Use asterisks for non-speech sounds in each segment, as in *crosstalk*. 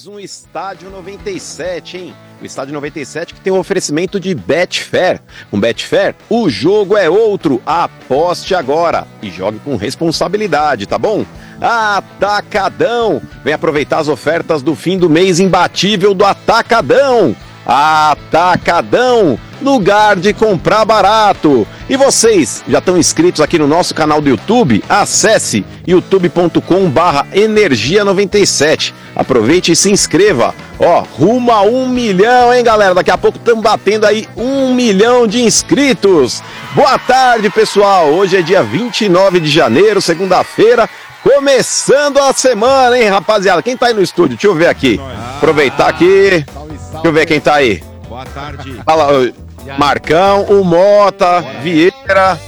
Mais um Estádio 97, hein? O Estádio 97 que tem um oferecimento de Betfair. Com Betfair, o jogo é outro. Aposte agora e jogue com responsabilidade, tá bom? Atacadão! Vem aproveitar as ofertas do fim do mês imbatível do Atacadão! Atacadão, lugar de comprar barato. E vocês, já estão inscritos aqui no nosso canal do YouTube? Acesse youtube.com/barra energia 97. Aproveite e se inscreva. Ó, rumo a um milhão, hein, galera? Daqui a pouco estamos batendo aí um milhão de inscritos. Boa tarde, pessoal. Hoje é dia 29 de janeiro, segunda-feira. Começando a semana, hein, rapaziada? Quem tá aí no estúdio? Deixa eu ver aqui. Aproveitar aqui. Deixa eu ver quem tá aí. Boa tarde. Fala, Marcão, o Mota, Vieira.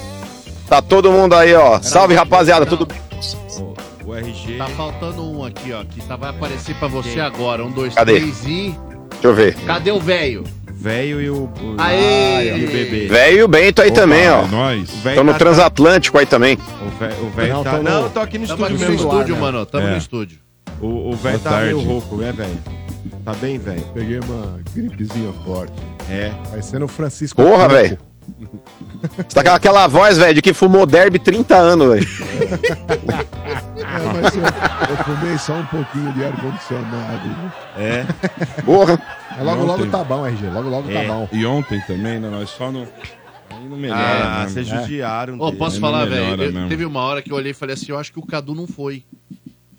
Tá todo mundo aí, ó. Salve, rapaziada. Tudo bem? O, RG. Tá faltando um aqui, ó, que tá, vai aparecer pra você agora. Um, dois, Cadê? três e. Deixa eu ver. Cadê o velho? Velho e o. Aê! E o bebê. Velho e o Bento aí também, ó. É nóis. Velho Tô no tá- transatlântico aí também. O velho tá. Não, tô aqui no Tamo aqui estúdio no mesmo. estúdio, mano. Tamo É. no estúdio. O, velho tá meio rouco, né, velho? Tá bem, velho? Peguei uma gripezinha forte. É. Parecendo o Francisco. Porra, velho. Você tá com aquela voz, velho, de que fumou derby 30 anos, velho. É, mas eu, eu fumei só um pouquinho de ar-condicionado. É. Porra. Mas logo, logo Ontem. tá bom, RG. Logo, logo É. tá bom. E ontem também, né? Nós só no. Aí não melhora. Ah, né? vocês judiaram. Ô, dele. posso falar, velho? Eu- mesmo. Teve uma hora que eu olhei e falei assim: eu acho que o Cadu não foi.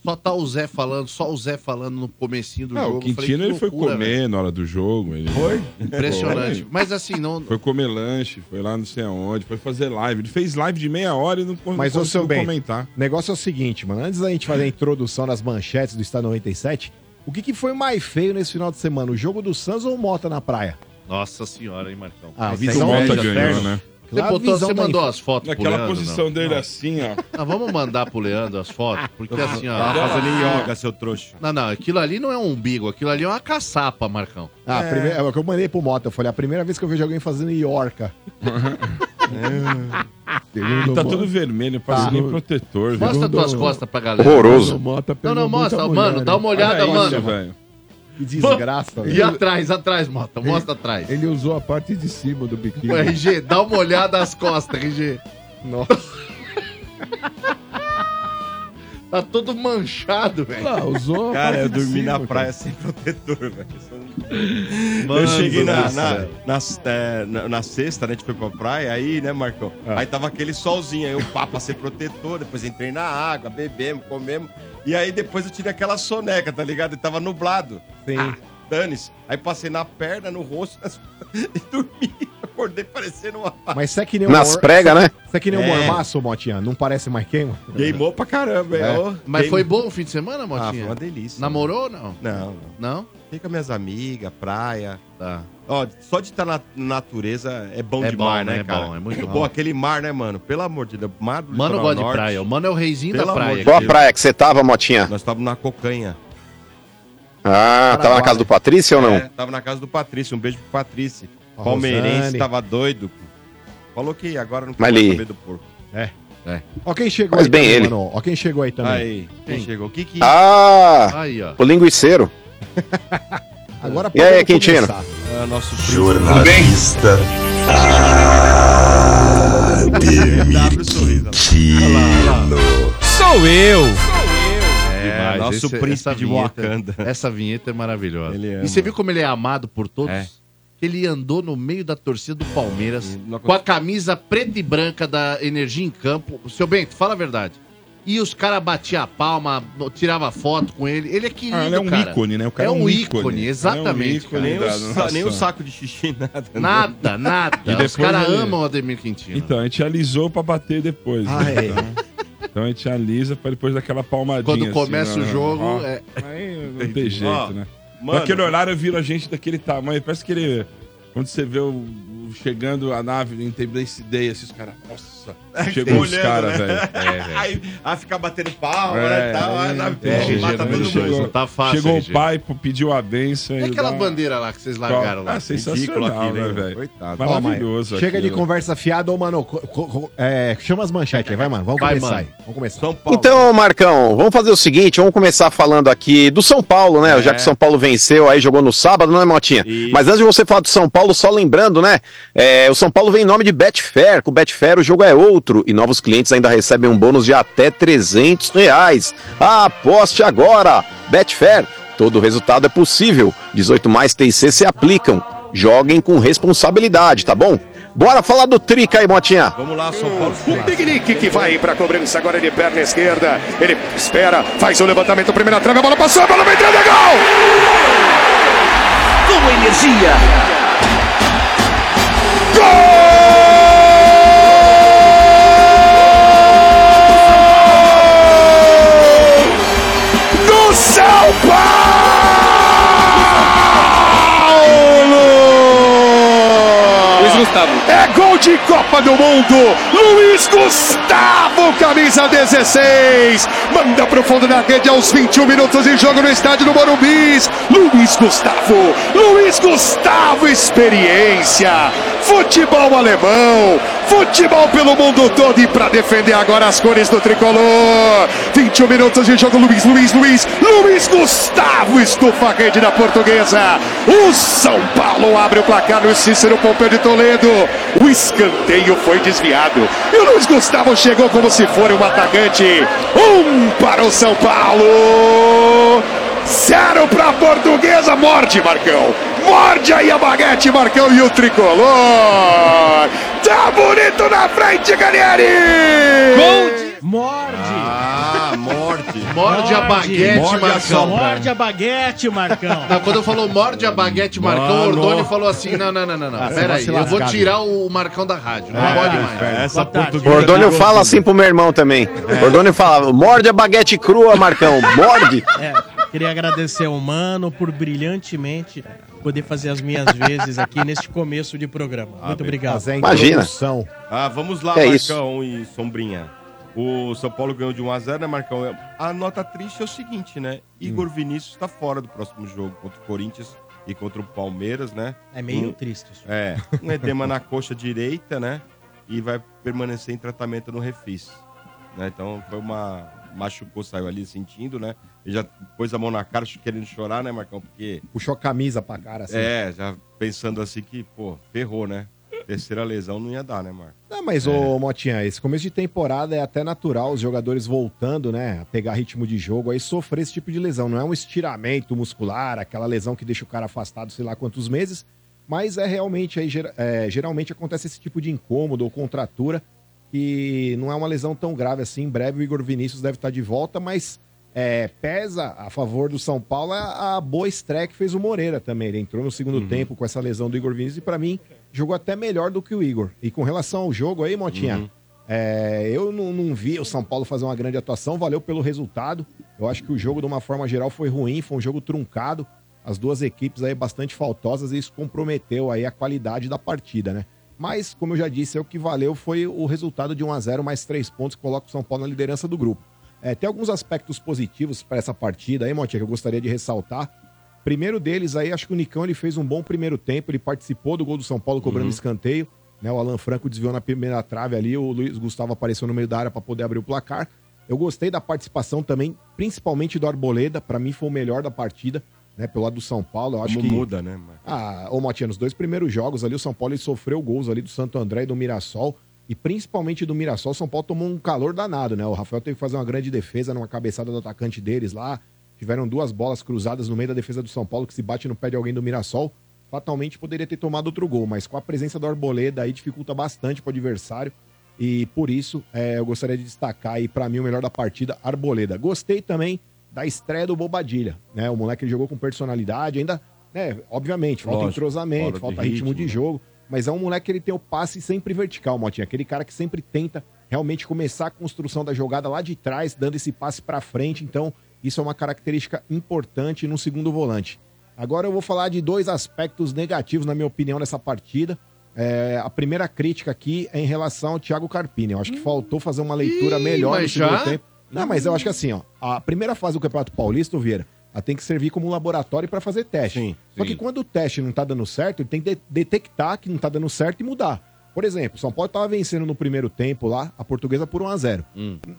Só tá o Zé falando, só o Zé falando no comecinho do Não, jogo. o Eu falei, Quintino que ele foi loucura, comer velho. na hora do jogo. Ele Foi? Impressionante. Foi. Mas assim, não. Foi comer lanche, foi lá não sei aonde, foi fazer live. Ele fez live de meia hora e não, con- Mas, ô, seu conseguiu bem, comentar. O negócio é o seguinte, mano. Antes da gente fazer a introdução das manchetes do Estado 97, o que, que foi mais feio nesse final de semana? O jogo do Santos ou o Mota na praia? Nossa senhora, hein, Marcão? Ah, Mas visão é Mota ganhou, inferno. né? Visão você mandou as fotos pro Naquela Leandro, posição não? dele assim, ó. Ah, vamos mandar pro Leandro as fotos? Porque assim, ó. Tava fazendo yoga, seu trouxa. Não, não, aquilo ali não é um umbigo, aquilo ali é uma caçapa, Marcão. Ah, primeira- é o que eu mandei pro Mota. Eu falei, a primeira vez que eu vejo alguém fazendo Iorca. *laughs* Segundo Tá tudo vermelho, parece Tá. nem protetor. velho. Mostra tuas costas pra galera. Horroroso. Não, não, mostra, mano, dá uma olhada, Olha mano. Que desgraça, E velho. atrás, atrás, Mota, mostra atrás. Ele usou a parte de cima do biquíni. O RG, dá uma olhada nas costas, RG. Nossa. *laughs* Tá todo manchado, velho. Ah, usou Cara, eu dormi cima, na cara. praia sem protetor, velho. Mano eu cheguei na, na, na, é, na- na sexta, né? A gente foi pra praia, aí, né, Marcão? Ah. Aí tava aquele solzinho, aí eu pá, passei protetor, depois entrei na água, bebemos, comemos. E aí depois eu tirei aquela soneca, tá ligado? E tava nublado. Sim. Ah, dane-se. Aí passei na perna, no rosto nas- *laughs* e dormi. Acordei parecendo uma. Mas você é que nem Nas mor- pregas, né? Você é que nem um É. mormaço, Motinha? Não parece mais queima? Queimou pra caramba, É. ó. Mas Queimou. foi bom o fim de semana, Ah, foi Motinha? uma delícia. Namorou ou não? Não, não. Fiquei com minhas amigas, praia. Tá. Ó, só de estar na natureza é bom É demais, bom, né, é cara? bom, é muito Pô, bom. aquele mar, né, mano? Pelo amor de Deus. Mar do Mano gosta de praia. O mano é o reizinho Pelo da praia. de Qual a praia que você tava, Motinha? Nós estávamos na Cocanha. Ah, tava na casa do Patrício ou não? É, tava na casa do Patrício. Um beijo pro Patrício. A Palmeirense, Rosane. tava doido. Falou que agora não Mas mais ele- saber do porco. Ó quem chegou Mas aí bem também, ele. mano. Ó quem chegou aí também. Aí, quem Quem? chegou? Kiki. Ah, Aí, ó. o linguiceiro. *laughs* Agora E aí, podemos *laughs* Quintino? começar. Ah, nosso Jornalista Abre o sorriso. sou eu. É, Demais. nosso Esse- príncipe essa de vinheta- Wakanda. Essa vinheta é maravilhosa. Ele ama. E você viu como ele é amado por todos? É. Ele andou no meio da torcida do Palmeiras com a camisa preta e branca da Energia em Campo. Seu Bento, fala a verdade. E os caras batiam a palma, tirava foto com ele. Ele é querido, Ah, ele é um cara. ícone, né? O cara É um ícone, exatamente, Ele é um ícone Nem, da o, nossa- nem o saco de xixi, nada. né? Nada, nada. E Os caras ele- amam o Ademir Quintino. Então, a gente alisou pra bater depois. Ah, né? é. Então, então a gente alisa pra depois daquela palmadinha. Quando assim, começa né? o jogo, Ó, é- Aí não tem jeito, Ó, né? Mano, Naquele horário vira a gente daquele tamanho. Parece que ele. Quando você vê o, o chegando a nave do Independence Day, esses caras. Nossa, É, chegou os caras, né? velho. É, velho. *laughs* Aí, aí fica batendo palma, É, né, e tal, aí na é, pele, é, mata todo mundo. Tá fácil, Chegou RG. o pai, pediu a benção. E aquela dá- bandeira lá que vocês largaram lá? Ah, sensacional, aquilo, né, hein? velho? Coitado. Maravilhoso. Chega de conversa fiada, ô, mano. co- co- co- é, chama as manchetes aí, vai, mano. Vamos Vai, começar mano. aí. Vamos começar. São Paulo. Então, Marcão, vamos fazer o seguinte, vamos começar falando aqui do São Paulo, né? Já que o São Paulo venceu, aí jogou no sábado, não é, Motinha? Isso. Mas antes de você falar do São Paulo, só lembrando, né? é, o São Paulo vem em nome de Betfair. Com Betfair o jogo é outro e novos clientes ainda recebem um bônus de até 300 reais. Aposte agora! Betfair, todo resultado é possível. 18 mais TIC se aplicam. Joguem com responsabilidade, tá bom? Bora falar do Trica aí, Motinha. Vamos lá, São Paulo. O Pignic que vai para a cobrança agora de perna esquerda. Ele espera, faz o levantamento, primeira trave, a bola passou, a bola vai entrando, é gol! Com energia. Gol São Paulo! Luiz Gustavo. É gol de Copa do Mundo. Luiz Gustavo, camisa 16. Manda pro fundo da rede aos 21 minutos de jogo no estádio do Morumbi. Luiz Gustavo. Luiz Gustavo, experiência. Futebol alemão. Futebol pelo mundo todo e para defender agora as cores do tricolor. 21 minutos de jogo. Luiz, Luiz, Luiz. Luiz Gustavo estufa a rede da portuguesa. O São Paulo abre o placar no Cícero Pompeu de Toledo. O escanteio foi desviado. E o Luiz Gustavo chegou como se for um atacante. Um para o São Paulo. Zero para a portuguesa. Morde, Marcão. Morde aí a baguete, Marcão e o tricolor. Tá bonito na frente, Ganieri. Morde! Ah, Morde a baguete, Morde Marcão. Morde a baguete, Marcão! Não, quando falou morde a baguete, Marcão, o. Ordônio falou assim: não, não, não, não, não. Ah, Pera aí, eu vou tirar o Marcão da rádio. Não pode mais. Essa. O portuguesa. Ordônio fala assim pro meu irmão também. O Ordônio fala, morde a baguete crua, Marcão, morde. É, queria agradecer ao Mano por brilhantemente poder fazer as minhas *laughs* vezes aqui neste começo de programa. Muito obrigado. Imagina. Ah, vamos lá, É Marcão e Sombrinha. O São Paulo ganhou de 1x0, né, Marcão? A nota triste é o seguinte, né? Igor Vinícius está fora do próximo jogo contra o Corinthians e contra o Palmeiras, né? É meio Hum. triste isso. É, um edema na *laughs* coxa direita, né? E vai permanecer em tratamento no refis. Né? Então foi uma. Machucou, saiu ali sentindo, né? E já pôs a mão na cara, querendo chorar, né, Marcão? Porque. Puxou a camisa pra cara assim. É, já pensando assim que, pô, ferrou, né? Terceira lesão não ia dar, né, Marco? Não, mas, ô Motinha, esse começo de temporada é até natural os jogadores voltando, né, a pegar ritmo de jogo, aí sofrer esse tipo de lesão. Não é um estiramento muscular, aquela lesão que deixa o cara afastado sei lá quantos meses, mas é realmente, aí, é, geralmente acontece esse tipo de incômodo ou contratura, que não é uma lesão tão grave assim. Em breve o Igor Vinícius deve estar de volta, mas é, pesa a favor do São Paulo a, a boa estreia que fez o Moreira também. Ele entrou no segundo tempo com essa lesão do Igor Vinícius e pra mim jogou até melhor do que o Igor. E com relação ao jogo aí, Motinha, é, eu não, não vi o São Paulo fazer uma grande atuação, valeu pelo resultado. Eu acho que o jogo, de uma forma geral, foi ruim, foi um jogo truncado. As duas equipes aí bastante faltosas e isso comprometeu aí a qualidade da partida, né? Mas, como eu já disse, é o que valeu foi o resultado de 1 a 0 mais três pontos que coloca o São Paulo na liderança do grupo. É, tem alguns aspectos positivos para essa partida aí, Motinha, que eu gostaria de ressaltar. Primeiro deles aí, acho que o Nicão ele fez um bom primeiro tempo, ele participou do gol do São Paulo cobrando escanteio, né? O Alan Franco desviou na primeira trave ali, o Luiz Gustavo apareceu no meio da área para poder abrir o placar. Eu gostei da participação também, principalmente do Arboleda, para mim foi o melhor da partida, né, pelo lado do São Paulo. Eu acho Como que muda, né, ah, ô Motinha, nos dois primeiros jogos ali, o São Paulo ele sofreu gols ali do Santo André e do Mirassol. E principalmente do Mirassol, o São Paulo tomou um calor danado, né? O Rafael teve que fazer uma grande defesa numa cabeçada do atacante deles lá. Tiveram duas bolas cruzadas no meio da defesa do São Paulo, que se bate no pé de alguém do Mirassol. Fatalmente poderia ter tomado outro gol, mas com a presença do Arboleda aí dificulta bastante pro adversário. E por isso, é, eu gostaria de destacar aí, pra mim, o melhor da partida, Arboleda. Gostei também da estreia do Bobadilha, né? O moleque jogou com personalidade, ainda, né? Obviamente, falta Lógico, entrosamento, fora de falta ritmo, de né? jogo, mas é um moleque que ele tem o passe sempre vertical, Motinha. Aquele cara que sempre tenta realmente começar a construção da jogada lá de trás, dando esse passe pra frente. Então, isso é uma característica importante no segundo volante. Agora eu vou falar de dois aspectos negativos, na minha opinião, dessa partida. É, a primeira crítica aqui é em relação ao Thiago Carpini. Eu acho que faltou fazer uma leitura melhor no segundo já? tempo. Não, mas eu acho que assim, ó, a primeira fase do Campeonato Paulista, ô Vieira, ela tem que servir como um laboratório para fazer teste. Sim, Só sim. que quando o teste não tá dando certo, ele tem que de- detectar que não tá dando certo e mudar. Por exemplo, São Paulo tava vencendo no primeiro tempo lá, a portuguesa por 1 a 0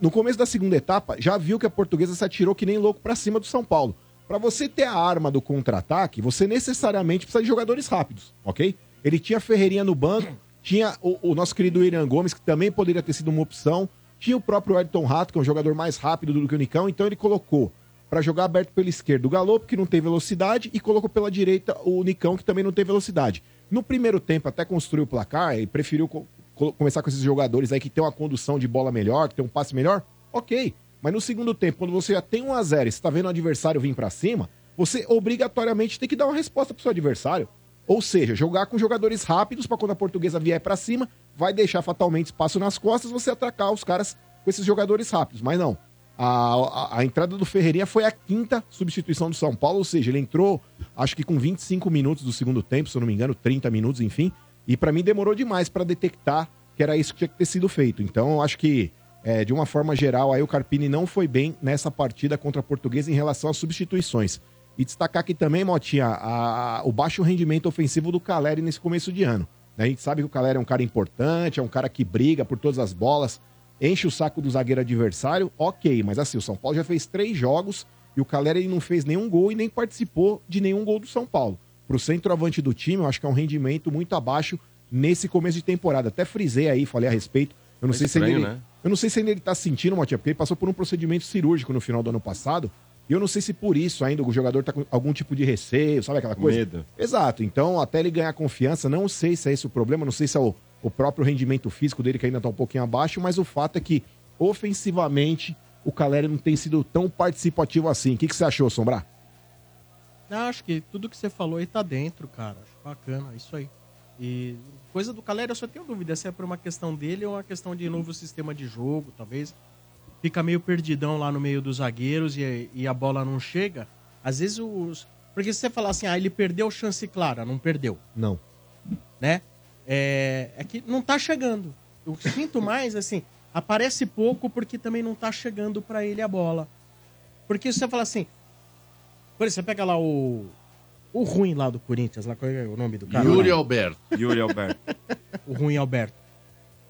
No começo da segunda etapa, já viu que a portuguesa se atirou que nem louco pra cima do São Paulo. Pra você ter a arma do contra-ataque, você necessariamente precisa de jogadores rápidos, ok? Ele tinha Ferreirinha no banco, tinha o, o nosso querido William Gomes, que também poderia ter sido uma opção, tinha o próprio Edson Rato, que é um jogador mais rápido do que o Nicão, então ele colocou pra jogar aberto pela esquerda o Galopo, que não tem velocidade, e colocou pela direita o Nicão, que também não tem velocidade. No primeiro tempo, até construiu o placar e preferiu co- co- começar com esses jogadores aí que tem uma condução de bola melhor, que tem um passe melhor, ok. Mas no segundo tempo, quando você já tem 1 a 0 e você tá vendo o adversário vir pra cima, você obrigatoriamente tem que dar uma resposta pro seu adversário. Ou seja, jogar com jogadores rápidos pra quando a portuguesa vier pra cima, vai deixar fatalmente espaço nas costas, você atracar os caras com esses jogadores rápidos. Mas não. A, a- a entrada do Ferreirinha foi a quinta substituição do São Paulo, ou seja, ele entrou, acho que com 25 minutos do segundo tempo, se eu não me engano, 30 minutos, enfim. E pra mim demorou demais pra detectar que era isso que tinha que ter sido feito. Então, acho que, é, de uma forma geral, aí o Carpini não foi bem nessa partida contra a Portuguesa em relação às substituições. E destacar aqui também, Motinha, a- o baixo rendimento ofensivo do Caleri nesse começo de ano. né? A gente sabe que o Caleri é um cara importante, é um cara que briga por todas as bolas, enche o saco do zagueiro adversário, ok, mas assim, o São Paulo já fez três jogos e o Caleri ele não fez nenhum gol e nem participou de nenhum gol do São Paulo. Pro centroavante do time, eu acho que é um rendimento muito abaixo nesse começo de temporada. Até frisei aí, falei a respeito. Eu não É sei se estranho, ele, né? eu não sei se ele tá sentindo, Motinha, porque ele passou por um procedimento cirúrgico no final do ano passado. E eu não sei se por isso ainda o jogador tá com algum tipo de receio, sabe aquela coisa? Medo. Exato. Então, até ele ganhar confiança, não sei se é esse o problema, não sei se é o, o próprio rendimento físico dele que ainda tá um pouquinho abaixo, mas o fato é que, ofensivamente, o Caleri não tem sido tão participativo assim. O que, que você achou, Sombrar? Não, acho que tudo que você falou aí tá dentro, cara. Acho bacana, isso aí. E coisa do Caleri, eu só tenho dúvida se é por uma questão dele ou uma questão de novo sistema de jogo, talvez. Fica meio perdidão lá no meio dos zagueiros e, e a bola não chega. Às vezes os. Porque se você falar assim, ah, ele perdeu chance clara, não perdeu, Não. né? É, é que não tá chegando. Eu sinto mais, assim, aparece pouco porque também não tá chegando pra ele a bola. Porque se você fala assim, por exemplo, você pega lá o. O ruim lá do Corinthians, lá qual é o nome do cara? Yuri Alberto. Yuri Alberto. *laughs* O ruim Alberto.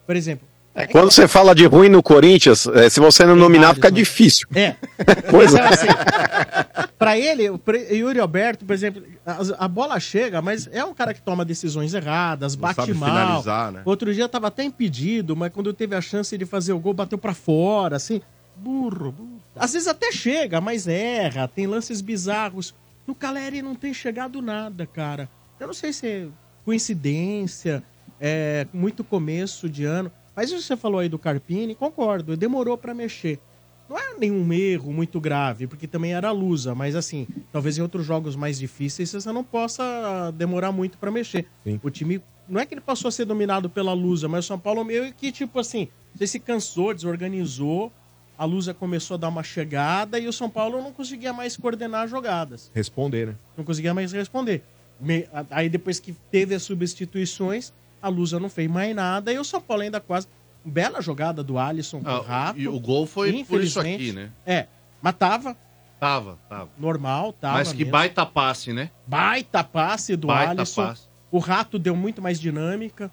Por exemplo. É, quando você fala de ruim no Corinthians, é, se você não nominar, fica difícil. É. *laughs* Coisa. Mas, assim, pra ele, o Yuri Alberto, por exemplo, a, a bola chega, mas é um cara que toma decisões erradas, bate mal. finalizar, né? Outro dia tava até impedido, mas quando teve a chance de fazer o gol, bateu pra fora, assim. Burro, burro. Às vezes até chega, mas erra, tem lances bizarros. No Caleri não tem chegado nada, cara. Eu não sei se é coincidência, é muito começo de ano. Mas isso que você falou aí do Carpini, concordo, demorou pra mexer. Não é nenhum erro muito grave, porque também era lusa, mas assim, talvez em outros jogos mais difíceis você não possa demorar muito pra mexer. Sim. O time, não é que ele passou a ser dominado pela lusa, mas o São Paulo meio que, tipo assim, você se cansou, desorganizou, a lusa começou a dar uma chegada e o São Paulo não conseguia mais coordenar jogadas Responder, né? não conseguia mais responder. Aí depois que teve as substituições, a Lusa não fez mais nada e o São Paulo ainda quase. Bela jogada do Alisson com o Ah, Rafa. e o gol foi por isso Infelizmente. aqui, né? É, mas tava Tava, tava. normal, tava. Mas que mesmo. baita passe, né? Baita passe do Baita Alisson. passe. O Rato deu muito mais dinâmica.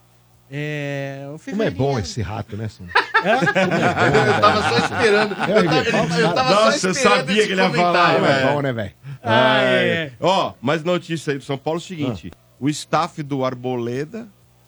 É, o Como é bom esse rato, né, Sombra? É? Eu tava só esperando. É, Eu tava, eu tava Nossa, só eu esperando sabia esse que ele ia falar, Como é bom, né, velho? Ah, é. Ó, mais notícia aí do São Paulo é o seguinte: o staff do Arboleda,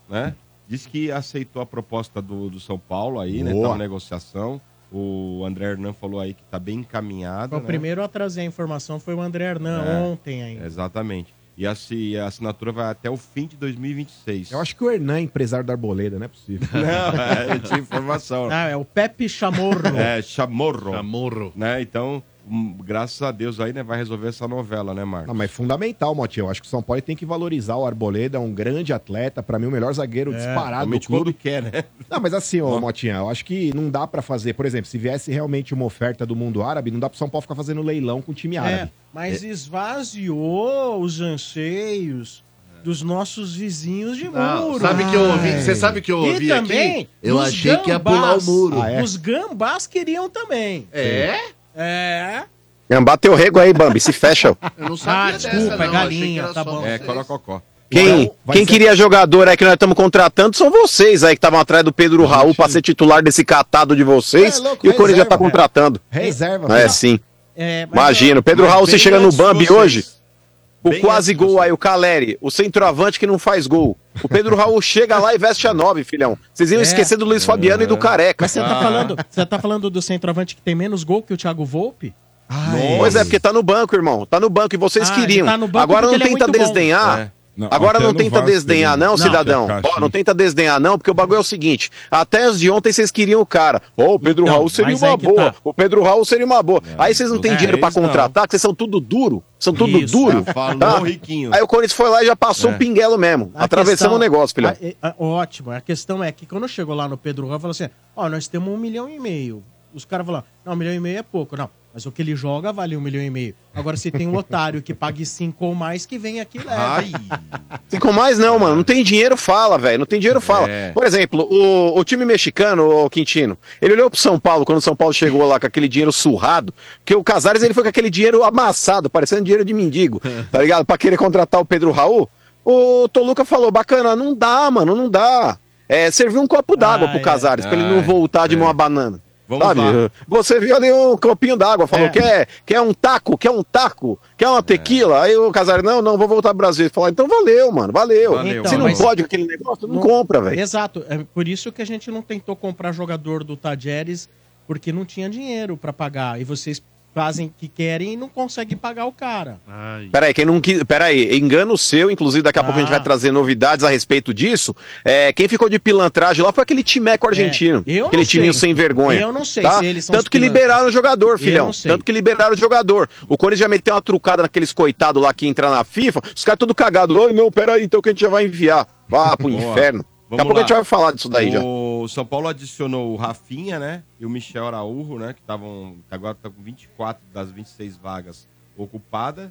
né? Disse que aceitou a proposta do, do São Paulo aí, né? Boa. Tá uma negociação. O André Hernan falou aí que tá bem encaminhado. O né? primeiro a trazer a informação foi o André Hernan É. ontem ainda. Exatamente. E a, a assinatura vai até o fim de 2026. Eu acho que o Hernan é empresário da Arboleda, não é possível. *laughs* Não, é, eu tinha informação. Ah, é o Pepe Chamorro. É, chamorro. Chamorro. Né? Então, graças a Deus aí, né, vai resolver essa novela, né, Marcos? Não, mas é fundamental, Motinho. Eu acho que o São Paulo tem que valorizar o Arboleda, é um grande atleta, pra mim o melhor zagueiro disparado do clube. quer, né? Não, mas assim, ô Motinha, eu acho que não dá pra fazer, por exemplo, se viesse realmente uma oferta do mundo árabe, não dá pro São Paulo ficar fazendo leilão com o time É, árabe. mas esvaziou os anseios dos nossos vizinhos de Não, muro. sabe que eu ouvi? Você sabe que eu E ouvi também, aqui? Eu achei que ia pular o gambás. muro. Ah, é? Os gambás queriam também. É? É. Gambá teu rego aí, Bambi, se fecha. *laughs* Eu não Ah, sabia desculpa, dessa, é não. Galinha, tá bom. É, corococó. Quem, vai quem ser- queria jogador aí que nós estamos contratando são vocês aí que estavam atrás do Pedro Raul pra ser titular desse catado de vocês. É louco, e o Corinthians já tá reserva, contratando. Reserva, É, sim. É, Imagina, o Pedro Raul, bem chega no Bambi vocês. hoje, o Bem quase gol aí, o Caleri, o centroavante que não faz gol. O Pedro Raul chega lá e veste a nove, filhão. Vocês iam É. esquecer do Luiz Fabiano e do Careca. Mas você tá falando, você tá falando do centroavante que tem menos gol que o Thiago Volpe? Pois é, porque tá no banco, irmão. Tá no banco e vocês Ah, queriam. tá no banco Agora não é tenta bom. desdenhar. É. Não, Agora não tenta Vasco desdenhar, não, Não, cidadão. é Ó, não tenta desdenhar, não, porque o bagulho é o seguinte: até as de ontem vocês queriam o cara. Ó, o Pedro Então, Raul seria uma que boa. tá. O Pedro Raul seria uma boa. Aí vocês não têm é, dinheiro não. contratar, que vocês são tudo duro. São tudo Isso, duro. Falou tá? riquinho. Aí o Corinthians foi lá e já passou É. um pinguelo mesmo. A atravessando questão- o negócio, filhão. a- a- ótimo. A questão é que quando chegou lá no Pedro Raul, falou assim: ó, nós temos um milhão e meio. Os caras falaram: não, um milhão e meio é pouco. Não, mas o que ele joga vale um milhão e meio. Agora, se tem um otário que pague cinco ou mais, que vem aqui e leva. Ai, Tem com mais não, mano. Não tem dinheiro, fala, velho. Não tem dinheiro, fala. É. Por exemplo, o, o time mexicano, o Quintino, ele olhou pro São Paulo quando o São Paulo chegou lá com aquele dinheiro surrado, porque o Casares ele foi com aquele dinheiro amassado, parecendo dinheiro de mendigo, *laughs* tá ligado? Pra querer contratar o Pedro Raul. O Toluca falou, bacana, não dá, mano, não dá. É, serviu um copo d'água Ah, pro é. Casares, pra ele Ah, não voltar de é. mão a banana. Vamos Sabe? lá. Você viu ali um copinho d'água, falou, É. quer, quer um taco, quer um taco, quer uma tequila? Aí o Casares, não, não, vou voltar pro Brasil. Ele falou, então valeu, mano, valeu. Valeu, Então, Se não mas- pode aquele negócio, não, Não- compra, velho. Exato. É por isso que a gente não tentou comprar jogador do Tajeres, porque não tinha dinheiro pra pagar. E vocês fazem que querem e não conseguem pagar o cara. Ai. Peraí, quem não quis. Peraí, engano seu, inclusive daqui a pouco a gente Ah. vai trazer novidades a respeito disso. É, quem ficou de pilantragem lá foi aquele timeco argentino. É, eu aquele timinho sem vergonha. Eu não sei tá? se eles são Tanto que pilantras. liberaram o jogador, filhão. não sei. Tanto que liberaram o jogador. O Corinthians já meteu uma trucada naqueles coitados lá que entram na FIFA. Os caras tudo cagados. Oi, não, peraí, então que a gente já vai enviar. Vá pro inferno. Daqui a pouco a gente vai falar disso daí já. O São Paulo adicionou o Rafinha, né? E o Michel Araújo, né? Que estavam. Agora tá com 24 das 26 vagas ocupadas.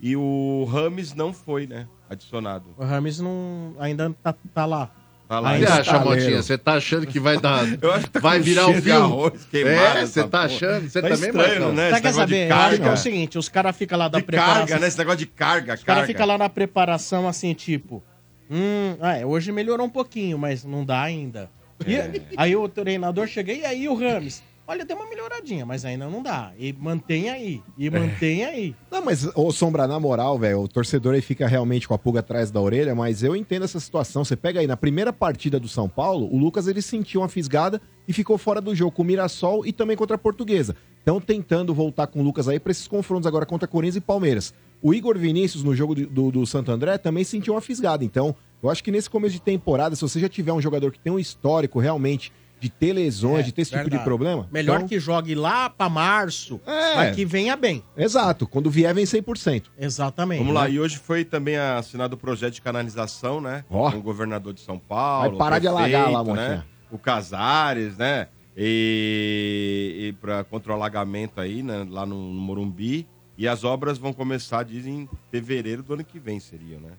E o Rames não foi, né? Adicionado. O Rames não, ainda tá, tá lá. Tá lá. Você Ainda acha, tá Motinha? Você tá achando que vai dar. *laughs* Eu acho que tá vai virar um filme? arroz queimado, É, você tá porra. achando? Você Tá também, estranho, Marcão? né? Esse quer saber? Eu acho que é carga. o seguinte, os caras ficam lá da De preparação. carga, né? Esse negócio de carga, Os caras carga. ficam lá na preparação assim, tipo. Hum, ah, é, hoje melhorou um pouquinho, mas não dá ainda. E É. aí o treinador chega, e aí o Rames? Olha, deu uma melhoradinha, mas ainda não dá. E mantém aí. E É. mantém aí. Não, mas, ô Sombra, na moral, velho, o torcedor aí fica realmente com a pulga atrás da orelha, mas eu entendo essa situação. Você pega aí, na primeira partida do São Paulo, o Lucas ele sentiu uma fisgada e ficou fora do jogo com o Mirassol e também contra a Portuguesa. Então, tentando voltar com o Lucas aí pra esses confrontos agora contra Corinthians e Palmeiras. O Igor Vinícius, no jogo do, do, Santo André, também sentiu uma fisgada. Então, eu acho que nesse começo de temporada, se você já tiver um jogador que tem um histórico realmente de ter lesões, É, de ter esse tipo de verdade. problema. Melhor então- que jogue lá pra março, É. mas que venha bem. Exato, quando vier vem 100%. Exatamente. Vamos lá, né? e hoje foi também assinado o projeto de canalização, né? Ó. Com o governador de São Paulo. Vai parar o de alagar lá, prefeito, né? O Casares, né? E, e para contra o alagamento aí, né? Lá no, no Morumbi. E as obras vão começar, dizem, em fevereiro do ano que vem, seria, né?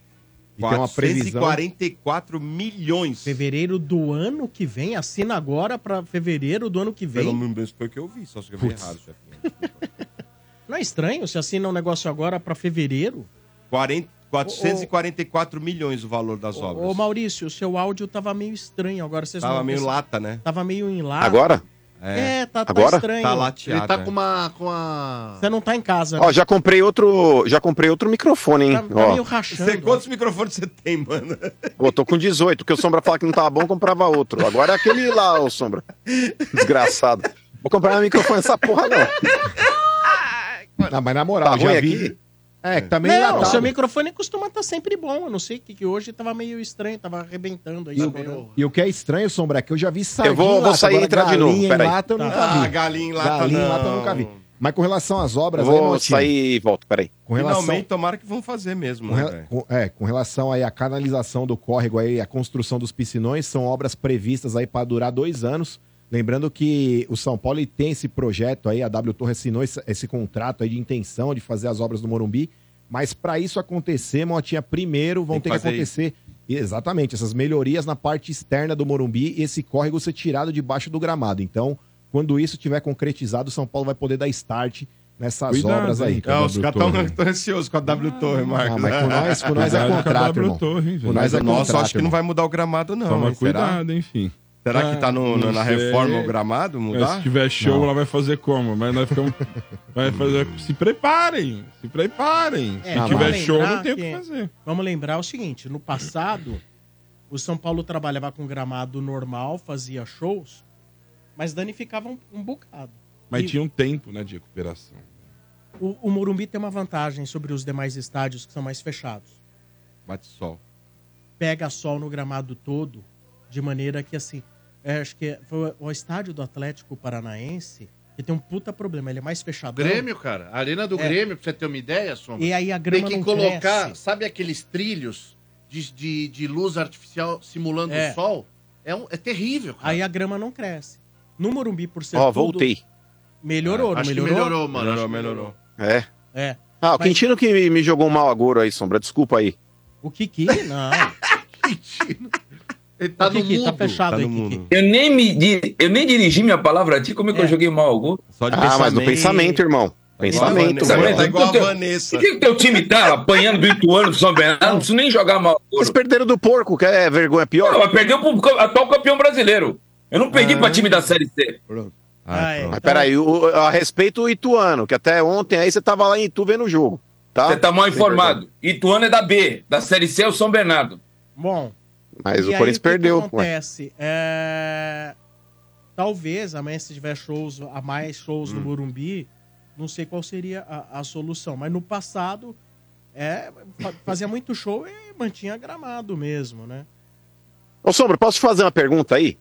E tem uma previsão. 444 milhões. Fevereiro do ano que vem, assina agora pra fevereiro do ano que vem. Pelo menos foi o que eu vi, só se eu vi errado, chefinho. *laughs* Não é estranho? Se assina um negócio agora pra fevereiro? 40 444 milhões o valor das Ô, obras. Ô, Maurício, o seu áudio tava meio estranho agora. Vocês Tava não- meio esse- lata, né? Tava meio em lá. Agora? É, tá, tá Agora? estranho. Tá lateado. Ele tá né? com uma. Com a... Você não tá em casa, né? Ó, já comprei outro, já comprei outro microfone, hein? Tá, tá Ó, meio rachando. Você, quantos microfones você tem, mano? Pô, tô com 18, porque o Sombra falava que não tava bom, comprava outro. Agora é aquele lá, ô Sombra. Desgraçado. Vou comprar um microfone essa porra, não. Não, mas na moral, Tá já vi. aqui? É, que também Não, enlatado. o seu microfone costuma estar sempre bom. Eu não sei que, que hoje tava meio estranho, tava arrebentando aí. E o, e o que é estranho, Sombra, é que eu já vi sardinha Eu vou- em vou lata, sair e entrar de novo, galinha em peraí. lata eu Tá. nunca vi. Ah, galinha em lata galinha em não. lata eu nunca vi. Mas com relação às obras, aí, Vou Motinha, sair e volto, peraí. com relação, Finalmente, tomara que vão fazer mesmo, com, né, com- é, com relação aí à canalização do córrego aí, a construção dos piscinões, são obras previstas aí para durar dois anos. Lembrando que o São Paulo tem esse projeto aí, a W Torre assinou esse, esse contrato aí de intenção de fazer as obras do Morumbi, Mas para isso acontecer, Motinha, primeiro vão Tem ter que acontecer exatamente essas melhorias na parte externa do Morumbi e esse córrego ser tirado debaixo do gramado. Então, quando isso tiver concretizado, São Paulo vai poder dar start nessas Cuidado, obras aí. Ah, os caras estão ansiosos com a W Torre, Marcos. Ah, mas com nós, com nós é com contrato, W irmão. Torre, hein, Com nós é Nossa, contrato, acho que não vai mudar o gramado, não. Toma hein? Será? cuidado, enfim. Será que tá no- no- na sei. reforma o gramado mudar? se tiver show, Não. ela vai fazer como? Mas nós ficamos. *laughs* vai fazer. Se preparem! Se preparem! É, se tiver show, não tem o que- que fazer. Vamos lembrar o seguinte: no passado, o São Paulo trabalhava com gramado normal, fazia shows, mas danificava um, um bocado. Mas E tinha um tempo, né, de recuperação. o, o Morumbi tem uma vantagem sobre os demais estádios que são mais fechados. Bate sol. Pega sol no gramado todo, de maneira que assim. É, acho que foi o estádio do Atlético Paranaense que tem um puta problema. Ele é mais fechado. Grêmio, cara. A arena do É. Grêmio, pra você ter uma ideia, Sombra. E aí a Tem grama que não colocar, cresce. sabe aqueles trilhos de, de, de luz artificial simulando É. o sol? É, um, é terrível, cara. Aí a grama não cresce. No Morumbi, por ser Ó, tudo- voltei. Melhorou, não Acho que melhorou? melhorou, mano. Melhorou, Acho que melhorou. É. É. Ah, o Mas- Quintino que me, me jogou um mau agouro aí, Sombra. Desculpa aí. O Kiki, não. *laughs* Ele tá o no Kiki, mundo. tá fechado Tá aí, no Kiki. mundo. Eu nem, me, eu nem dirigi minha palavra a ti, como é que É. eu joguei mal algum? Só de Ah, mas no pensamento, irmão. Pensamento. Tá Pensamento. igual a Então, Vanessa. Por que o teu time tá apanhando do Ituano do São Bernardo? Não preciso nem jogar mal. Eles perderam do porco, que é vergonha pior. Não, mas perdeu pro atual campeão brasileiro. Eu não perdi pra time da Série C. Ah, é. Mas peraí, o- a respeito o Ituano, que até ontem aí você tava lá em Itu vendo o jogo. Tá? Você tá mal informado. Ituano é da B, da Série C é o São Bernardo. Bom, Mas e o aí, Corinthians que que perdeu. ué. acontece? É... Talvez amanhã, se tiver shows, a mais shows Hum. no Morumbi, não sei qual seria a, a solução. Mas no passado, é, fa- fazia muito show e mantinha gramado mesmo, né? Ô, Sombra, posso te fazer uma pergunta aí?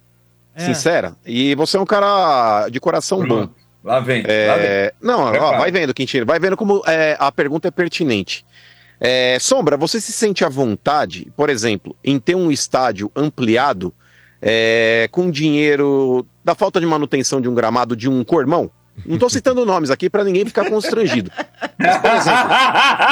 É. Sincera? E você é um cara de coração bom. Lá vem. Lá vem. É, Não, ó, vai vendo, Quintino. Vai vendo como é, a pergunta é pertinente. É, Sombra, você se sente à vontade, por exemplo, em ter um estádio ampliado é, com dinheiro da falta de manutenção de um gramado de um cormão? Não tô citando nomes aqui para ninguém ficar constrangido. Mas, por exemplo,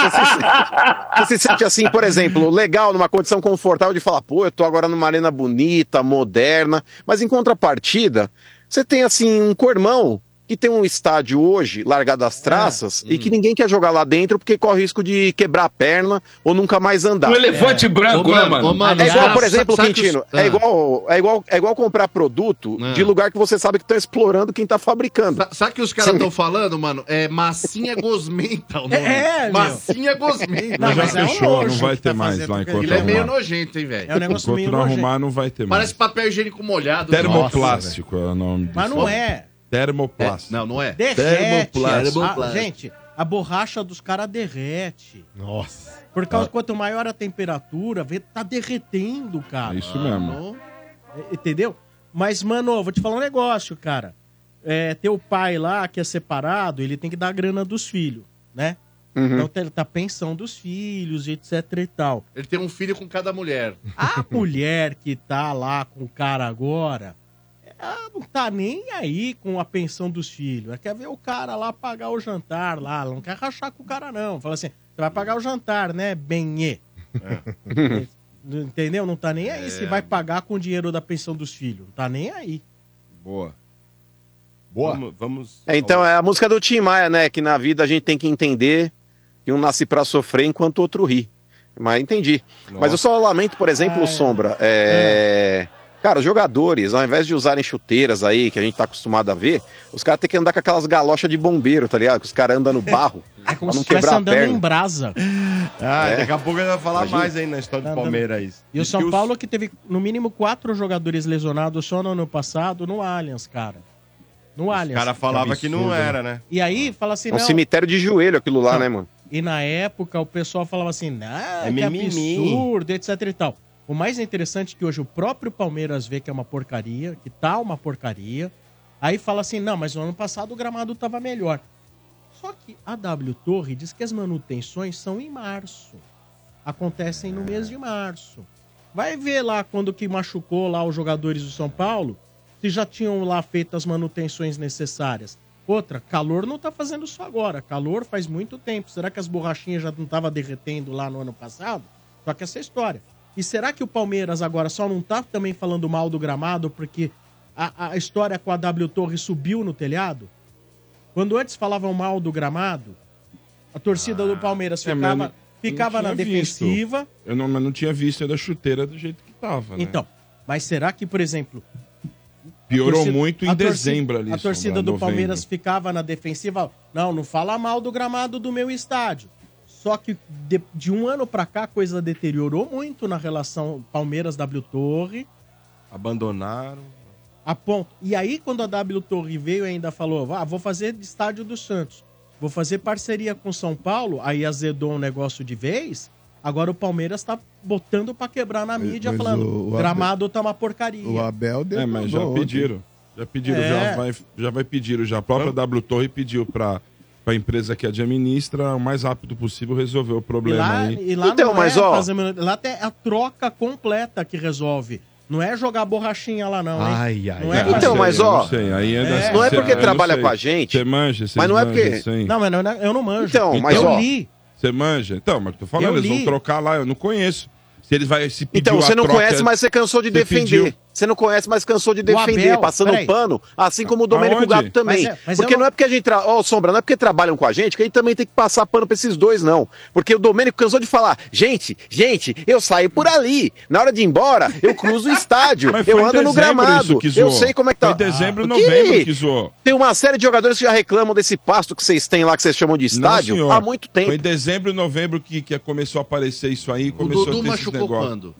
você se, você se sente assim, por exemplo, legal, numa condição confortável de falar, pô, eu tô agora numa arena bonita, moderna, mas em contrapartida, você tem assim um cormão que tem um estádio hoje largado às traças e que ninguém quer jogar lá dentro porque corre risco de quebrar a perna ou nunca mais andar. Um elefante branco, Ô, né, mano, mano? ô, mano, É igual, por exemplo, sabe os- Quintino, Ah. é, igual, é, igual, é igual comprar produto Ah. de lugar que você sabe que estão explorando quem tá fabricando. Sa- Sabe o que os caras estão falando, mano? É massinha gosmenta o nome. É, meu. massinha gosmenta. Não, Mas já é um fechou, não vai tá ter mais fazendo lá enquanto Ele é meio nojento, hein, velho? É um negócio Enquanto meio não nojento. arrumar, não vai ter mais. Parece papel higiênico molhado. Termoplástico é o nome disso. Mas não é. Termoplástico. Não, não é. Derrete. Termoplástico. A- gente, a borracha dos caras derrete. Nossa. Por causa quanto maior a temperatura, vê, tá derretendo, cara. É isso mesmo. Não. É, Entendeu? Mas, mano, vou te falar um negócio, cara. É, teu pai lá, que é separado, ele tem que dar a grana dos filhos, né? Uhum. Então tem- tá a pensão dos filhos, etc e tal. Ele tem um filho com cada mulher. A mulher que tá lá com o cara agora, ela não tá nem aí com a pensão dos filhos. Ela quer ver o cara lá pagar o jantar lá. Ela não quer rachar com o cara, não. Fala assim, você vai pagar o jantar, né, Benê? *laughs* Entendeu? Não tá nem aí se vai pagar com o dinheiro da pensão dos filhos. Não tá nem aí. Boa. Boa. Vamos. vamos... É, então é a música do Tim Maia, né? Que na vida a gente tem que entender que um nasce pra sofrer enquanto o outro ri. Mas entendi. Mas eu só lamento, por exemplo, Ah, é. Sombra. é, Cara, os jogadores, ao invés de usarem chuteiras aí, que a gente tá acostumado a ver, os caras têm que andar com aquelas galochas de bombeiro, tá ligado? Que os caras andam no barro *laughs* É como se estivesse andando perna. em brasa. Ah, É. daqui a pouco ele vai falar Imagina. mais aí na história do Tá Palmeiras. E o São que os- Paulo que teve no mínimo quatro jogadores lesionados só no ano passado no Allianz, cara. No Os Allianz. caras falavam que não absurdo, era, né? E aí fala assim, É um não. cemitério de joelho aquilo lá, Não. né, mano? E na época o pessoal falava assim, não, É que mimimi." absurdo, etc e tal. O mais interessante é que hoje o próprio Palmeiras vê que é uma porcaria, que tá uma porcaria. Aí fala assim, não, mas no ano passado o gramado tava melhor. Só que a W Torre diz que as manutenções são em março. Acontecem no mês de março. Vai ver lá quando que machucou lá os jogadores do São Paulo, se já tinham lá feito as manutenções necessárias. Outra, calor não tá fazendo isso agora. Calor faz muito tempo. Será que as borrachinhas já não estavam derretendo lá no ano passado? Só que essa é história. E será que o Palmeiras agora só não tá também falando mal do gramado porque a, a história com a W Torre subiu no telhado? Quando antes falavam mal do gramado, a torcida do Palmeiras É, mas ficava, não- ficava na tinha visto. defensiva. Eu não, mas não tinha visto ainda a chuteira do jeito que tava, né? Então, mas será que, por exemplo, Piorou muito em a dezembro ali. A torcida do novembro. Palmeiras ficava na defensiva. Não, não fala mal do gramado do meu estádio. Só que de, de um ano pra cá a coisa deteriorou muito na relação Palmeiras-W Torre. Abandonaram. A ponto. E aí, quando a W Torre veio e ainda falou: ah, vou fazer de estádio do Santos, vou fazer parceria com São Paulo, aí azedou um negócio de vez. Agora o Palmeiras tá botando pra quebrar na mídia, mas falando: o- o Abel- gramado tá uma porcaria. O Abel deu É, mas já pediram. Já pediram, É. já, vai, já vai pedir. Já a própria W Torre pediu pra, pra empresa que administra o mais rápido possível resolver o E problema lá, aí. e lá Então, não mas, é ó- fazer lá tem a troca completa que resolve. Não é jogar borrachinha lá, não, hein? Ai, ai, não é Então, sei, mas, ó, não sei. Aí é, É. Não é cê- porque eu não trabalha com a gente, Você manja, vocês mas não é manjam, porque- sim. Não, mas não, eu não manjo. Então, mas, eu ó, li. Você manja? Então, mas tô falando, Eu eles vão trocar lá, eu não conheço. Se eles vai se pedir Então, você a não troca- conhece, mas você cansou de Você defender. pediu. Você não conhece, mas cansou de defender, Abel, passando peraí. pano, assim como o Domênico Aonde? Gato também. Mas é- mas porque não... não- é porque a gente. Tra... Ó, Sombra, não é porque trabalham com a gente que a gente também tem que passar pano pra esses dois, não. Porque o Domênico cansou de falar: gente, gente, eu saio por ali. Na hora de ir embora, eu cruzo o estádio. *laughs* Eu ando no gramado. Eu sei como é que tá. Foi em dezembro, Ah, novembro que- zoou. Tem uma série de jogadores que já reclamam desse pasto que vocês têm lá, que vocês chamam de estádio, Não, há muito tempo. Foi em dezembro e novembro que, que começou a aparecer isso aí. O Começou Dudu a ter machucou quando?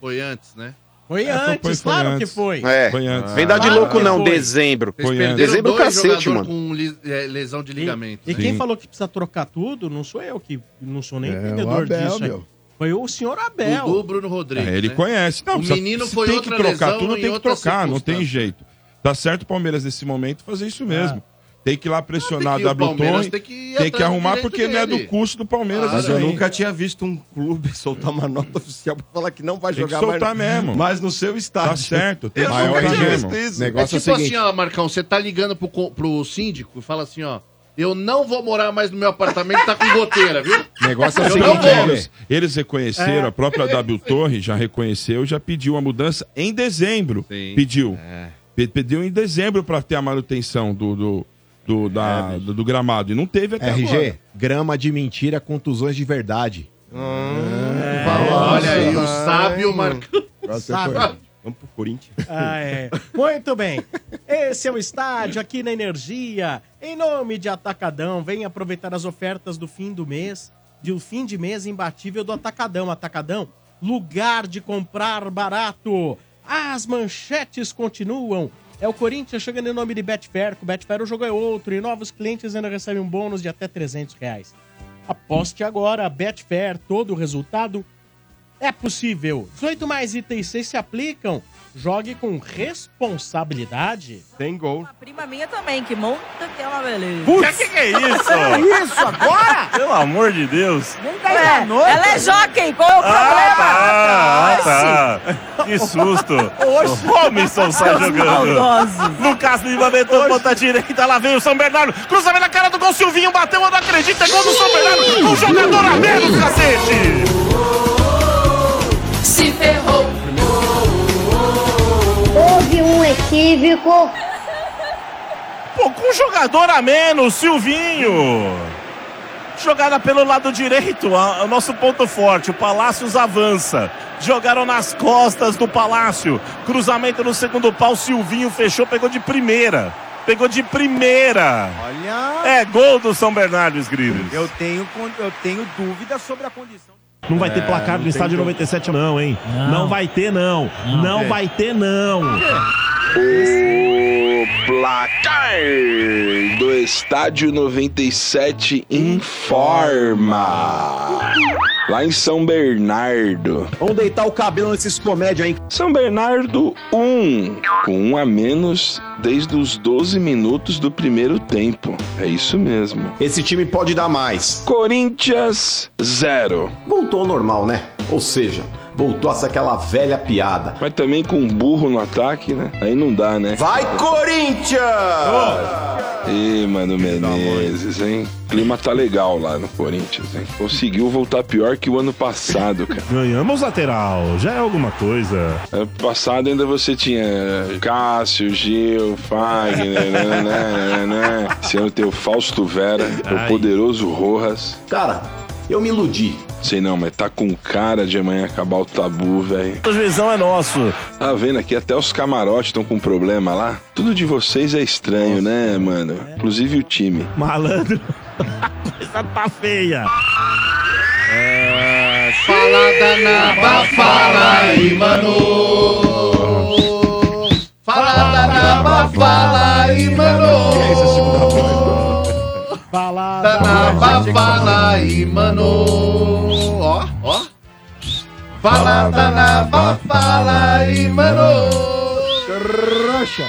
Foi antes, né? Foi É, foi- antes, foi claro antes. que foi. É. Foi antes. Vem dar de Claro louco, não, foi. dezembro. Foi Dezembro, dois cacete, mano. com é, lesão de ligamento. E né? quem Sim. falou que precisa trocar tudo, não sou eu que não sou nem É, entendedor o Abel, disso. meu. Foi o senhor Abel. Dudu, Bruno Rodrigues. É, ele né? conhece. Não, O precisa- menino foi tem outra que trocar lesão tudo, em tem que trocar, não tem jeito. Tá certo o Palmeiras nesse momento fazer isso mesmo. Tem que ir lá pressionar Não, tem que- a o W Palmeiras Torre, tem que tem que arrumar porque não é do dele. custo do Palmeiras Ah, Mas eu aí. nunca tinha visto um clube *laughs* soltar uma nota oficial pra falar que não vai Tem que jogar soltar mais, mesmo. mais no seu estádio. Tá certo, tem Eu que nunca tinha visto isso. É Negócio é o tipo seguinte. assim, ó, Marcão, você tá ligando pro, pro síndico e fala assim, ó, eu não vou morar mais no meu apartamento, tá com goteira, viu? O negócio é né? Eles, eles reconheceram, a própria W Torre já reconheceu, já pediu a mudança em dezembro. Sim. Pediu. Pe- Pediu em dezembro para ter a manutenção do, do, do, da- do- do gramado. E não teve até RG, agora. grama de mentira, contusões de verdade. Olha aí, o sábio Marcão. Sabe? Vamos pro Corinthians. Ah, é. Muito bem. Esse é o estádio aqui na Energia. Em nome de Atacadão, venha aproveitar as ofertas do fim do mês, de um fim de mês imbatível do Atacadão. Atacadão, lugar de comprar barato. As manchetes continuam. É o Corinthians chegando em nome de Betfair. Com Betfair o jogo é outro e novos clientes ainda recebem um bônus de até 300 reais. Aposte agora, Betfair, todo o resultado é possível. 18 mais itens 6 se aplicam. Jogue com responsabilidade. Tem gol. Uma prima minha também, que monta que é uma beleza. Putz, que que é isso? *laughs* isso agora? Pelo amor de Deus. É, ela é jockey, qual é o problema? Ah, tá. Que susto. Oxi. O Robinson sai jogando. Lucas Lima meteu ponta direita, lá vem o São Bernardo. Cruzamento na cara do gol, Silvinho bateu, eu não acredito, é gol do São Bernardo. Um jogador a menos, cacete. Um equívoco. Pô, com um jogador a menos, Silvinho. Jogada pelo lado direito, a- o nosso ponto forte. O Palácios avança. Jogaram nas costas do Palácio. Cruzamento no segundo pau. Silvinho fechou, pegou de primeira. Pegou de primeira. Olha. É gol do São Bernardo, Esgrives. Eu tenho, eu tenho dúvida sobre a condição. Não vai ter É, placar não no estádio dúvida. 97, não, hein? Não, vai ter, não. Não, É. vai ter, não. O placar do estádio 97 informa. Lá em São Bernardo. Vamos deitar o cabelo nesses comédia, hein? São Bernardo 1, com um a menos desde os 12 minutos do primeiro tempo. É isso mesmo. Esse time pode dar mais. Corinthians 0. Voltou ao normal, né? Ou seja, voltou a ser aquela velha piada. Mas também com um burro no ataque, né? Aí não dá, né? Vai, Corinthians! Ih, mano Menezes, hein? O clima tá legal lá no Corinthians, hein? Conseguiu voltar pior que o ano passado, cara. Ganhamos lateral, já é alguma coisa. Ano passado ainda você tinha Cássio, Gil, Fagner, né, né, né, né. Esse ano tem o Fausto Vera, Ai. o poderoso Rojas. Cara, eu me iludi. Sei não, mas tá com cara de amanhã acabar o tabu, velho. O juizão é nosso. Tá vendo aqui, até os camarotes estão com problema lá. Tudo de vocês é estranho, né, mano? Inclusive o time. Malandro. *laughs* A coisa tá feia. Fala da naba, fala aí, mano. Fala da naba, fala aí, mano. Fala da naba, fala aí, mano. Ó, ó. Fala da fala aí, mano. Rocha.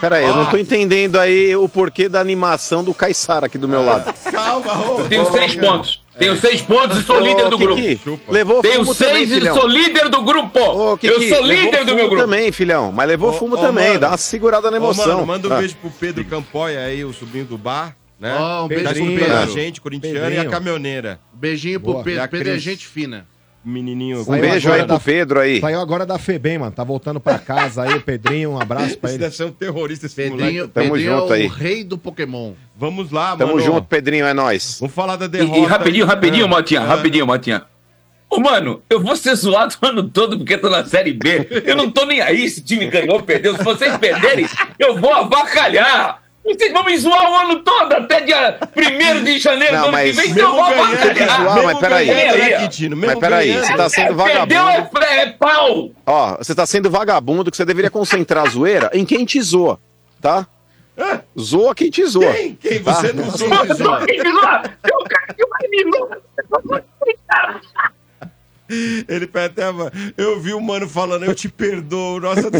Pera aí, eu não tô entendendo aí o porquê da animação do Caissara aqui do meu lado. Calma, Eu tenho seis pontos. Tenho seis pontos e sou líder do grupo. levou Tenho fumo também, seis e filhão. sou líder do grupo. Ô, Kiki, Eu sou levou líder do fumo meu grupo. também, filhão. Mas levou fumo Ô, também. mano. Dá uma segurada na Ô, emoção. mano, manda um Ah. beijo pro Pedro Campoia aí, o sobrinho do bar, né? Ó, um tá beijinho. escutando a Pedro. gente, corintiano e a caminhoneira. Beijinho pro Boa. Pedro. E a Pedro é gente fina. Menininho. Um beijo aí pro Pedro aí. Saiu agora da FEBEM, mano. Tá voltando pra casa aí, o *laughs* Pedrinho. Um abraço pra Esse ele. deve ser um terrorista esse Pedrinho, moleque. Tamo Pedrinho junto é aí. o rei do Pokémon. Vamos lá, Tamo mano. junto, Pedrinho, é nóis. Vamos falar da E, derrota. e rapidinho, rapidinho, Ah, Motinha, rapidinho, Motinha. Ô, mano, eu vou ser zoado *laughs* o ano todo porque tô na Série B. Eu não tô nem aí se o time ganhou ou perdeu. Se vocês perderem, eu vou avacalhar. Vocês vão me zoar o ano todo, até dia 1 de janeiro Não, do ano mas que vem, então eu vou avacalhar. zoar, mas peraí. Mas peraí, ganhando. você tá sendo Perdeu vagabundo. é, é pau. Ó, você tá sendo vagabundo que você deveria concentrar a zoeira em quem te zoa, tá? Zoa quem te zoa. Quem? Quem? Tá? Você não zoa. sendo- Eu tô aqui de zoar. Eu quero que vai me zoar. Ele pede até. a mão. Eu vi o mano falando, eu te perdoo. Nossa, *laughs*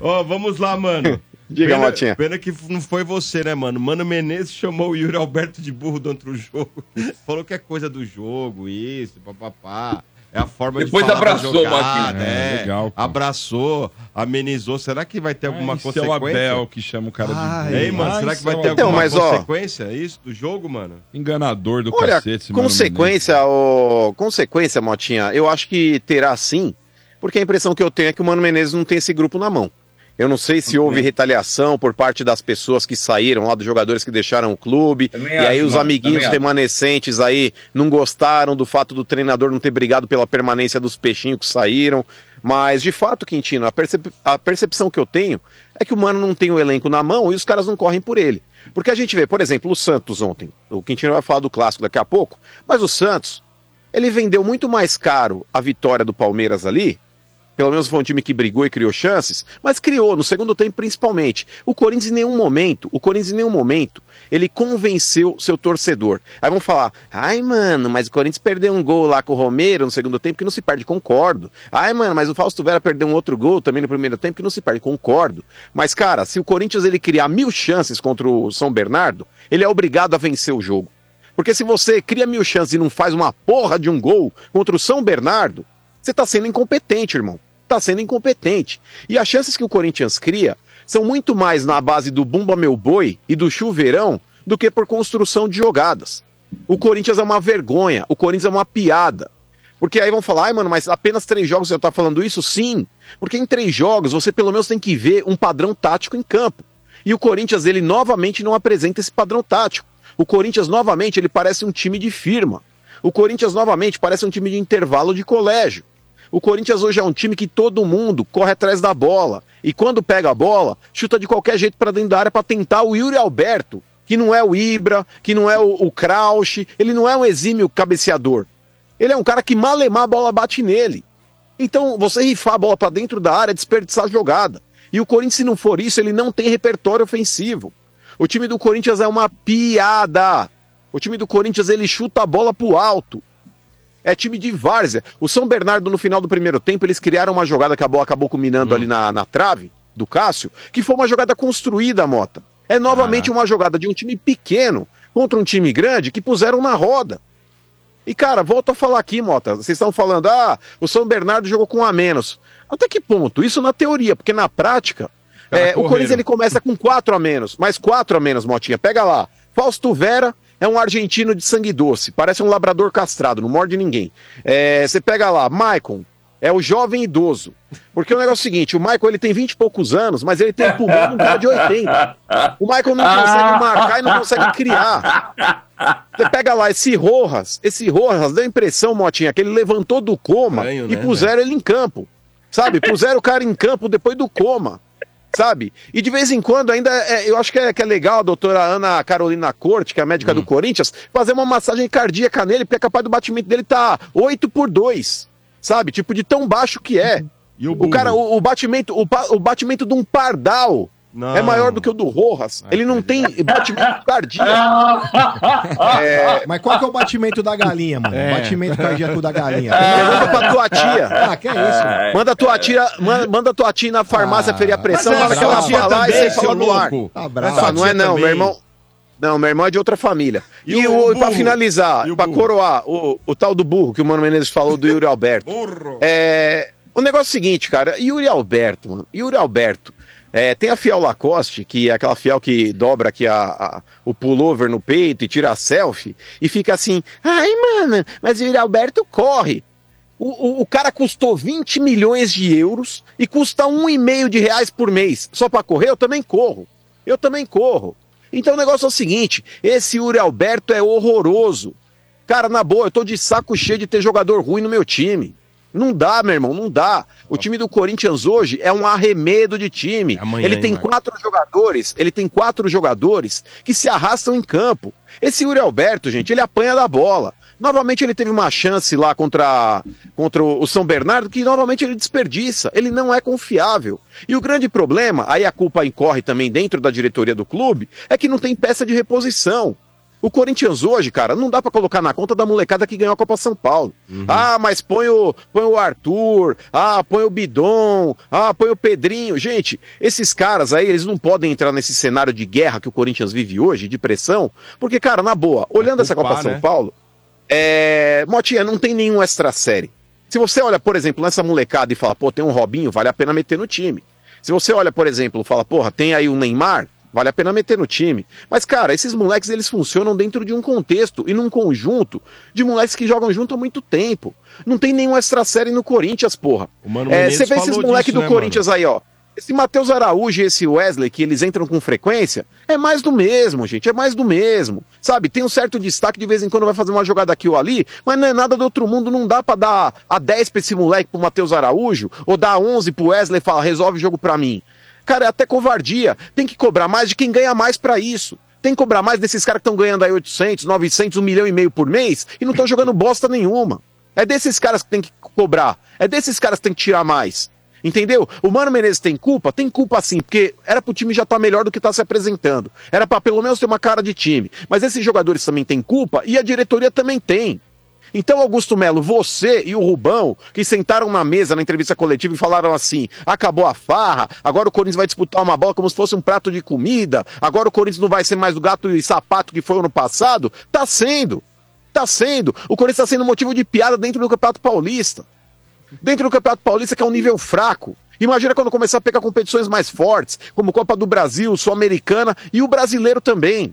Ó, vamos lá, mano. Diga, pena, Motinha. Pena que não foi você, né, mano? Mano Menezes chamou o Yuri Alberto de burro do outro jogo. *laughs* Falou que é coisa do jogo, isso, papapá. É a forma Depois de falar da abraçou o jogada, Motinha. é. É, legal, pô. Abraçou, amenizou. Será que vai ter alguma Esse é o consequência? Abel que chama o cara de Ai, burro. Ei, mano, Ah, será que vai é o ter Então, alguma mas, ó, consequência isso do jogo, mano? Enganador do Olha, cacete. esse Mano consequência, o... consequência, Motinha, eu acho que terá sim, porque a impressão que eu tenho é que o Mano Menezes não tem esse grupo na mão. Eu não sei se houve retaliação por parte das pessoas que saíram lá, dos jogadores que deixaram o clube, Também e aí acho, os mano, amiguinhos remanescentes aí não gostaram do fato do treinador não ter brigado pela permanência dos peixinhos que saíram. Mas, de fato, Quintino, a, percep- a percepção que eu tenho é que o Mano não tem o elenco na mão e os caras não correm por ele. Porque a gente vê, por exemplo, o Santos ontem. O Quintino vai falar do clássico daqui a pouco, mas o Santos, ele vendeu muito mais caro a vitória do Palmeiras ali. Pelo menos foi um time que brigou e criou chances, mas criou no segundo tempo principalmente. O Corinthians em nenhum momento, o Corinthians em nenhum momento, ele convenceu seu torcedor. Aí vão falar: "Ai, mano, mas o Corinthians perdeu um gol lá com o Romero no segundo tempo que não se perde, concordo. Ai, mano, mas o Fausto Vera perdeu um outro gol também no primeiro tempo que não se perde, concordo. Mas cara, se o Corinthians ele criar mil chances contra o São Bernardo, ele é obrigado a vencer o jogo. Porque se você cria mil chances e não faz uma porra de um gol contra o São Bernardo, você tá sendo incompetente, irmão. Tá sendo incompetente. E as chances que o Corinthians cria são muito mais na base do Bumba Meu Boi e do chuveirão do que por construção de jogadas. O Corinthians é uma vergonha, o Corinthians é uma piada. Porque aí vão falar, ai, mano, mas apenas três jogos você tá falando isso? Sim. Porque em três jogos você pelo menos tem que ver um padrão tático em campo. E o Corinthians, ele novamente não apresenta esse padrão tático. O Corinthians, novamente, ele parece um time de firma. O Corinthians, novamente, parece um time de intervalo de colégio. O Corinthians hoje é um time que todo mundo corre atrás da bola. E quando pega a bola, chuta de qualquer jeito para dentro da área para tentar o Yuri Alberto, que não é o Ibra, que não é o, o Krausch, ele não é um exímio cabeceador. Ele é um cara que malemar a bola bate nele. Então, você rifar a bola para dentro da área é desperdiçar a jogada. E o Corinthians, se não for isso, ele não tem repertório ofensivo. O time do Corinthians é uma piada. O time do Corinthians, ele chuta a bola pro alto. É time de várzea. O São Bernardo, no final do primeiro tempo, eles criaram uma jogada que a bola acabou culminando ali na, na trave do Cássio, que foi uma jogada construída, Mota. É novamente uma jogada de um time pequeno contra um time grande que puseram na roda. E, cara, volto a falar aqui, Mota. Vocês estão falando, ah, o São Bernardo jogou com um a menos. Até que ponto? Isso na teoria, porque na prática, é, o. Corinthians ele começa com quatro a menos, mais quatro a menos, Motinha. Pega lá. Fausto Vera é um argentino de sangue doce, parece um labrador castrado, não morde ninguém. É, Você pega lá, Maicon. É o jovem idoso. Porque o negócio é o seguinte: o Michael ele tem 20 e poucos anos, mas ele tem pulmão de um cara de 80. O Michael não consegue marcar e não consegue criar. Você pega lá esse Rojas, esse Rojas dá a impressão, Motinha, que ele levantou do coma Estranho, e né, puseram ele em campo. Sabe? Puseram o cara em campo depois do coma. Sabe? E de vez em quando ainda, é, eu acho que é, que é legal a doutora Ana Carolina Corte, que é a médica do Corinthians, fazer uma massagem cardíaca nele, porque é capaz do batimento dele tá 8 por 2. Sabe? Tipo, de tão baixo que é. o, cara, o, o batimento, o, o batimento de um pardal é maior do que o do Rojas. Ele não tem batimento cardíaco. *laughs* É, Mas qual que é o batimento da galinha, mano? É. Batimento cardíaco da galinha. Pergunta pra tua tia. Ah, que é isso? Manda tua tia, manda, manda tua tia na farmácia ferir a pressão, mas é manda que ela tia falar e você fala no ar. Tá. Ah, não é não, também. meu irmão. Não, meu irmão é de outra família. E, E o o, pra burro? finalizar, E o pra burro? coroar, o, o tal do burro que o Mano Menezes falou do Yuri Alberto. É, o negócio é o seguinte, cara, Yuri Alberto, mano, Yuri Alberto. É, tem a fiel Lacoste, que é aquela fiel que dobra aqui a, a- o pullover no peito e tira a selfie, e fica assim, ai, mano, mas o Alberto corre. O, o- o cara custou 20 milhões de euros e custa um e meio de reais por mês. Só pra correr, eu também corro. Eu também corro. Então o negócio é o seguinte: esse Yuri Alberto é horroroso. Cara, na boa, eu tô de saco cheio de ter jogador ruim no meu time. Não dá, meu irmão, não dá. O time do Corinthians hoje é um arremedo de time. Amanhã, ele hein, tem Marcos? quatro jogadores, ele tem quatro jogadores que se arrastam em campo. Esse Yuri Alberto, gente, ele apanha da bola. Novamente ele teve uma chance lá contra, contra o São Bernardo que novamente ele desperdiça. Ele não é confiável. E o grande problema, aí a culpa incorre também dentro da diretoria do clube, é que não tem peça de reposição. O Corinthians hoje, cara, não dá pra colocar na conta da molecada que ganhou a Copa São Paulo. Ah, mas põe o, põe o Arthur, ah, põe o Bidon, ah, põe o Pedrinho. Gente, esses caras aí, eles não podem entrar nesse cenário de guerra que o Corinthians vive hoje, de pressão, porque, cara, na boa, olhando essa Copa culpar, São né? Paulo, é... Motinha, não tem nenhum extra série. Se você olha, por exemplo, nessa molecada e fala, pô, tem um Robinho, vale a pena meter no time. Se você olha, por exemplo, fala, porra, tem aí um Neymar, vale a pena meter no time. Mas, cara, esses moleques, eles funcionam dentro de um contexto e num conjunto de moleques que jogam junto há muito tempo. Não tem nenhum extra série no Corinthians, porra. Mano É, você vê esses moleques do né, Corinthians aí, ó. Esse Matheus Araújo e esse Wesley, que eles entram com frequência, é mais do mesmo, gente, é mais do mesmo. Sabe, tem um certo destaque, de vez em quando vai fazer uma jogada aqui ou ali, mas não é nada do outro mundo, não dá pra dar a 10 pra esse moleque, pro Matheus Araújo, ou dar 11 pro Wesley e falar, resolve o jogo pra mim. Cara, é até covardia. Tem que cobrar mais de quem ganha mais pra isso. Tem que cobrar mais desses caras que estão ganhando aí 800, 900, 1 milhão e meio por mês e não estão jogando bosta nenhuma. É desses caras que tem que cobrar. É desses caras que tem que tirar mais. Entendeu? O Mano Menezes tem culpa? Tem culpa sim, porque era pro time já estar melhor do que tá se apresentando. Era pra pelo menos ter uma cara de time. Mas esses jogadores também têm culpa e a diretoria também tem. Então, Augusto Melo, você e o Rubão, que sentaram na mesa na entrevista coletiva e falaram assim: acabou a farra, agora o Corinthians vai disputar uma bola como se fosse um prato de comida, agora o Corinthians não vai ser mais o gato e sapato que foi ano passado. Tá sendo. Tá sendo. O Corinthians está sendo motivo de piada dentro do Campeonato Paulista. Dentro do Campeonato Paulista, que é um nível fraco. Imagina quando começar a pegar competições mais fortes, como Copa do Brasil, Sul-Americana e o brasileiro também.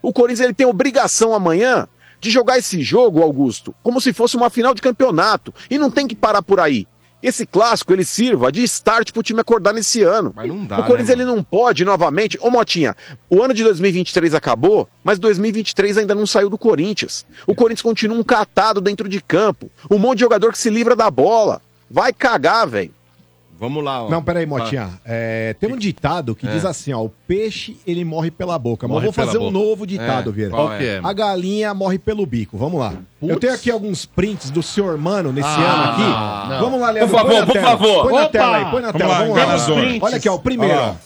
O Corinthians ele tem obrigação amanhã de jogar esse jogo, Augusto, como se fosse uma final de campeonato. E não tem que parar por aí. Esse clássico ele sirva de start pro time acordar nesse ano. Mas não dá, o Corinthians né, ele não pode novamente. Ô Motinha, o ano de 2023 acabou, mas 2023 ainda não saiu do Corinthians. O Corinthians continua um catado dentro de campo. Um monte de jogador que se livra da bola. Vai cagar, velho. Vamos lá, ó. Não, peraí, Motinha. É, tem um ditado que É. diz assim, ó, o peixe ele morre pela boca. Mas Morre eu vou fazer pela um boca. novo ditado, É, Vieira. qual que é? A galinha morre pelo bico. Vamos lá. Eu tenho aqui alguns prints do senhor Mano nesse Ah, ano aqui. não. Vamos lá, Leandro. Por favor, põe na por tela. favor. Põe na Opa! tela aí, põe na Vamos tela. lá, Vamos lá. enganador. Leandro. Olha aqui, ó, o primeiro, ó. lá.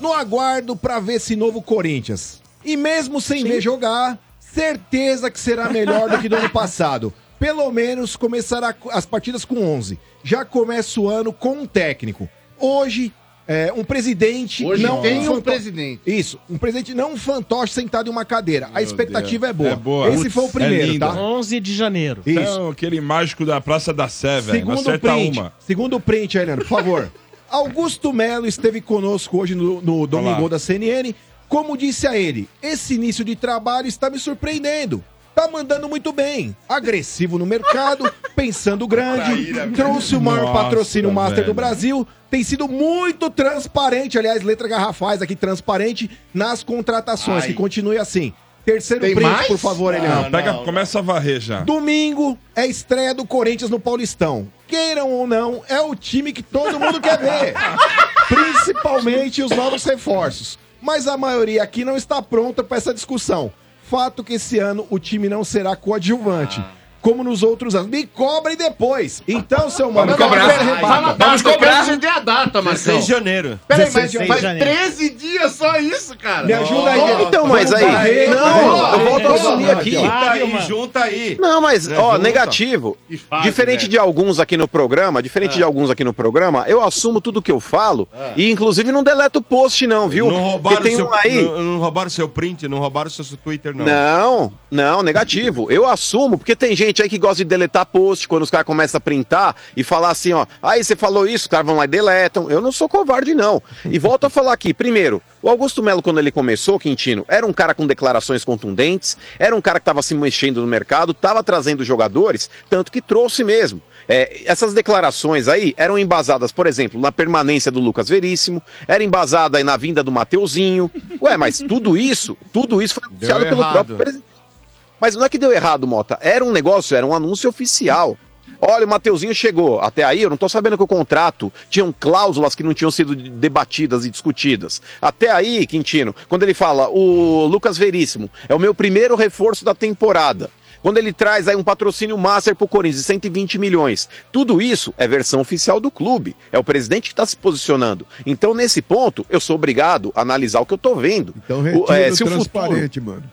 No aguardo pra ver esse novo Corinthians. E mesmo sem ver jogar, certeza que será melhor do que do ano *laughs* passado. Pelo menos começará as partidas com 11. Já começa o ano com um técnico. Hoje É, um presidente Hoje não tem um fanto- presidente. Isso, um presidente não um fantoche sentado em uma cadeira. a expectativa é boa. É boa. Esse foi o É primeiro, lindo. tá? 11 de janeiro. Isso. Então, aquele mágico da Praça da Sé, velho. Acerta print, uma. segundo print aí, Leandro, por favor. *laughs* Augusto Melo esteve conosco hoje no, no Domingo Olá. da CNN. Como disse a ele, esse início de trabalho está me surpreendendo. Tá mandando muito bem. Agressivo no mercado, *laughs* pensando grande, trouxe o maior Nossa, patrocínio Master velho. do Brasil. Tem sido muito transparente, aliás, letra garrafais aqui, transparente nas contratações. Que continue assim. Terceiro Tem print, mais? por favor, Elião. Não, pega, começa a varrer já. Domingo é estreia do Corinthians no Paulistão. Queiram ou não, é o time que todo mundo quer ver. *laughs* Principalmente os novos reforços. Mas a maioria aqui não está pronta para essa discussão. Fato que esse ano o time não será coadjuvante. Como nos outros anos. Me cobrem depois. Então, seu mano, Vamos cobrar. quero ver rebata. Fala a data, Vamos cobrar. saber a data, Marcão. 16 de janeiro. Peraí, mas 16 de faz janeiro. 13 dias só isso, cara. Me ajuda aí. Então, mas aí. Varrer. Não, eu volto a assumir aqui. Junta Vai, aí, junta aí. Não, mas, Né, ó, junta. negativo. Diferente velho. de alguns aqui no programa, diferente de alguns aqui no programa, eu assumo tudo que eu falo e, inclusive, não deleto o post, não, viu? Não roubaram, tem seu, um aí. não, não roubaram seu print, não roubaram seu Twitter, não. Não, não, negativo. Eu assumo, porque tem gente aí que gosta de deletar post quando os caras começam a printar e falar assim, ó, aí você falou isso, os caras vão lá e deletam. Eu não sou covarde, não. E volto a falar aqui, primeiro, o Augusto Melo, quando ele começou, Quintino, era um cara com declarações contundentes, era um cara que estava se mexendo no mercado, estava trazendo jogadores, tanto que trouxe mesmo. É, essas declarações aí eram embasadas, por exemplo, na permanência do Lucas Veríssimo, era embasada aí na vinda do Mateuzinho. Ué, mas tudo isso, tudo isso foi anunciado pelo próprio presidente. Mas não é que deu errado, Mota. Era um negócio, era um anúncio oficial. Olha, o Mateuzinho chegou. Até aí, eu não tô sabendo que o contrato tinham cláusulas que não tinham sido debatidas e discutidas. Até aí, Quintino, quando ele fala, o Lucas Veríssimo é o meu primeiro reforço da temporada. Quando ele traz aí um patrocínio master pro Corinthians de 120 milhões. Tudo isso é versão oficial do clube. É o presidente que está se posicionando. Então, nesse ponto, eu sou obrigado a analisar o que eu tô vendo. Então O- retira é, o se o futuro- transparente, mano.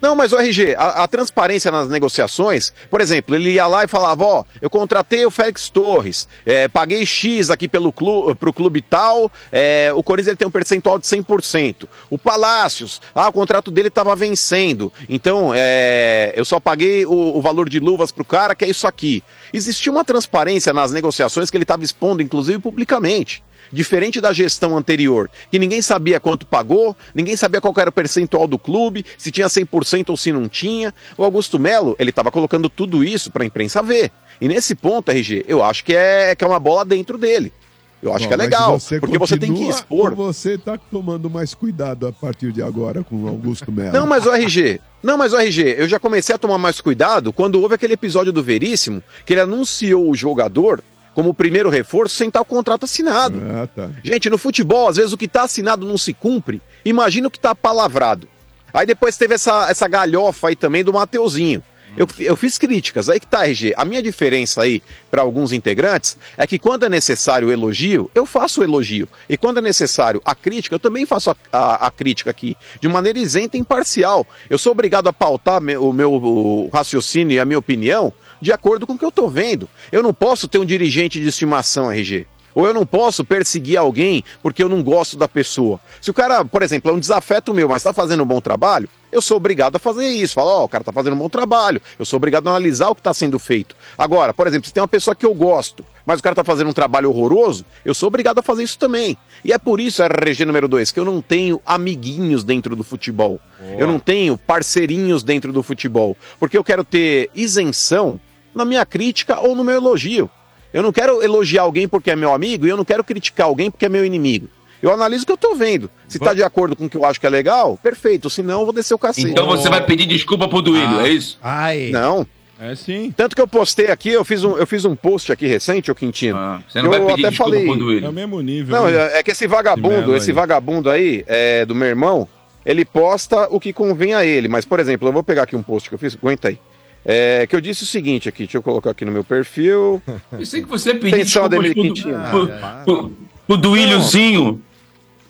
Não, mas o RG, a, a transparência nas negociações, por exemplo, ele ia lá e falava, ó, eu contratei o Félix Torres, é, paguei X aqui pelo clube, pro clube tal, é, o Corinthians ele tem um percentual de 100%. O Palácios, ah, o contrato dele estava vencendo, então é, eu só paguei o, o valor de luvas pro cara, que é isso aqui. Existia uma transparência nas negociações que ele estava expondo, inclusive publicamente. Diferente da gestão anterior, que ninguém sabia quanto pagou, ninguém sabia qual era o percentual do clube, se tinha 100% ou se não tinha. O Augusto Melo, ele estava colocando tudo isso para a imprensa ver. E nesse ponto, RG, eu acho que é, que é uma bola dentro dele. Eu acho Bom, que é legal, você porque você tem que expor. Você tá tomando mais cuidado a partir de agora com o Augusto Melo. Não, mas o RG, não, mas o RG, eu já comecei a tomar mais cuidado quando houve aquele episódio do Veríssimo, que ele anunciou o jogador como o primeiro reforço sem estar o contrato assinado. Ah, tá. Gente, no futebol, às vezes o que está assinado não se cumpre. Imagina o que está palavrado. Aí depois teve essa, essa galhofa aí também do Mateuzinho. Eu, eu fiz críticas, aí que tá, RG. A minha diferença aí para alguns integrantes é que quando é necessário o elogio, eu faço o elogio. E quando é necessário a crítica, eu também faço a, a- a crítica aqui, de maneira isenta e imparcial. Eu sou obrigado a pautar me- o meu o raciocínio e a minha opinião de acordo com o que eu tô vendo. Eu não posso ter um dirigente de estimação, RG. Ou eu não posso perseguir alguém porque eu não gosto da pessoa. Se o cara, por exemplo, é um desafeto meu, mas está fazendo um bom trabalho, eu sou obrigado a fazer isso. Falar, ó, o cara tá fazendo um bom trabalho. Eu sou obrigado a analisar o que está sendo feito. Agora, por exemplo, se tem uma pessoa que eu gosto, mas o cara tá fazendo um trabalho horroroso, eu sou obrigado a fazer isso também. E é por isso, RG número 2, que eu não tenho amiguinhos dentro do futebol. Eu não tenho parceirinhos dentro do futebol. Porque eu quero ter isenção na minha crítica ou no meu elogio. Eu não quero elogiar alguém porque é meu amigo e eu não quero criticar alguém porque é meu inimigo. Eu analiso o que eu tô vendo. Se tá de acordo com o que eu acho que é legal, perfeito. Se não, eu vou descer o cacete. Então você vai pedir desculpa pro Duílio, é isso? Ai. Não. É sim. Tanto que eu postei aqui, eu fiz um, eu fiz um post aqui recente, ô Quintino. Ah, você não eu vai pedir até desculpa falei. pro Duílio. É o mesmo nível. Não, né? é é que esse vagabundo, Esse esse vagabundo aí, é, do meu irmão, ele posta o que convém a ele. Mas, por exemplo, eu vou pegar aqui um post que eu fiz, aguenta aí. É, que eu disse o seguinte aqui, deixa eu colocar aqui no meu perfil. Pensei que você pediu Atenção, desculpas pro, Quintino. pro, pro, pro Duíliozinho.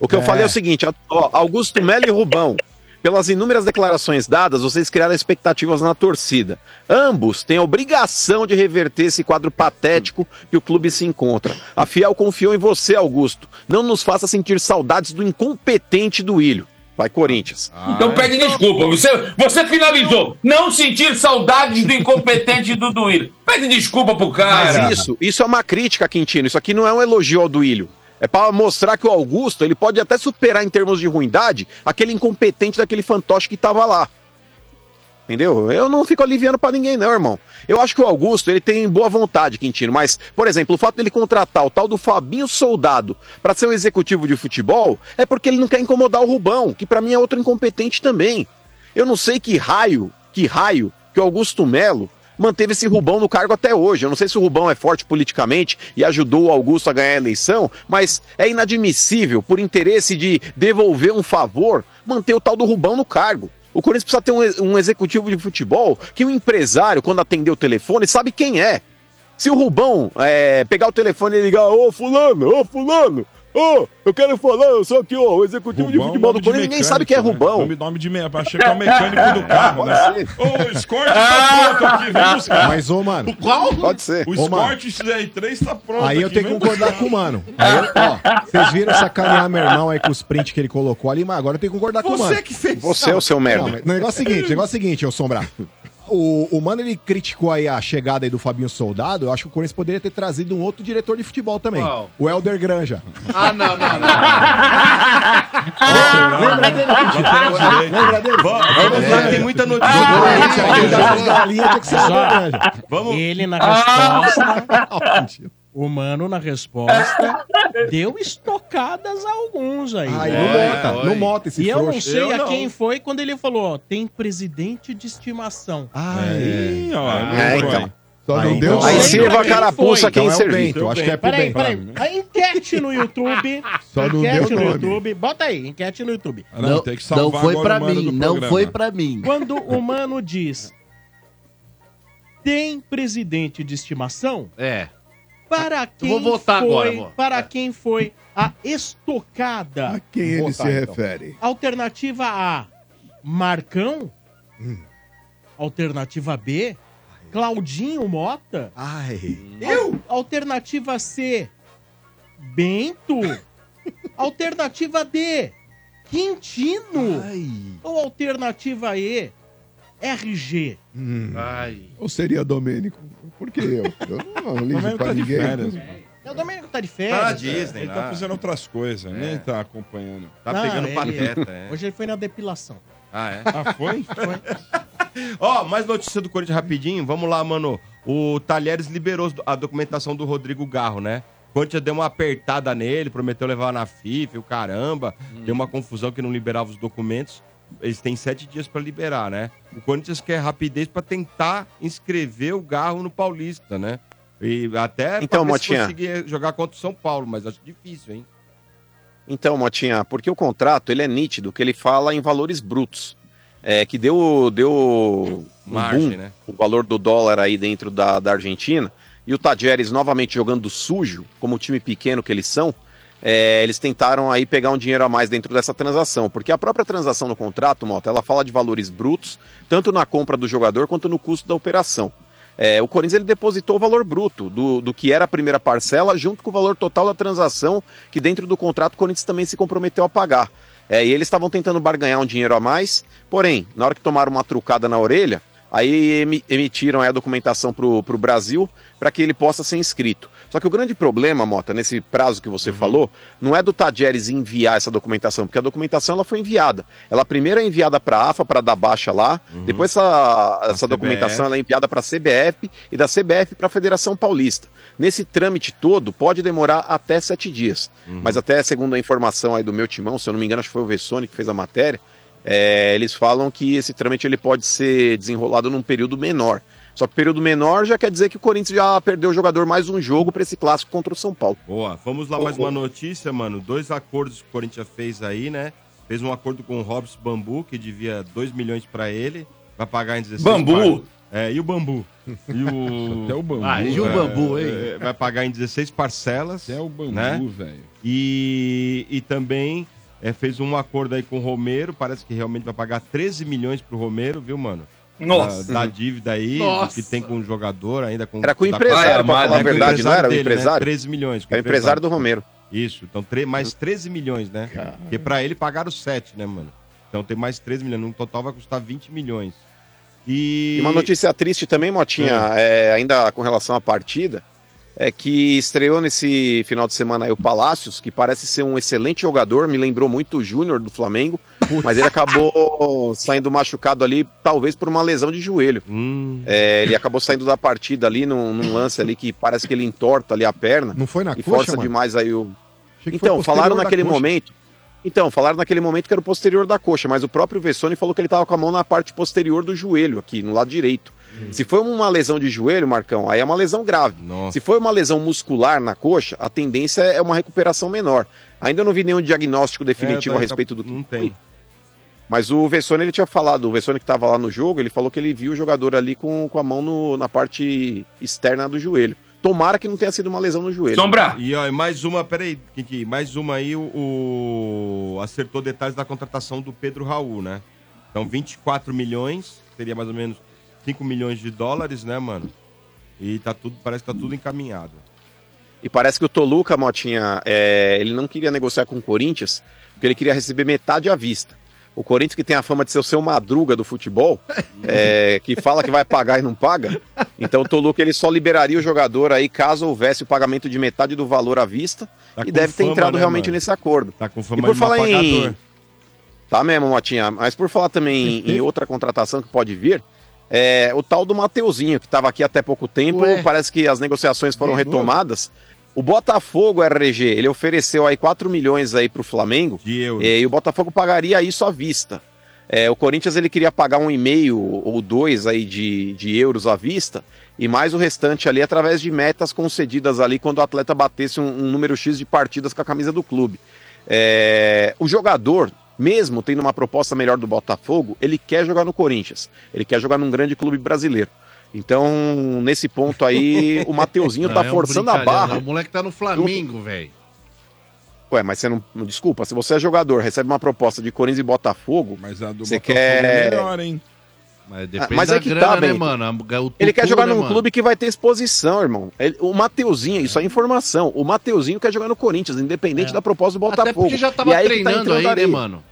O que eu falei é o seguinte, ó, Augusto Melo e Rubão. Pelas inúmeras declarações dadas, vocês criaram expectativas na torcida. Ambos têm a obrigação de reverter esse quadro patético que o clube se encontra. A Fiel confiou em você, Augusto. Não nos faça sentir saudades do incompetente do Ilho. Vai, Corinthians. Então pede desculpa. Você, você finalizou. Não sentir saudades do incompetente *laughs* do Duílio. Pede desculpa pro cara. Mas isso, isso é uma crítica, Quintino. Isso aqui não é um elogio ao Duílio. É para mostrar que o Augusto ele pode até superar em termos de ruindade aquele incompetente daquele fantoche que tava lá. Entendeu? Eu não fico aliviando pra ninguém, não, irmão. Eu acho que o Augusto ele tem boa vontade, Quintino, mas, por exemplo, o fato dele contratar o tal do Fabinho Soldado pra ser um executivo de futebol é porque ele não quer incomodar o Rubão, que pra mim é outro incompetente também. Eu não sei que raio, que raio que o Augusto Melo manteve esse Rubão no cargo até hoje. Eu não sei se o Rubão é forte politicamente e ajudou o Augusto a ganhar a eleição, mas é inadmissível, por interesse de devolver um favor, manter o tal do Rubão no cargo. O Corinthians precisa ter um, um executivo de futebol que o empresário, quando atender o telefone, sabe quem é. Se o Rubão é, pegar o telefone e ligar, ô fulano, ô fulano, ô, eu quero falar, eu sou aqui, ó, o executivo de futebol do Corinthians, ninguém sabe quem é Rubão. Nome, nome de meia, pra checar o mecânico do *laughs* carro, né? Ô, o Escort tá pronto aqui, vem *laughs* buscar. Mas, ô, mano. Qual? Pode ser. O. Escort XR3 tá pronto Aí eu aqui, tenho que concordar buscar. com o mano. Aí ó, vocês viram sacanear meu irmão aí com os prints que ele colocou ali, mas agora eu tenho que concordar com o mano. Você que fez. Você é o seu merda. Não, mas o negócio é o seguinte, o negócio é o seguinte, ô Sombra. O, o Mano, ele criticou aí a chegada aí do Fabinho Soldado. Eu acho que o Corinthians poderia ter trazido um outro diretor de futebol também. Qual? O Helder Granja. Ah, não, não, não. Lembra dele? Lembra dele? Vamos lá, tem muita notícia. Tinha que ser o Helder Granja. Vamos. Ele na resposta. *laughs* o mano na resposta *laughs* deu estocadas a alguns aí. Ai, né? não É, mota, oi. não mota esse E eu não sei Eu a não. quem foi quando ele falou, ó, tem presidente de estimação. Ó, É, não foi. então. Só não Aí, deu então, Aí Não sirva a quem carapuça foi. quem Então é servir. Bento, acho que é pro Peraí, Bento. peraí. A enquete no YouTube. *laughs* Só não enquete deu no nome. YouTube. Bota aí, enquete no YouTube. Ah, Não, tem que salvar não foi mano mim, não foi pra mim. Quando o mano diz tem presidente de estimação, É. para quem vou votar foi, agora, vou. para quem foi a estocada? A quem ele Votar, se então. refere? Alternativa A, Marcão. Hum. Alternativa B, Claudinho Mota. Ai. Eu? Alternativa C, Bento. *laughs* Alternativa D, Quintino. Ou alternativa E, RG. Hum. Ai. Ou seria Domênico? Por que eu? Eu não *laughs* ligo pra tá de ninguém. férias. Eu também tá de Tá na férias. Disney, Ele tá lá. fazendo outras coisas, nem tá acompanhando. Tá Não, pegando ele- pateta, é. Hoje ele foi na depilação. Ah, é? Ah, foi? *laughs* Ó, mais notícia do Corinthians rapidinho. Vamos lá, mano. O Talheres liberou a documentação do Rodrigo Garro, né? O Corinthians deu uma apertada nele, prometeu levar na FIFA, o caramba. Deu uma confusão que não liberava os documentos. Eles têm sete dias pra liberar, né? O Corinthians quer rapidez pra tentar inscrever o Garro no Paulista, né? E até Então, Motinha. conseguir jogar contra o São Paulo, mas acho difícil, hein? Então, Motinha, porque o contrato ele é nítido, que ele fala em valores brutos. É, que deu, deu um Margem, boom, né? o valor do dólar aí dentro da, da Argentina. E o Tajeres novamente jogando sujo, como o time pequeno que eles são, é, eles tentaram aí pegar um dinheiro a mais dentro dessa transação. Porque a própria transação no contrato, Mota, ela fala de valores brutos, tanto na compra do jogador quanto no custo da operação. É, o Corinthians ele depositou o valor bruto do, do que era a primeira parcela, junto com o valor total da transação, que dentro do contrato o Corinthians também se comprometeu a pagar. É, e eles estavam tentando barganhar um dinheiro a mais, porém, na hora que tomaram uma trucada na orelha, aí emi- emitiram aí a documentação para o Brasil para que ele possa ser inscrito. Só que o grande problema, Mota, nesse prazo que você falou, não é do Tajeres enviar essa documentação, porque a documentação ela foi enviada. Ela primeiro é enviada para a AFA para dar baixa lá, depois essa, essa documentação ela é enviada para a CBF e da CBF para a Federação Paulista. Nesse trâmite todo pode demorar até sete dias, mas até segundo a informação aí do meu timão, se eu não me engano, acho que foi o Vessone que fez a matéria, é, eles falam que esse trâmite ele pode ser desenrolado num período menor. Só que período menor já quer dizer que o Corinthians já perdeu o jogador mais um jogo para esse clássico contra o São Paulo. Boa, vamos lá, mais uma notícia, mano. Dois acordos que o Corinthians fez aí, né? Fez um acordo com o Robson Bambu, que devia 2 milhões pra ele, vai pagar em 16 Bambu? É, e o Bambu? E o... *laughs* Até o bambu. Ah, e o É, bambu, hein? é, Vai pagar em 16 parcelas. Até o bambu, Né? velho. E, e também é, fez um acordo aí com o Romero, parece que realmente vai pagar 13 milhões pro Romero, viu, mano? Nossa. Da, da dívida aí, Nossa. que tem com o jogador, ainda com... Era com o empresário, pra É, falar a o verdade, não era o dele, né? empresário? 13 milhões. com É o empresário do Romero. Isso, então mais 13 milhões, né? Porque pra ele pagaram 7, né, mano? Então tem mais 13 milhões, no total vai custar 20 milhões. E, E uma notícia triste também, Motinha, é, ainda com relação à partida, é que estreou nesse final de semana aí o Palácios, que parece ser um excelente jogador, me lembrou muito o Júnior do Flamengo, mas ele acabou saindo machucado ali, talvez por uma lesão de joelho. Hum. É, ele acabou saindo da partida ali num, num lance ali que parece que ele entorta ali a perna. Não foi na e coxa, força mano? demais aí o. Então, falaram naquele coxa. momento. Então, falaram naquele momento que era o posterior da coxa, mas o próprio Vessone falou que ele tava com a mão na parte posterior do joelho, aqui, no lado direito. Se foi uma lesão de joelho, Marcão, aí é uma lesão grave. Se foi uma lesão muscular na coxa, a tendência é uma recuperação menor. Ainda não vi nenhum diagnóstico definitivo É, a respeito do que Não tem. Mas o Vessone, ele tinha falado, o Vessone que estava lá no jogo, ele falou que ele viu o jogador ali com, com a mão no- na parte externa do joelho. Tomara que não tenha sido uma lesão no joelho. E ó, e mais uma, peraí, Kiki, mais uma aí, o, o- acertou detalhes da contratação do Pedro Raul, né? Então 24 milhões, seria mais ou menos 5 milhões de dólares, né, mano? E tá tudo, parece que tá tudo encaminhado. E parece que o Toluca, Motinha, é, ele não queria negociar com o Corinthians, porque ele queria receber metade à vista. O Corinthians, que tem a fama de ser o seu madruga do futebol, *laughs* é, que fala que vai pagar e não paga, então o Toluca ele só liberaria o jogador aí caso houvesse o pagamento de metade do valor à vista Tá e deve ter fama, entrado né, realmente mano? nesse acordo. Tá com E fama por de mau falar em. Tá mesmo, Motinha. Mas por falar também em outra contratação que pode vir, é o tal do Mateuzinho, que estava aqui até pouco tempo. Ué. Parece que as negociações foram De novo? retomadas. O Botafogo RG, ele ofereceu aí 4 milhões aí pro Flamengo. De euros. E o Botafogo pagaria isso à vista. É, o Corinthians ele queria pagar um e meio ou dois aí de, de euros à vista e mais o restante ali através de metas concedidas ali quando o atleta batesse um, um número X de partidas com a camisa do clube. É, o jogador, mesmo tendo uma proposta melhor do Botafogo, ele quer jogar no Corinthians. Ele quer jogar num grande clube brasileiro. Então, nesse ponto aí, o Mateuzinho *laughs* tá Não, é um forçando a barra. né? O moleque tá no Flamengo, velho. Ué, mas você não. não- Desculpa, se você é jogador, recebe uma proposta de Corinthians e Botafogo, mas a do você Botafogo quer. é melhor, hein? Mas Ah, mas é que tá, né, Bento? mano? Ele quer jogar né, num mano? clube que vai ter exposição, irmão. Ele- o Mateuzinho, isso é informação. O Mateuzinho quer jogar no Corinthians, independente da proposta do Botafogo. É. Até porque já E tava aí tá treinando entrando aí, né, mano?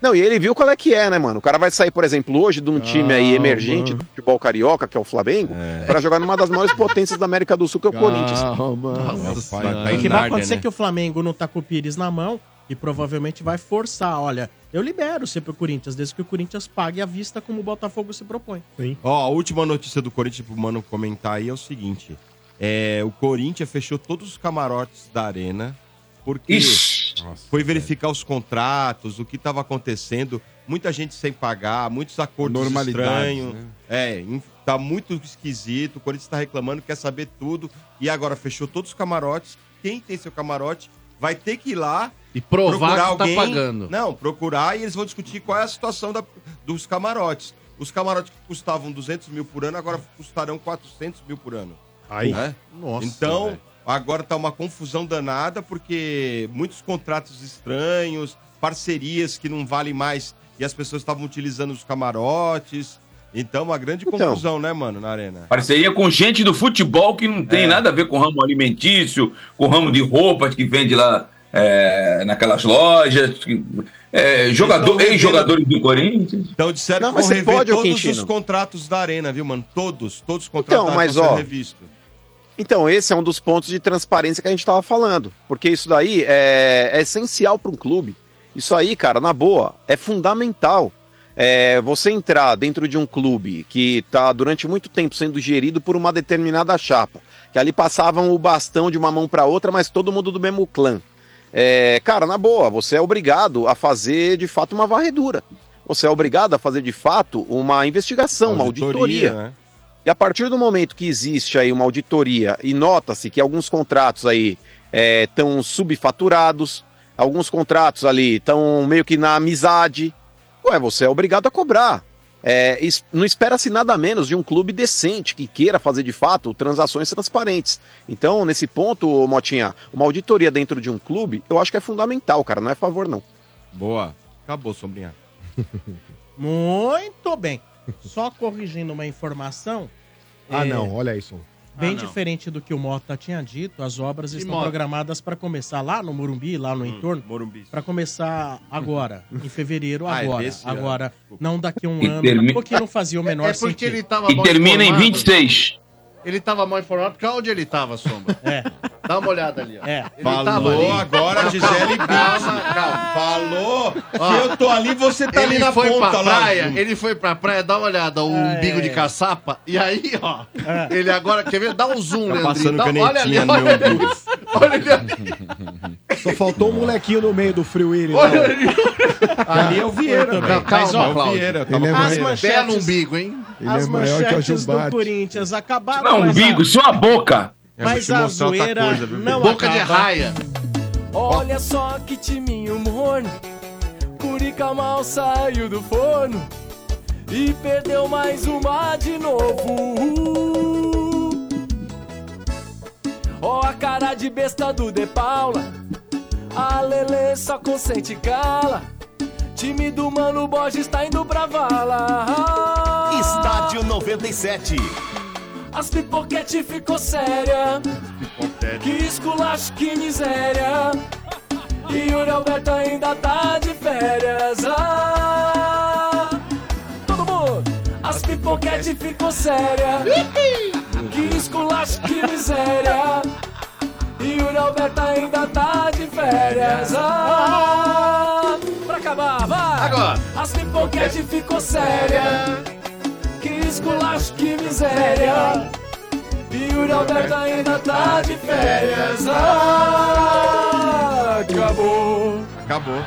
Não, e ele viu qual é que é, né, mano? O cara vai sair, por exemplo, hoje de um time aí emergente do futebol carioca, que é o Flamengo, pra jogar numa das maiores potências da América do Sul, que é o Corinthians. Nossa Senhora. O que vai acontecer é né? que o Flamengo não tá com o Pires na mão e provavelmente vai forçar. Olha, eu libero você pro Corinthians, desde que o Corinthians pague à vista como o Botafogo se propõe. Ó, a última notícia do Corinthians pro mano comentar aí é o seguinte: é, o Corinthians fechou todos os camarotes da arena porque Ixi. foi verificar os contratos, o que estava acontecendo, muita gente sem pagar, muitos acordos estranhos. né? É, tá muito esquisito. O Corinthians tá reclamando, quer saber tudo e agora fechou todos os camarotes. Quem tem seu camarote vai ter que ir lá e provar que tá pagando. Não, procurar e eles vão discutir qual é a situação da- dos camarotes. Os camarotes que custavam 200 mil por ano agora custarão 400 mil por ano. Aí. Né? Nossa, Então, velho. agora tá uma confusão danada porque muitos contratos estranhos, parcerias que não valem mais e as pessoas estavam utilizando os camarotes. Então, uma grande Então. confusão, né, mano, na arena. Parceria com gente do futebol que não tem É. nada a ver com o ramo alimentício, com o ramo de roupas que vende lá é, naquelas lojas. é, jogador, revendo- ex-jogadores do Corinthians. Então disseram Não, que mas vão você rever pode, todos Quintino. os contratos da arena, viu, mano? Todos, todos os contratos Então, da mas, ó, revistos. Então, esse é um dos pontos de transparência que a gente estava falando. Porque isso daí é, é essencial para um clube. Isso aí, cara, na boa, é fundamental. É, você entrar dentro de um clube que está durante muito tempo sendo gerido por uma determinada chapa, que ali passavam o bastão de uma mão para outra, mas todo mundo do mesmo clã. É, cara, na boa, você é obrigado a fazer de fato uma varredura. Você é obrigado a fazer de fato uma investigação, uma auditoria. né? E a partir do momento que existe aí uma auditoria e nota-se que alguns contratos aí estão subfaturados, alguns contratos ali estão meio que na amizade, ué, você é obrigado a cobrar. É, não espera-se nada menos de um clube decente que queira fazer de fato transações transparentes. Então, nesse ponto, Motinha, uma auditoria dentro de um clube, eu acho que é fundamental, cara, não é favor não. Boa. Acabou, Sombrinha. *laughs* Muito bem. Só corrigindo uma informação. Ah, é, não, olha isso. Bem Ah, diferente do que o Mota tinha dito, as obras estão Mota? programadas para começar lá no Morumbi, lá Hum, no entorno, para começar agora, *laughs* em fevereiro, Ah, é agora. ano. agora, não daqui a um E ano, termi- porque não fazia o menor É porque sentido. ele tava E termina em informado. 26. Ele tava mal informado porque onde ele tava, Sombra? É. Dá uma olhada ali, ó. É. Ele Falou tava ali. agora, Gisele. Calma, calma. Falou. Ó, Se eu tô ali, você tá ele ali na foi ponta pra lá. praia, ele foi pra praia, dá uma olhada, o É. umbigo de caçapa, e aí, ó, ele agora, quer ver? Dá um zoom, Tá Leandrinho. passando Dá, olha ali, canetinha no olha meu ali. Olha ele ali. Só faltou um molequinho no meio do Free Willy. Olha lá. ali. Ali é o Vieira, velho. bem. Mas, ó, É o Vieira, eu tava Ele é com As ele. manchetes, Belo umbigo, hein? Ele as é maior que a manchetes do. Corinthians acabaram, Não, mas, umbigo, a, sua boca. É, mas a zoeira coisa, não Boca de acaba. raia. Olha só que timinho morno. Curica mal saiu do forno e perdeu mais uma de novo. Ó a cara de besta do De Paula. A Lele só consente cala. Time do Mano Borges tá indo pra vala. Estádio 97. As pipoquete ficou séria. Que esculacho, que miséria. E o Alberto ainda tá de férias. Ah, todo mundo. As pipoquete ficou séria. Que esculacho, que miséria. E o Alberto ainda tá de férias. Ah, pra acabar, vai. Agora. As pipoquete ficou séria. Esculacho, que miséria. E o Alberto ainda tá de férias. Ah, acabou. Acabou.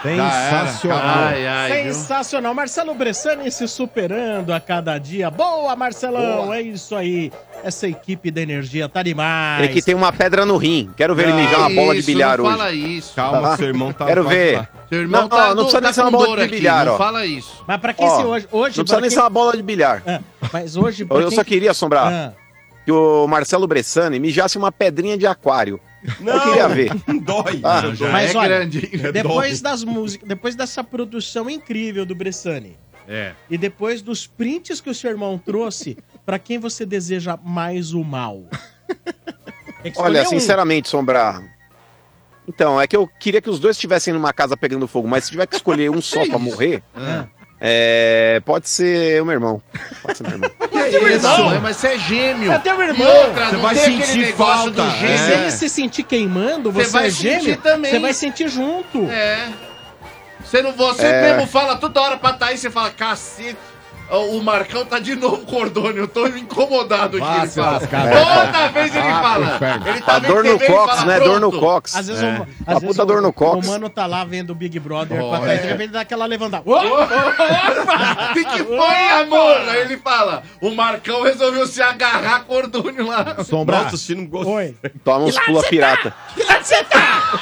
Sensacional. Ai, ai, viu? Sensacional. Marcelo Bressani se superando a cada dia. Boa, Marcelão. É isso aí. Essa equipe da energia tá demais. Ele que tem uma pedra no rim. Quero ver ele mijar uma bola de bilhar não hoje. fala isso. Calma, Tá. seu irmão tá... Quero ver. Seu irmão Não, tá, ó, não precisa tá nem ser uma bola de aqui, bilhar, não ó. fala isso. Mas pra quem Ó, se hoje. hoje Não precisa nem ser uma bola de bilhar. Ah, mas hoje. Eu quem- só queria assombrar Ah, que o Marcelo Bressani mijasse uma pedrinha de aquário. Eu queria ver. *laughs* Dói. Ah, Já Mas é olha, grande. hein? depois das músicas, depois dessa produção incrível do Bressani É. e depois dos prints que o seu irmão trouxe, pra quem você deseja mais o mal? *laughs* Olha, um. sinceramente, Sombrar. Então, é que eu queria que os dois estivessem numa casa pegando fogo, mas se tiver que escolher um só pra *laughs* morrer, Ah. é, pode ser o meu irmão. Pode ser meu irmão. *laughs* Isso? É, mas você é gêmeo. É teu irmão. E outra, Você vai sentir falta, do Se gêmeo. ele se sentir queimando, Você você, vai é gêmeo, sentir também. você vai sentir junto. É. Você, não, você É. mesmo fala toda hora pra Thaís, você fala, cacete. O Marcão tá de novo cordônio, eu tô incomodado aqui. Ele fala. Toda vez ele fala. Ele tá A vendo dor no cox, fala, né? Dor no cox. Às vezes, É. o, A às vezes puta dor no o, cox. o mano tá lá vendo o Big Brother com a Oh, é. de repente dá aquela levantada. O que, que foi, amor? Aí ele fala: o Marcão resolveu se agarrar a cordônio lá. Sombrar. Nossa, se não gostou. Oi. Toma uns pula pirata. Que lado você tá?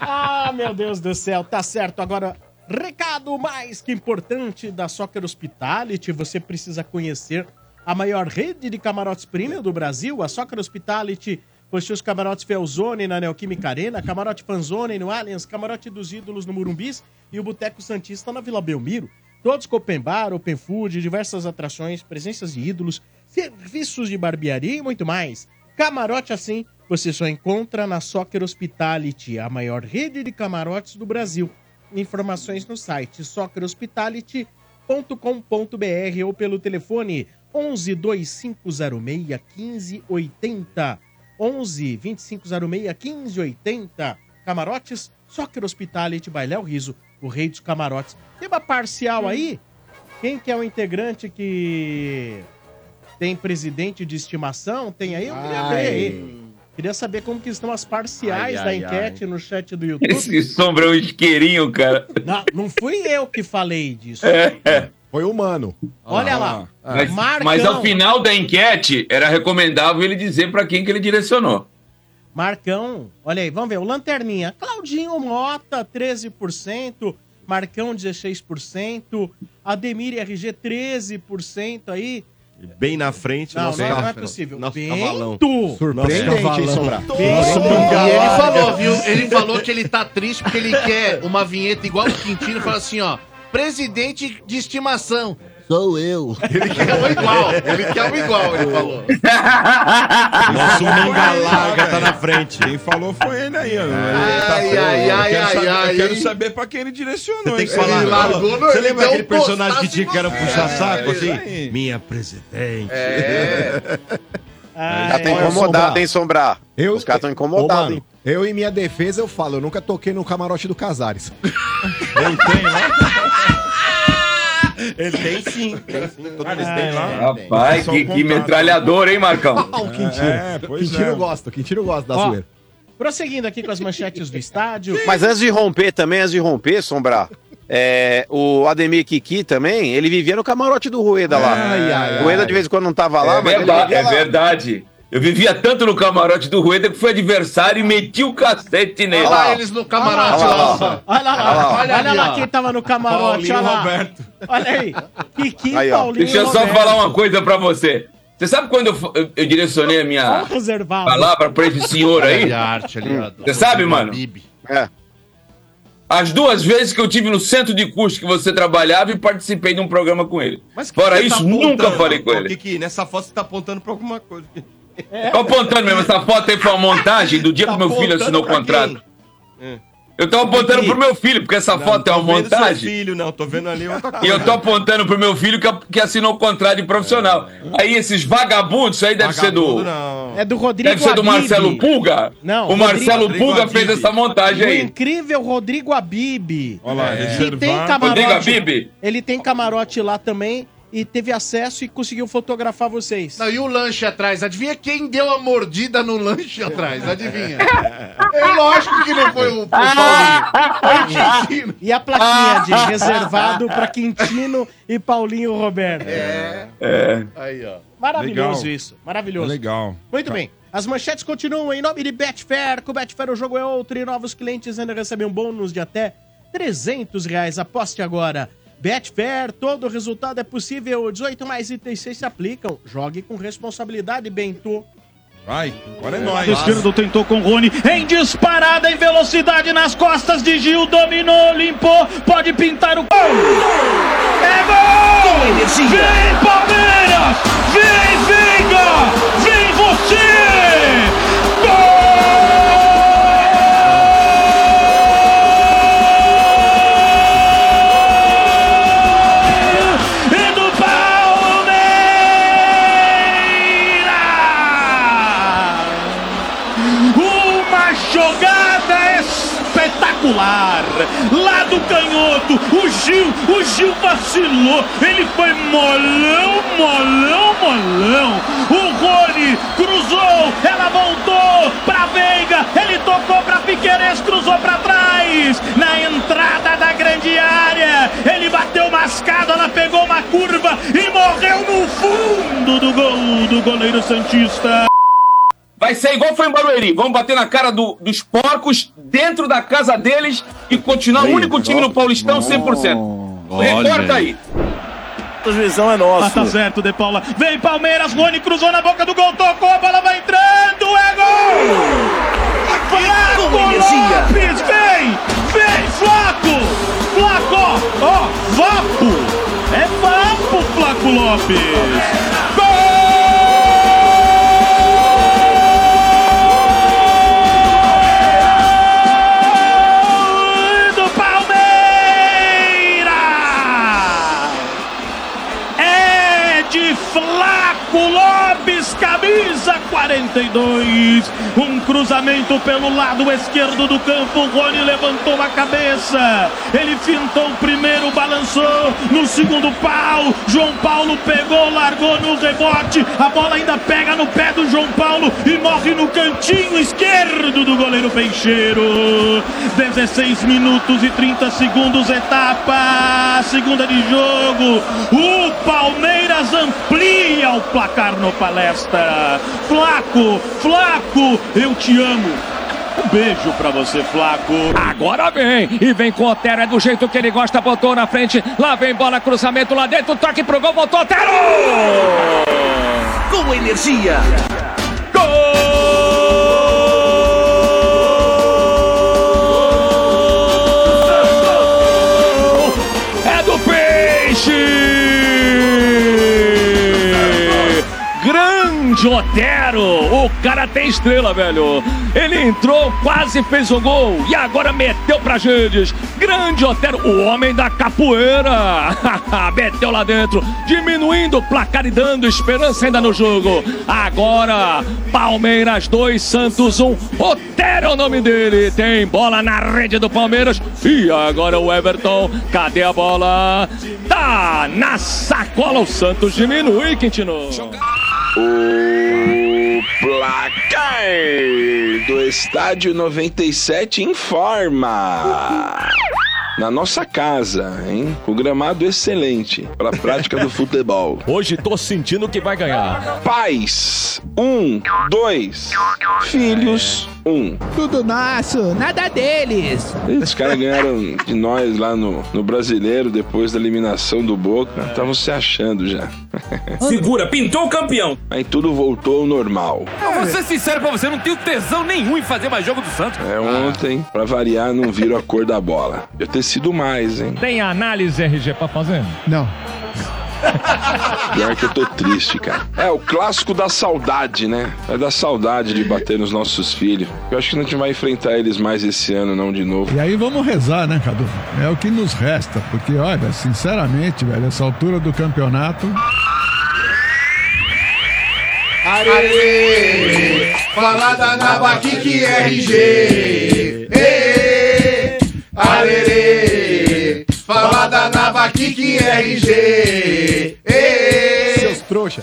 Ah, meu Deus do céu, tá certo. Agora, recado mais que importante da Soccer Hospitality, você precisa conhecer a maior rede de camarotes premium do Brasil, a Soccer Hospitality. Possui os camarotes Felzone na Neoquímica Arena, camarote Fanzone no Allianz, camarote dos Ídolos no Murumbis e o Boteco Santista na Vila Belmiro. Todos com open bar, open food, diversas atrações, presenças de ídolos, serviços de barbearia e muito mais. Camarote assim você só encontra na Soccer Hospitality, a maior rede de camarotes do Brasil. Informações no site soccerhospitality.com.br ou pelo telefone 11 2506 1580. 11 2506 1580. Camarotes, Soccer Hospitality, Bailéu Riso, o rei dos camarotes. Tem uma parcial aí? Quem que é o integrante que tem presidente de estimação? Tem aí? Eu queria ver aí. Queria saber como que estão as parciais Ai, da ai, enquete no chat do *laughs* YouTube. Esse sombra é um isqueirinho, cara. Não, não fui eu que falei disso. É. Foi humano. Olha lá. Mas, Marcão. mas ao final da enquete, era recomendável ele dizer pra quem que ele direcionou. Marcão, olha aí, vamos ver. O Lanterninha. Claudinho Mota, 13%. Marcão, 16%. Ademir RG, 13% aí. Bem na frente, Não, nosso não, não é possível. Nosso Bento! cavalão. Surpreendente, Nosso hein, cavalão. Sombra? Bento! E ele falou, viu? Ele falou que ele tá triste porque ele quer uma vinheta igual o Quintino, fala assim, ó, presidente de estimação. Sou eu. Ele quer um igual, ele quer um igual, ele falou. *laughs* Nosso manga larga tá na frente. Quem falou foi ele aí, ó. Ai, ai, ai, eu quero, ai, saber, ai, eu quero saber pra quem ele direcionou. Você tem que hein? falar. Ele largou no- Você ele lembra aquele um personagem que tinha que era puxar saco, assim? aí. Minha presidente. É. Ah, Já tá incomodado, hein, Sombrar? Eu, Os caras estão incomodados, hein? eu em minha defesa eu falo, eu nunca toquei no camarote do Casares. Ele tem lá? *laughs* Ele tem sim. Tem sim. Todo mundo tem lá. Rapaz, que, que metralhador, hein, Marcão? *laughs* O Quintino. É, pois Quintino é. gosta, o Quintino gosta da Ó, zoeira. Prosseguindo aqui com as manchetes do estádio. *laughs* Mas antes de romper também, antes de romper, Sombrar, é, o Ademir Kiki também, ele vivia no camarote do Rueda lá. Ai, ai, o Rueda ai. de vez em quando não tava lá, É mas ele verdade, é lá. verdade. Eu vivia tanto no camarote do Rueda que fui adversário e meti o cacete nele. Olha lá eles no camarote Olha lá, lá. olha lá. Olha lá, lá, olha, olha ali, lá quem tava no camarote, Paulinho olha lá. Roberto. Olha aí. Kiki, Aí, ó. Paulinho Deixa eu só Roberto. falar uma coisa pra você. Você sabe quando eu, eu, eu direcionei a minha palavra pra esse senhor Olha aí? arte. Você sabe, mano? É. As duas vezes que eu tive no centro de custo que você trabalhava e participei de um programa com ele. Mas que Fora você isso, tá nunca falei com ele. Kiki, nessa foto você tá apontando pra alguma coisa. Tô apontando mesmo, essa foto aí foi uma montagem do dia Tá que meu filho assinou o contrato. quem? É. Eu tô apontando pro meu filho, porque essa Não, foto é uma seu montagem. filho, não. Tô vendo ali outra coisa. E eu tô apontando pro meu filho que, que assinou o contrato de profissional. Aí esses vagabundos, isso aí deve ser do. Vagabundo, não. É do Rodrigo Deve ser do Abib. Marcelo Pulga? Não, O Marcelo Rodrigo Pulga Abib. fez essa montagem O aí. incrível Rodrigo Abib. Olha lá, Que tem camarote. Rodrigo Abib? Ele tem camarote lá também e teve acesso e conseguiu fotografar vocês. Não, e o lanche atrás? Adivinha quem deu a mordida no lanche atrás? Adivinha? *laughs* É lógico que não foi o, o Paulinho. Foi o Quintino. E a plaquinha de reservado pra Quintino e Paulinho Roberto. É. É. Aí, ó. Maravilhoso Legal. isso. Maravilhoso. Legal. Muito bem. As manchetes continuam em nome de Betfair. Com Betfair o jogo é outro e novos clientes ainda recebem um bônus de até 300 reais. Aposte agora. Betfair, todo resultado é possível. 18 mais itens 6 se aplicam. Jogue com responsabilidade, Bento. Vai, agora é Lado nóis. esquerdo tentou com o Rony. Em disparada, em velocidade nas costas de Gil. Dominou, limpou. Pode pintar o gol. É gol! Vem, Palmeiras! Vem, Veiga! Vem você! Gil, o Gil vacilou. Ele foi molão, molão, molão. O Rony cruzou, ela voltou pra Veiga. Ele tocou pra Piqueires, cruzou pra trás. Na entrada da grande área, ele bateu mascado, ela pegou uma curva e morreu no fundo do gol do goleiro Santista. Vai ser igual foi em Barueri. Vamos bater na cara do- dos porcos dentro da casa deles e continuar o único time no Paulistão 100%. Recorta aí. A juizão é nosso. Ah, tá certo, De Paula. Vem Palmeiras, Rony cruzou na boca do gol, tocou, a bola vai entrando, é gol! Flaco Lopes, vem! Vem, Flaco! Flaco, ó, Vapo! É Vapo, Flaco Lopes! Flaco Lopes, camisa 42. Um cruzamento pelo lado esquerdo do campo. Rony levantou a cabeça. Ele fintou o primeiro, balançou no segundo pau. João Paulo pegou, largou no rebote. A bola ainda pega no pé do João Paulo e morre no cantinho esquerdo do goleiro Peixeiro. 16 minutos e 30 segundos, etapa segunda de jogo. O Palmeiras amplia o placar no palestra. Flaco, Flaco, eu te amo. Um beijo pra você, Flaco. Agora vem, e vem com o Otero, é do jeito que ele gosta, botou na frente, lá vem bola, cruzamento lá dentro, toque pro gol, voltou Otero! com energia. É Otero! O cara tem estrela, velho. Ele entrou, quase fez o gol e agora meteu pra Gides. Grande Otero, o homem da capoeira. *laughs* meteu lá dentro, diminuindo o placar e dando esperança ainda no jogo. Agora, Palmeiras 2, Santos 1. Otero é o nome dele. Tem bola na rede do Palmeiras. E agora o Everton. Cadê a bola? Tá na sacola. O Santos diminui, Quintino. O placar do Estádio 97 informa. Na nossa casa, hein? O gramado excelente para a prática do *laughs* futebol. Hoje tô sentindo que vai ganhar. Pais, um, dois. Filhos, um. Tudo nosso, nada deles. Os caras ganharam de nós lá no, no Brasileiro depois da eliminação do Boca. Estavam se achando já. *laughs* Segura, pintou o campeão. Aí tudo voltou ao normal. Eu vou ser sincero pra você, eu não tenho tesão nenhum em fazer mais jogo do Santos. É ontem, pra variar, não viram a cor da bola. Eu ter sido mais, hein? Tem análise RG pra fazer? Não. Pior que eu tô triste, cara. É o clássico da saudade, né? É da saudade de bater nos nossos filhos. Eu acho que a gente não vai enfrentar eles mais esse ano, não, de novo. E aí vamos rezar, né, Cadu? É o que nos resta, porque, olha, sinceramente, velho, essa altura do campeonato. Arerê, falada na Baquique RG. Ê, Arerê, falada na Baquique RG. Seus trouxa.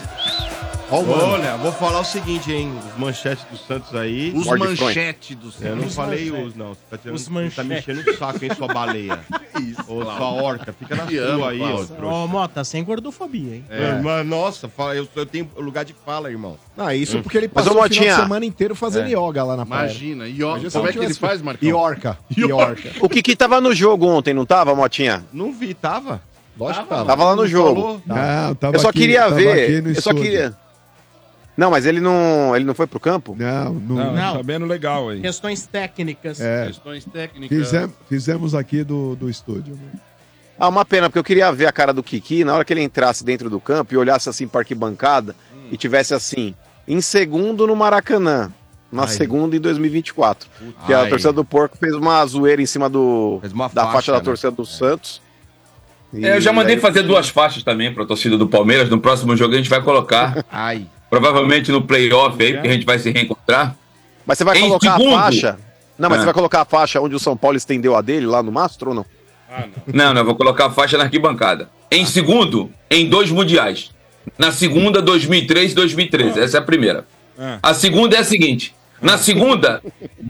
Olha, vou falar o seguinte, hein? Os manchetes do Santos aí. Os manchetes do Eu não Santos. falei Os os, não. Você tá, tirando, Os tá manchetes. mexendo o saco, hein, sua baleia. *laughs* Isso, Ô, Cláudio. sua orca. Fica na sua aí, ó. Ô, Mota, sem gordofobia, hein? É, mas, nossa, fala- eu, eu tenho lugar de fala, irmão. Ah, isso Hum. porque ele passou o final de semana inteiro fazendo É. yoga lá na praia. Imagina, se como é que ele faz, Marcão? Iorca. Iorca. O Kiki tava no jogo ontem, não tava, Motinha? Não vi, tava? Lógico que tava. Tava lá no jogo. Não, tava Eu só aqui- queria tava ver. aqui no Eu só queria. Não, mas ele não, ele não foi pro campo? Não, não. Não, Não. tá vendo legal aí. Questões técnicas. É, Questões técnicas. fizem- fizemos aqui do, do estúdio. Ah, uma pena, porque eu queria ver a cara do Kiki na hora que ele entrasse dentro do campo e olhasse assim para arquibancada e tivesse assim, em segundo no Maracanã, na Ai. segunda em 2024. Que a torcida do Porco fez uma zoeira em cima do, da faixa, faixa da né? torcida do Santos. E É, eu já mandei fazer duas faixas também pra torcida do Palmeiras. No próximo jogo a gente vai colocar. *laughs* Ai. Provavelmente no playoff aí, porque a gente vai se reencontrar. Mas você vai Em colocar segundo. a faixa? Não, mas Ah. você vai colocar a faixa onde o São Paulo estendeu a dele, lá no Mastro ou não? Não, não, eu vou colocar a faixa na arquibancada. Em segundo, em dois mundiais. Na segunda, 2003 e 2013. Essa é a primeira. Ah. A segunda é a seguinte. Na segunda,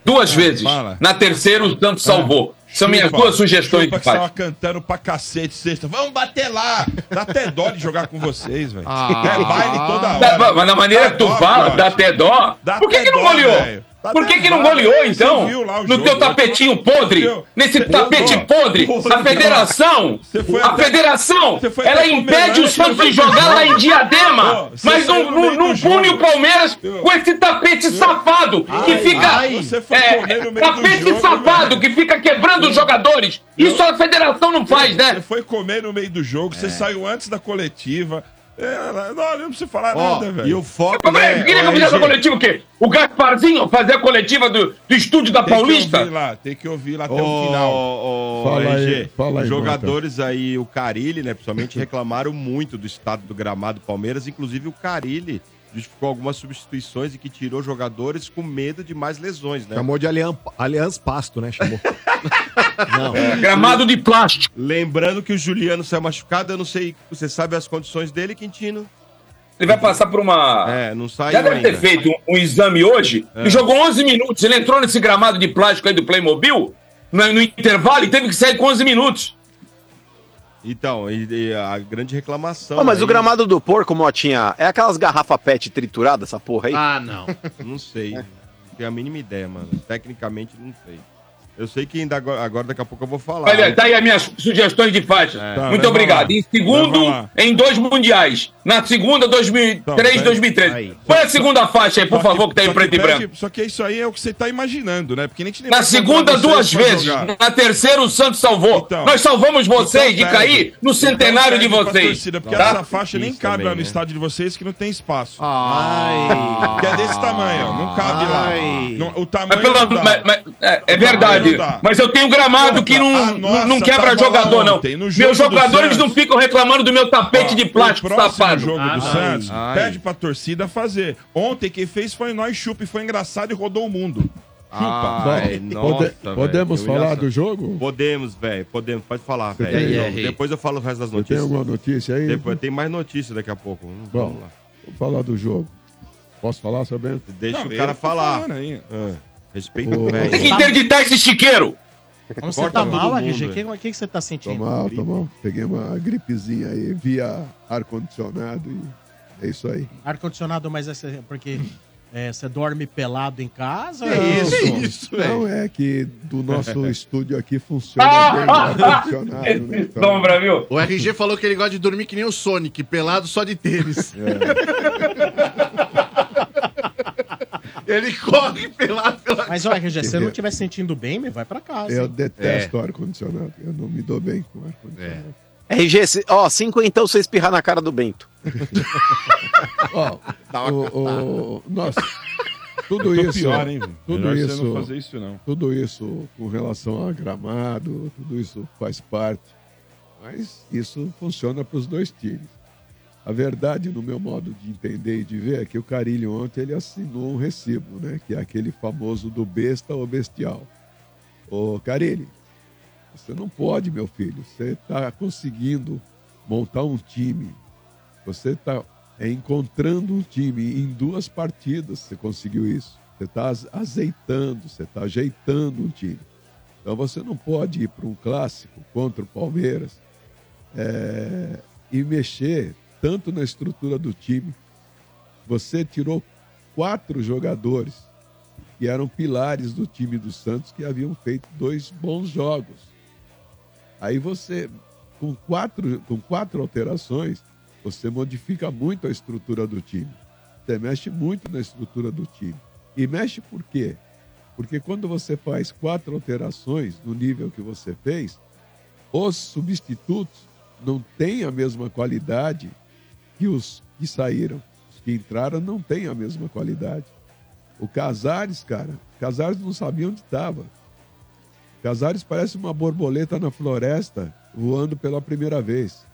duas vezes. fala. Na terceira, o Santos salvou. São minhas duas sugestões que faixa. cantando pra cacete sexta. Vamos bater lá! Dá até dó de jogar com vocês, velho. Ah. é baile toda Dá- hora. mas na maneira que tu dó, fala, dá até dó. Dá Por que, que não goleou? Dá Por que, que não goleou, então? No jogo, teu né? tapetinho podre, Seu- nesse tapete podre, a federação, a até- federação, ela impede o Santos de jogar lá em Diadema, mas não, não, não pune o Palmeiras com esse tapete safado que fica. ai, é, tapete jogo, safado que fica quebrando os jogadores. Isso a federação não faz, né? Você foi comer no meio do jogo, você saiu antes da coletiva. É, não, não precisa falar Ó, nada, velho. e o foco, é? né? Queria que eu fizesse a coletiva o quê? O Gasparzinho fazer a coletiva do, do estúdio da Tem Paulista? que ouvir lá, tem que ouvir lá até Ô, o final. ô, Fala aí, RG, fala aí, os jogadores aí, o Carilli, né, principalmente, *laughs* reclamaram muito do estado do gramado do Palmeiras. Inclusive, o Carilli justificou algumas substituições e que tirou jogadores com medo de mais lesões, né? Chamou de Alian, Aliança Pasto, né? Chamou. *laughs* Não. É, Gramado de plástico. Lembrando que o Juliano saiu machucado, eu não sei, você sabe as condições dele, Quintino? Ele vai passar por uma. É, não saiu Já deve ainda. ter feito um, um exame hoje. É. E jogou 11 minutos. Ele entrou nesse gramado de plástico aí do Playmobil no, no intervalo e teve que sair com 11 minutos. Então, e, e a grande reclamação. Ô, mas aí- o gramado do porco, Motinha, é aquelas garrafa pet trituradas, essa porra aí? Ah, não. Não sei. Não tenho a mínima ideia, mano. Tecnicamente, não sei. Eu sei que ainda agora, agora daqui a pouco eu vou falar. Olha, tá aí as minhas sugestões de faixa. Tá, Muito obrigado. lá. Em segundo, em dois mundiais. Na segunda, 2003, 2013. Põe a segunda faixa aí, por Só favor, que tá só em preto e branco. Só que isso aí é o que você tá imaginando, né? Porque nem te Na segunda, duas vezes. Na terceira, o Santos salvou. Nós salvamos vocês de Então cair pede. no Então centenário de vocês. torcida, porque tá? essa faixa nem Isso cabe também, lá no né? estádio de vocês, que não tem espaço. Ai. Que é desse tamanho, ó. Não cabe lá. Não- o tamanho mas- mas- é, é O verdade. Mas eu tenho gramado que não, A não, nossa não quebra jogador, não. ontem, jogo Meus do jogadores Santos. não ficam reclamando do meu tapete de plástico, o safado. jogo Ah, do. Santos, Ai. pede pra torcida fazer. Ontem quem fez foi nós, Chup, foi engraçado e rodou o mundo. Chupa. Ai, nossa, pode- velho. podemos Eu falar do jogo? Podemos, velho. Podemos. Pode falar, velho. Depois eu falo o resto das Você tem notícias. alguma notícia aí? Depois tem mais notícias daqui a pouco. Bom, Vamos lá. vamos falar do jogo. Posso falar, seu Bento? Deixa Não, o cara tá falar. aí. Ah, respeita o velho. Tem que interditar esse chiqueiro. Como você tá mal, RG? O que, que, que você tá sentindo? Tô mal, tô mal. Peguei uma gripezinha aí, via ar-condicionado e é isso aí. Ar-condicionado, mas é porque é, você dorme pelado em casa? Não, ou- Não, é que do nosso *laughs* estúdio aqui funciona bem o ar-condicionado, né? Então, Sombra, viu? O RG falou que ele gosta de dormir que nem o Sonic, pelado só de tênis. Ele corre pelado pela Mas, ó, RG, se você não estiver sentindo bem, meu, vai pra casa. Eu hein? detesto ar-condicionado. Eu não me dou bem com ar-condicionado. RG, se- ó, cinco então você espirrar na cara do Bento. *laughs* Ó, o, o- nossa, tudo isso, pior, hein, tudo Melhor você isso, não fazer isso, não. tudo isso com relação a gramado, tudo isso faz parte, mas isso funciona para os dois times. A verdade, no meu modo de entender e de ver, é que o Carilho ontem ele assinou um recibo, né? Que é aquele famoso do besta ou bestial. Ô, Carilho, você não pode, meu filho. Você está conseguindo montar um time. Você está encontrando um time em duas partidas. Você conseguiu isso. Você está azeitando, você está ajeitando um time. Então você não pode ir para um clássico contra o Palmeiras é, e mexer tanto na estrutura do time. Você tirou quatro jogadores que eram pilares do time do Santos que haviam feito dois bons jogos. Aí você, com quatro, com quatro alterações, você modifica muito a estrutura do time. Você mexe muito na estrutura do time. E mexe por quê? Porque quando você faz quatro alterações no nível que você fez, os substitutos não têm a mesma qualidade que os que saíram. Os que entraram não têm a mesma qualidade. O Casares, cara, Casares não sabia onde estava. Casares parece uma borboleta na floresta voando pela primeira vez.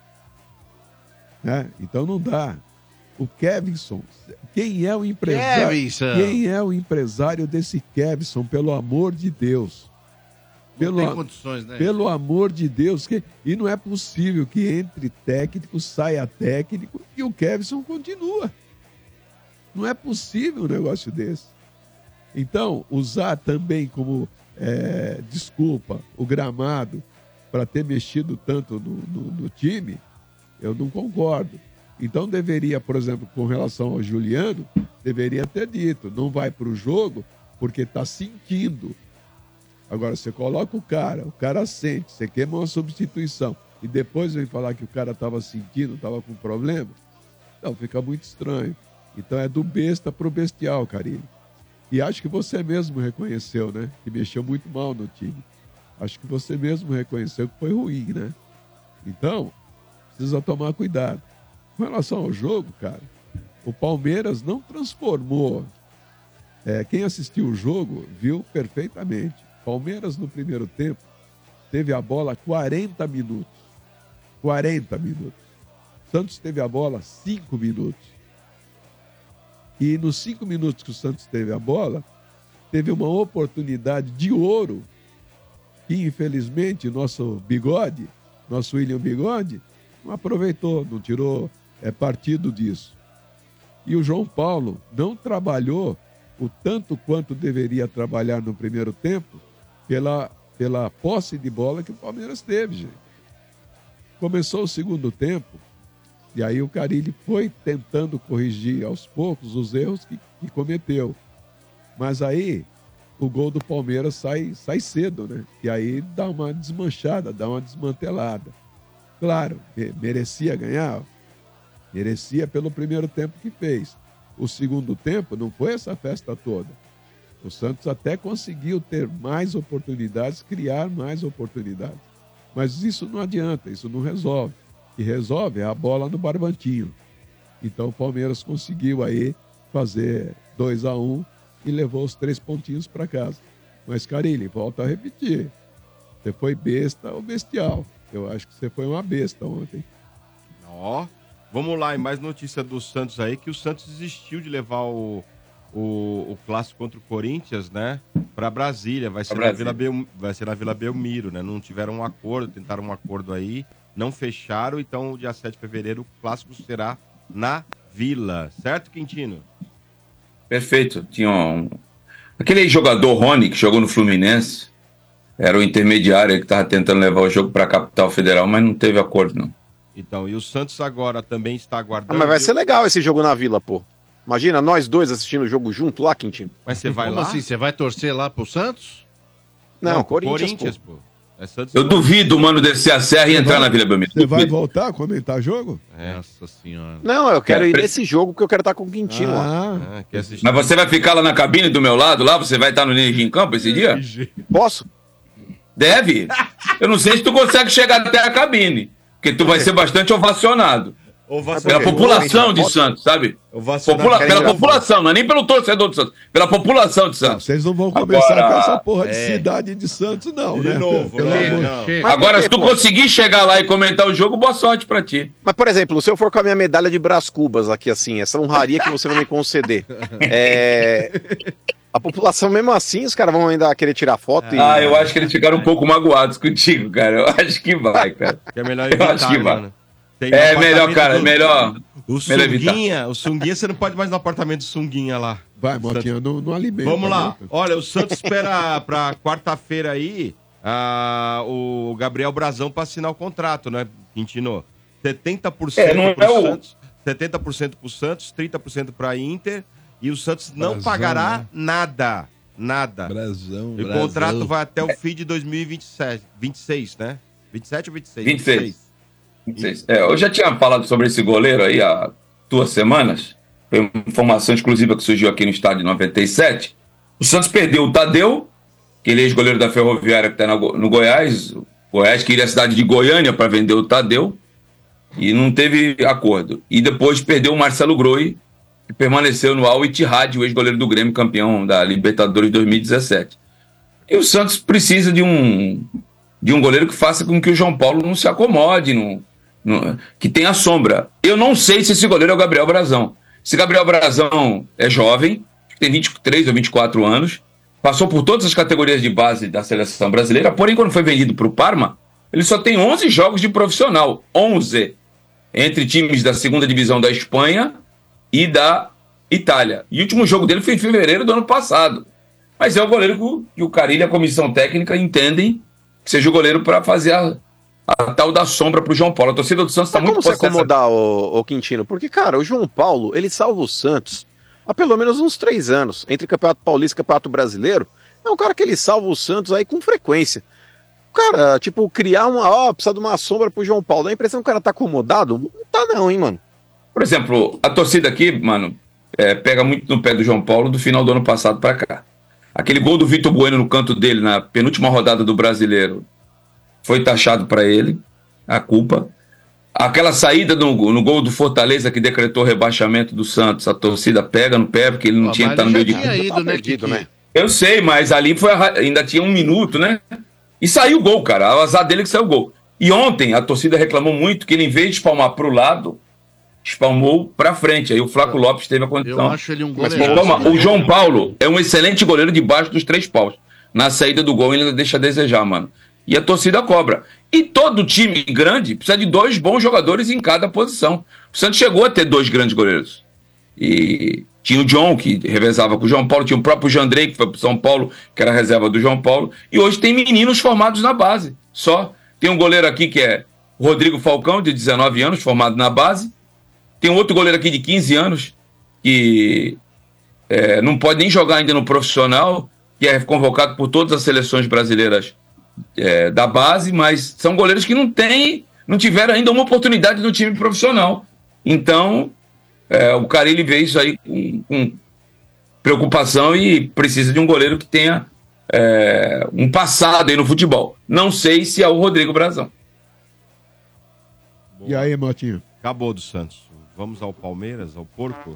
Né? Então não dá. O Kevinson, quem é o empresário? Kevinson. Quem é o empresário desse Kevinson, pelo amor de Deus? Não tem condições, né? Pelo amor de Deus. Que... E não é possível que entre técnico, saia técnico e o Kevinson continua. Não é possível um negócio desse. Então, usar também como é, desculpa o gramado para ter mexido tanto no, no- no time, eu não concordo. Então deveria, por exemplo, com relação ao Juliano, deveria ter dito, não vai para o jogo porque está sentindo. Agora, você coloca o cara, o cara sente, você queima uma substituição e depois vem falar que o cara estava sentindo, estava com problema, não, fica muito estranho. Então é do besta pro bestial, Carinho. E acho que você mesmo reconheceu, né? Que mexeu muito mal no time. Acho que você mesmo reconheceu que foi ruim, né? Então, precisa tomar cuidado. Com relação ao jogo, cara, o Palmeiras não transformou. É, quem assistiu o jogo viu perfeitamente. Palmeiras no primeiro tempo teve a bola 40 minutos. 40 minutos. Santos teve a bola 5 minutos. E nos cinco minutos que o Santos teve a bola, teve uma oportunidade de ouro que, infelizmente, nosso bigode, nosso William Bigode, não aproveitou, não tirou é, partido disso. E o João Paulo não trabalhou o tanto quanto deveria trabalhar no primeiro tempo pela, pela posse de bola que o Palmeiras teve, gente. Começou o segundo tempo, e aí o Carilli foi tentando corrigir aos poucos os erros que, que cometeu. Mas aí o gol do Palmeiras sai, sai cedo, né? E aí dá uma desmanchada, dá uma desmantelada. Claro, me- merecia ganhar, merecia pelo primeiro tempo que fez. O segundo tempo não foi essa festa toda. O Santos até conseguiu ter mais oportunidades, criar mais oportunidades. Mas isso não adianta, isso não resolve. Que resolve é a bola no barbantinho. Então o Palmeiras conseguiu aí fazer 2 a 1 um e levou os três pontinhos para casa. Mas, Carilli, volta a repetir. Você foi besta ou bestial. Eu acho que você foi uma besta ontem. Ó, vamos lá, e mais notícia do Santos aí, que o Santos desistiu de levar o, o, o clássico contra o Corinthians, né? Pra Brasília. Vai ser, Pra na Brasília. Vila Bel, vai ser na Vila Belmiro, né? Não tiveram um acordo, tentaram um acordo aí, não fecharam, então dia 7 de fevereiro o clássico será na Vila. Certo, Quintino? Perfeito. Tinha um... Aquele jogador Rony, que jogou no Fluminense, era o intermediário que estava tentando levar o jogo para a capital federal, mas não teve acordo, não. Então, e o Santos agora também está Ah, aguardando. mas vai ser legal esse jogo na Vila, pô. Imagina, nós dois assistindo o jogo junto lá, Quintino. Mas você vai Como lá? assim? Você vai torcer lá pro Santos? Não, pro Corinthians, pô. É Santos Eu duvido o mano descer a serra e entrar na Vila Belmiro. Você vai voltar a comentar jogo? Nossa senhora. Não, eu quero É, ir pre- nesse jogo porque eu quero estar com o Quintino lá. Ah, quer assistir? Mas você vai ficar lá na cabine do meu lado, lá? Você vai estar no Ninja em Campo esse dia? Posso? Deve. Eu não sei se tu consegue chegar até a cabine, porque tu vai ser bastante ovacionado. Pela população de Santos, sabe? Popula- pela população, não é nem pelo torcedor de Santos, pela população de Santos. Vocês não vão começar Agora- com essa porra de É. cidade de Santos, não, né? novo, Pelo né? Não. Agora, se tu pô? conseguir chegar lá e comentar o jogo, boa sorte pra ti. Mas, por exemplo, se eu for com a minha medalha de Brás Cubas aqui, assim, essa honraria que você vai me conceder, *laughs* é... a população, mesmo assim, os caras vão ainda querer tirar foto e... Ah, eu acho que eles ficaram um pouco magoados contigo, cara. Eu acho que vai, cara. Que é melhor Eu acho que evitar, vai. mano. Tem É no melhor, cara, do- melhor. O melhor evitar. Sunguinha, o Sunguinha, você não pode mais no apartamento do Sunguinha lá. Vai, Motinha, não, não alimenta. Vamos lá. né? Olha, o Santos espera *laughs* pra quarta-feira aí ah, o Gabriel Brazão pra assinar o contrato, né, Quintino? 70% É, não pro é o- Santos, 70% pro Santos, 30% pra Inter e o Santos não Brazão, pagará né? nada. Nada. Brasão. E o contrato vai até o fim de 2027, 26, né? 27 ou 26? 26. 26. É, eu já tinha falado sobre esse goleiro aí há duas semanas. Foi uma informação exclusiva que surgiu aqui no estádio 97. O Santos perdeu o Tadeu, que ele é ex-goleiro da Ferroviária que está no Goiás. O Goiás queria a cidade de Goiânia para vender o Tadeu e não teve acordo. E depois perdeu o Marcelo Groi, que permaneceu no Al Ittihad, o ex-goleiro do Grêmio, campeão da Libertadores 2017. E o Santos precisa de um de um goleiro que faça com que o João Paulo não se acomode, não, que tenha sombra. Eu não sei se esse goleiro é o Gabriel Brazão. Esse Gabriel Brazão é jovem, tem 23 ou 24 anos, passou por todas as categorias de base da seleção brasileira, porém, quando foi vendido para o Parma, ele só tem 11 jogos de profissional. 11 entre times da segunda divisão da Espanha e da Itália. E o último jogo dele foi em fevereiro do ano passado. Mas é o goleiro que o Carilho e a comissão técnica entendem que seja o goleiro para fazer a, a tal da sombra para o João Paulo. A torcida do Santos está muito como se acomodar, o, o Quintino? Porque, cara, o João Paulo, ele salva o Santos há pelo menos uns três anos, entre Campeonato Paulista e Campeonato Brasileiro. É um cara que ele salva o Santos aí com frequência. Cara, tipo, criar uma. Ó, precisa de uma sombra pro João Paulo. Dá a impressão que o cara tá acomodado? Não tá, não, hein, mano. Por exemplo, a torcida aqui, mano, é, pega muito no pé do João Paulo do final do ano passado para cá. Aquele gol do Vitor Bueno no canto dele na penúltima rodada do Brasileiro foi taxado para ele, a culpa. Aquela saída no, no gol do Fortaleza que decretou o rebaixamento do Santos, a torcida pega no pé porque ele não Pô, tinha mas que estar no meio já de campo. ido, né, perdido, Kiki? né? Eu sei, mas ali foi a- ainda tinha um minuto, né? E saiu o gol, cara. O azar dele que saiu o gol. E ontem a torcida reclamou muito que ele, em vez de espalmar para o lado, espalmou para frente. Aí o Flaco Lopes teve a condição. Eu acho ele um Mas, goleiro. calma, o João Paulo é um excelente goleiro debaixo dos três paus. Na saída do gol ele ainda deixa a desejar, mano. E a torcida cobra. E todo time grande precisa de dois bons jogadores em cada posição. O Santos chegou a ter dois grandes goleiros. E tinha o John, que revezava com o João Paulo, tinha o próprio Jandrei, que foi pro São Paulo, que era reserva do João Paulo. E hoje tem meninos formados na base. Só. Tem um goleiro aqui que é Rodrigo Falcão, de 19 anos, formado na base. Tem um outro goleiro aqui de 15 anos, que é, não pode nem jogar ainda no profissional, que é convocado por todas as seleções brasileiras é, da base, mas são goleiros que não têm, não tiveram ainda uma oportunidade no time profissional. Então, é, o Carilli vê isso aí com, com preocupação e precisa de um goleiro que tenha é, um passado aí no futebol. Não sei se é o Rodrigo Brazão. E aí, Motinho? Acabou do Santos. Vamos ao Palmeiras, ao porco?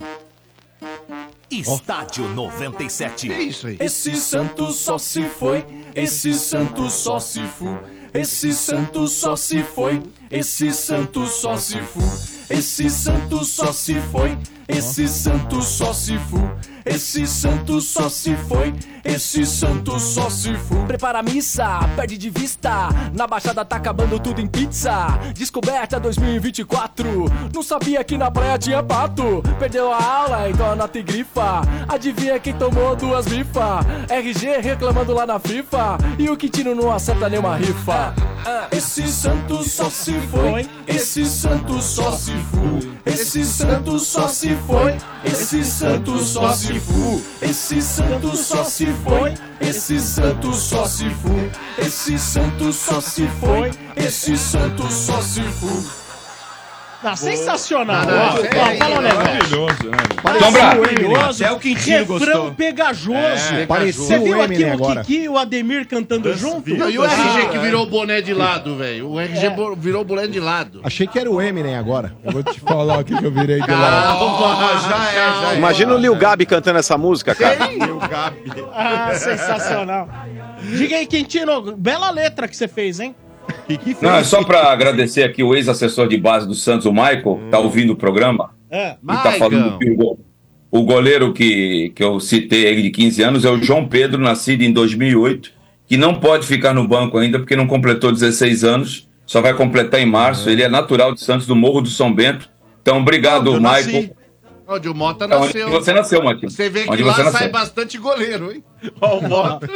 Estádio 97. Que isso aí? Esse santo só se foi, esse santo só se fu. Esse santo só se foi, esse santo só se fu. Esse santo só se foi, esse santo só se fu. Esse santo só se foi, esse santo só se fu. Prepara a missa, perde de vista. Na baixada tá acabando tudo em pizza. Descoberta 2024. Não sabia que na praia tinha pato. Perdeu a aula, então anota e grifa. Adivinha quem tomou duas bifas? RG reclamando lá na FIFA. E o Quintino não acerta nenhuma rifa. Esse santo só se foi, esse santo só se fu. Esse santo só se foi, esse santo só se fu. Esse santo só se foi, esse santo só se fu. Esse santo só se foi, esse santo só se fu. Não, sensacional. Ó, ó, é fala um negócio. Maravilhoso, né? Parecia Sombra. o. Até o Quintino Refrão gostou. pegajoso. É, parecia Você o viu aqui Eminem o agora. Kiki e o Ademir cantando junto? Não, e o RG que virou o boné de lado, velho? O RG bo- virou o boné de lado. Achei que era o Eminem agora. Eu vou te falar o que que eu virei de Calma, já é, já é. Imagina o Lil Gabi cantando essa música, cara. Ah, sensacional. Diga aí, Quintino, bela letra que você fez, hein? Não, é só para agradecer aqui o ex-assessor de base do Santos, o Michael, tá ouvindo o programa. É. E tá falando que o, o goleiro que, que eu citei aí de 15 anos é o João Pedro, nascido em 2008, que não pode ficar no banco ainda porque não completou 16 anos, só vai completar em março. Ele é natural de Santos, do Morro do São Bento. Então, obrigado, Michael. nasci. Onde o Mota É onde nasceu. você nasceu, Matinho. Você vê que Onde lá sai bastante goleiro, hein? Ó, o Mota.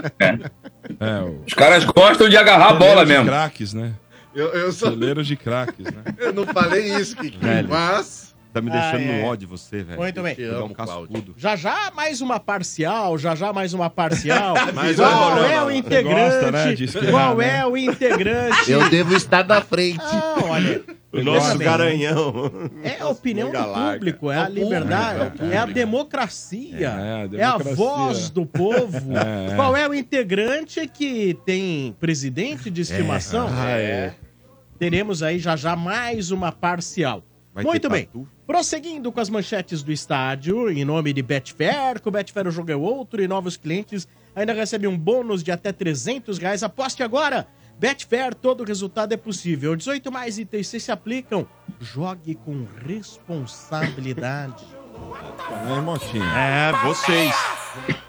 Os caras gostam de agarrar a bola mesmo. craques, né? Eu, eu, sou... Celeiro de craques, né? eu não falei isso, Kiki. Mas. Tá me deixando Ah, é. no ódio você, velho. Muito bem. Dá um cascudo. Já já mais uma parcial, já já mais uma parcial. *laughs* Mais Qual uma, é o integrante? Gosta, né, Qual né? é o integrante? Eu devo estar na frente. Não, olha. O nosso bem, garanhão. É a opinião do público, é a É público, liberdade, é é, público. a democracia, É, a é a democracia. voz do povo. É, é. Qual é o integrante que tem presidente de estimação? Ah, é. Teremos aí já já mais uma parcial. Vai Muito bem. tatu? Prosseguindo com as manchetes do estádio, em nome de Betfair, com o Betfair o jogo é outro e novos clientes ainda recebem um bônus de até 300 reais. Aposte agora! Betfair, todo resultado é possível. 18 mais itens se aplicam. Jogue com responsabilidade. É, Motinho. É, vocês.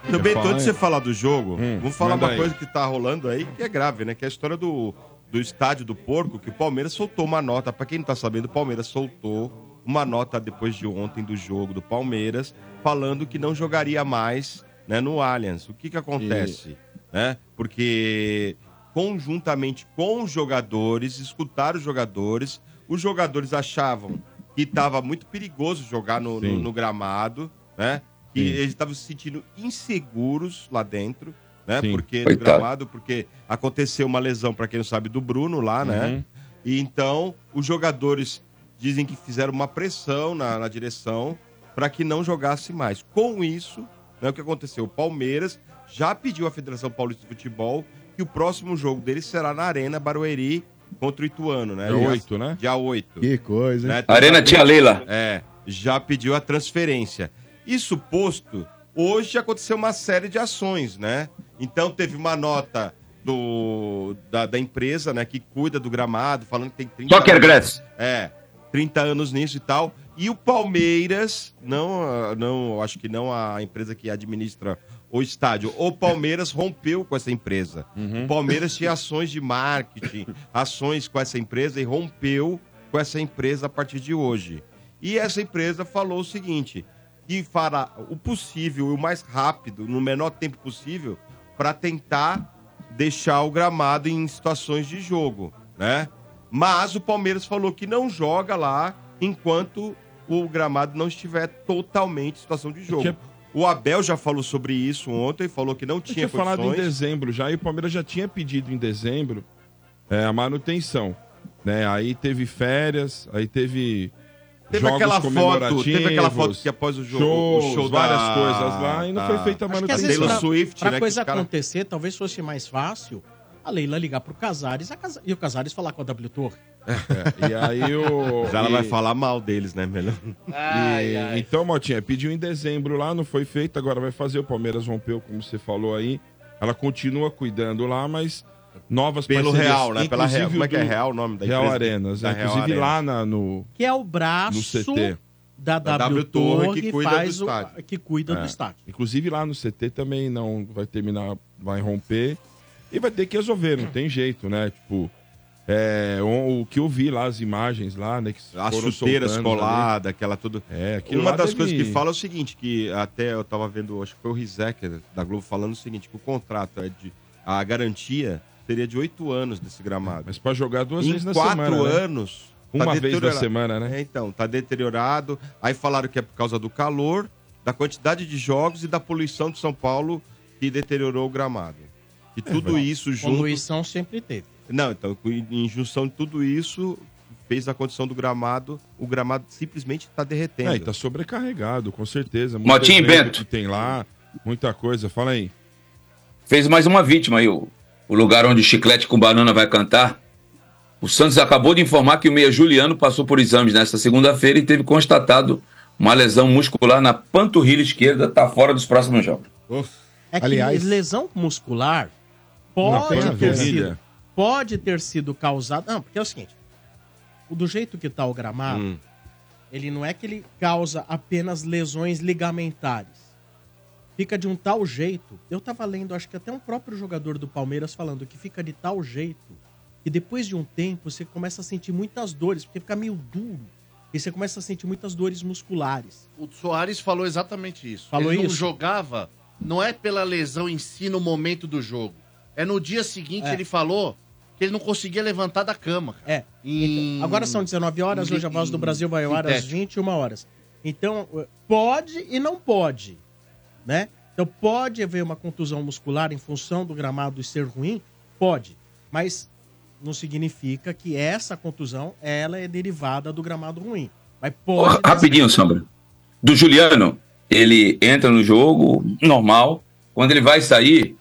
Também, antes de você falar do jogo, Hum, vamos falar uma aí. coisa que tá rolando aí, que é grave, né? Que é a história do, do estádio do porco, que o Palmeiras soltou uma nota. Pra quem não tá sabendo, o Palmeiras soltou uma nota depois de ontem do jogo do Palmeiras, falando que não jogaria mais né, no Allianz. O que que acontece? Né? Porque conjuntamente com os jogadores, escutaram os jogadores, os jogadores achavam que estava muito perigoso jogar no, no- no gramado, né? Que Sim. eles estavam se sentindo inseguros lá dentro, né? Sim. Porque no Coitado. gramado, porque aconteceu uma lesão, para quem não sabe, do Bruno lá, né? Uhum. E então os jogadores dizem que fizeram uma pressão na, na direção para que não jogasse mais. Com isso, né, o que aconteceu? O Palmeiras já pediu à Federação Paulista de Futebol que o próximo jogo dele será na Arena Barueri contra o Ituano, né? Dia Dia- 8, né? Dia 8. Que coisa, né? Arena Tia Leila. É, já pediu a transferência. Isso posto, hoje aconteceu uma série de ações, né? Então teve uma nota do, da, da empresa, né, que cuida do gramado, falando que tem 30 Soccer anos- Grass. É, 30 anos nisso e tal. E o Palmeiras, não, não, acho que não a empresa que administra o estádio, o Palmeiras rompeu com essa empresa. O Palmeiras tinha ações de marketing, ações com essa empresa e rompeu com essa empresa a partir de hoje. E essa empresa falou o seguinte: que fará o possível e o mais rápido, no menor tempo possível, para tentar deixar o gramado em situações de jogo, né? Mas o Palmeiras falou que não joga lá enquanto o gramado não estiver totalmente em situação de jogo. O Abel já falou sobre isso ontem, falou que não Eu tinha tinha falado em condições. dezembro já, e o Palmeiras já tinha pedido em dezembro é, a manutenção. Né? Aí teve férias, aí teve. Teve jogos aquela foto, teve aquela foto que após o jogo, shows, o show várias da- coisas lá, e não foi feita a Acho que às manutenção. vezes Taylor pra, Swift, pra né, coisa cara- acontecer, talvez fosse mais fácil a Leila ligar pro Casares e o Casares falar com a W Torre. É, e aí o. Mas ela e- vai falar mal deles, né, melhor? E- Então, Motinha, pediu em dezembro lá, não foi feito, agora vai fazer. O Palmeiras rompeu, como você falou aí. Ela continua cuidando lá, mas novas Pelo parcerias, Real, né? Pela Real. Como é que é do- Real o nome da Real empresa? Arenas, Da né? Real Inclusive lá na- no, Que é o braço no CT. da Da W, Torre, Torre que cuida do faz o, estádio. que cuida do É. estádio. Inclusive lá no CT também não vai terminar, vai romper. E vai ter que resolver, não tem jeito, né? Tipo, é, o, o que eu vi lá, as imagens lá, né? Que As chuteiras ali. coladas, aquela tudo. É, aquilo Uma das deve- coisas que fala é o seguinte, que até eu tava vendo, acho que foi o Rizek da Globo falando o seguinte, que o contrato é de. A garantia seria de oito anos desse gramado. Mas pra jogar duas em vezes na quatro semana, né? anos. Uma vez na deteriorado. semana, né? É, então, tá deteriorado. Aí falaram que é por causa do calor, da quantidade de jogos e da poluição de São Paulo que deteriorou o gramado. E tudo vai. isso junto. Poluição sempre teve. Não, então, em em junção de tudo isso, fez a condição do gramado, o gramado simplesmente está derretendo. É, e tá sobrecarregado, com certeza. Muito Motinho Bento. Que tem lá, muita coisa. Fala aí. Fez mais uma vítima aí, o, o lugar onde o Chiclete com Banana vai cantar. O Santos acabou de informar que o meia Juliano passou por exames nesta segunda-feira e teve constatado uma lesão muscular na panturrilha esquerda, tá fora dos próximos jogos. É que Aliás- lesão muscular pode ter sido pode ter sido causada. Não, porque é o seguinte: o do jeito que tá o gramado, Hum. ele não é que ele causa apenas lesões ligamentares. Fica de um tal jeito. Eu tava lendo, acho que até um próprio jogador do Palmeiras falando que fica de tal jeito que depois de um tempo você começa a sentir muitas dores, porque fica meio duro. E você começa a sentir muitas dores musculares. O Soares falou exatamente isso. Falou ele não isso? jogava, não é pela lesão em si no momento do jogo. É no dia seguinte É. ele falou que ele não conseguia levantar da cama. cara. É. Então, agora são 19 horas, em- hoje a Voz do Brasil vai ao ar às sintético. 21 horas. Então, eh, pode e não pode, né? Então, pode haver uma contusão muscular em função do gramado ser ruim? Pode. Mas não significa que essa contusão, ela é derivada do gramado ruim. Mas pode... Ó, Rapidinho, Sombra. Do Juliano, ele entra no jogo normal. Quando ele vai sair,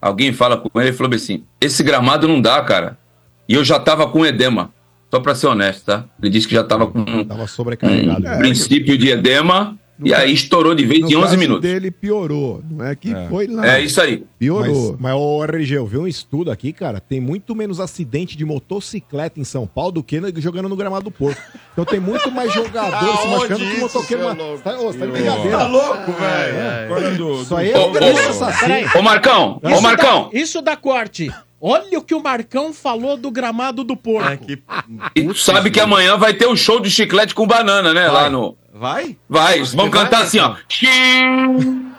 alguém fala com ele e falou assim: Esse gramado não dá, cara. E eu já tava com edema. Só pra ser honesto, tá? Ele disse que já tava com um, Tava sobrecarregado. um princípio de edema. E aí estourou de vez No em 11 caso minutos. dele piorou, não é que foi lá. É isso aí. Piorou. Mas, mas o RG, eu vi um estudo aqui, cara, tem muito menos acidente de motocicleta em São Paulo do que no- jogando no gramado do Porto. Então tem muito mais *laughs* jogador se machucando que motoqueiro. mas- Você tá, ô, você tá de brincadeira. Tá louco, velho? Agora do- Isso aí é ô, um ô, assassino. Ô, Marcão, ô, Marcão. isso dá corte. Olha o que o Marcão falou do gramado do porco. E tu sabe que amanhã vai ter um show de chiclete com banana, né? Lá no. Vai? Vai, eles vão Você vai, cantar assim, ó. Chiclete!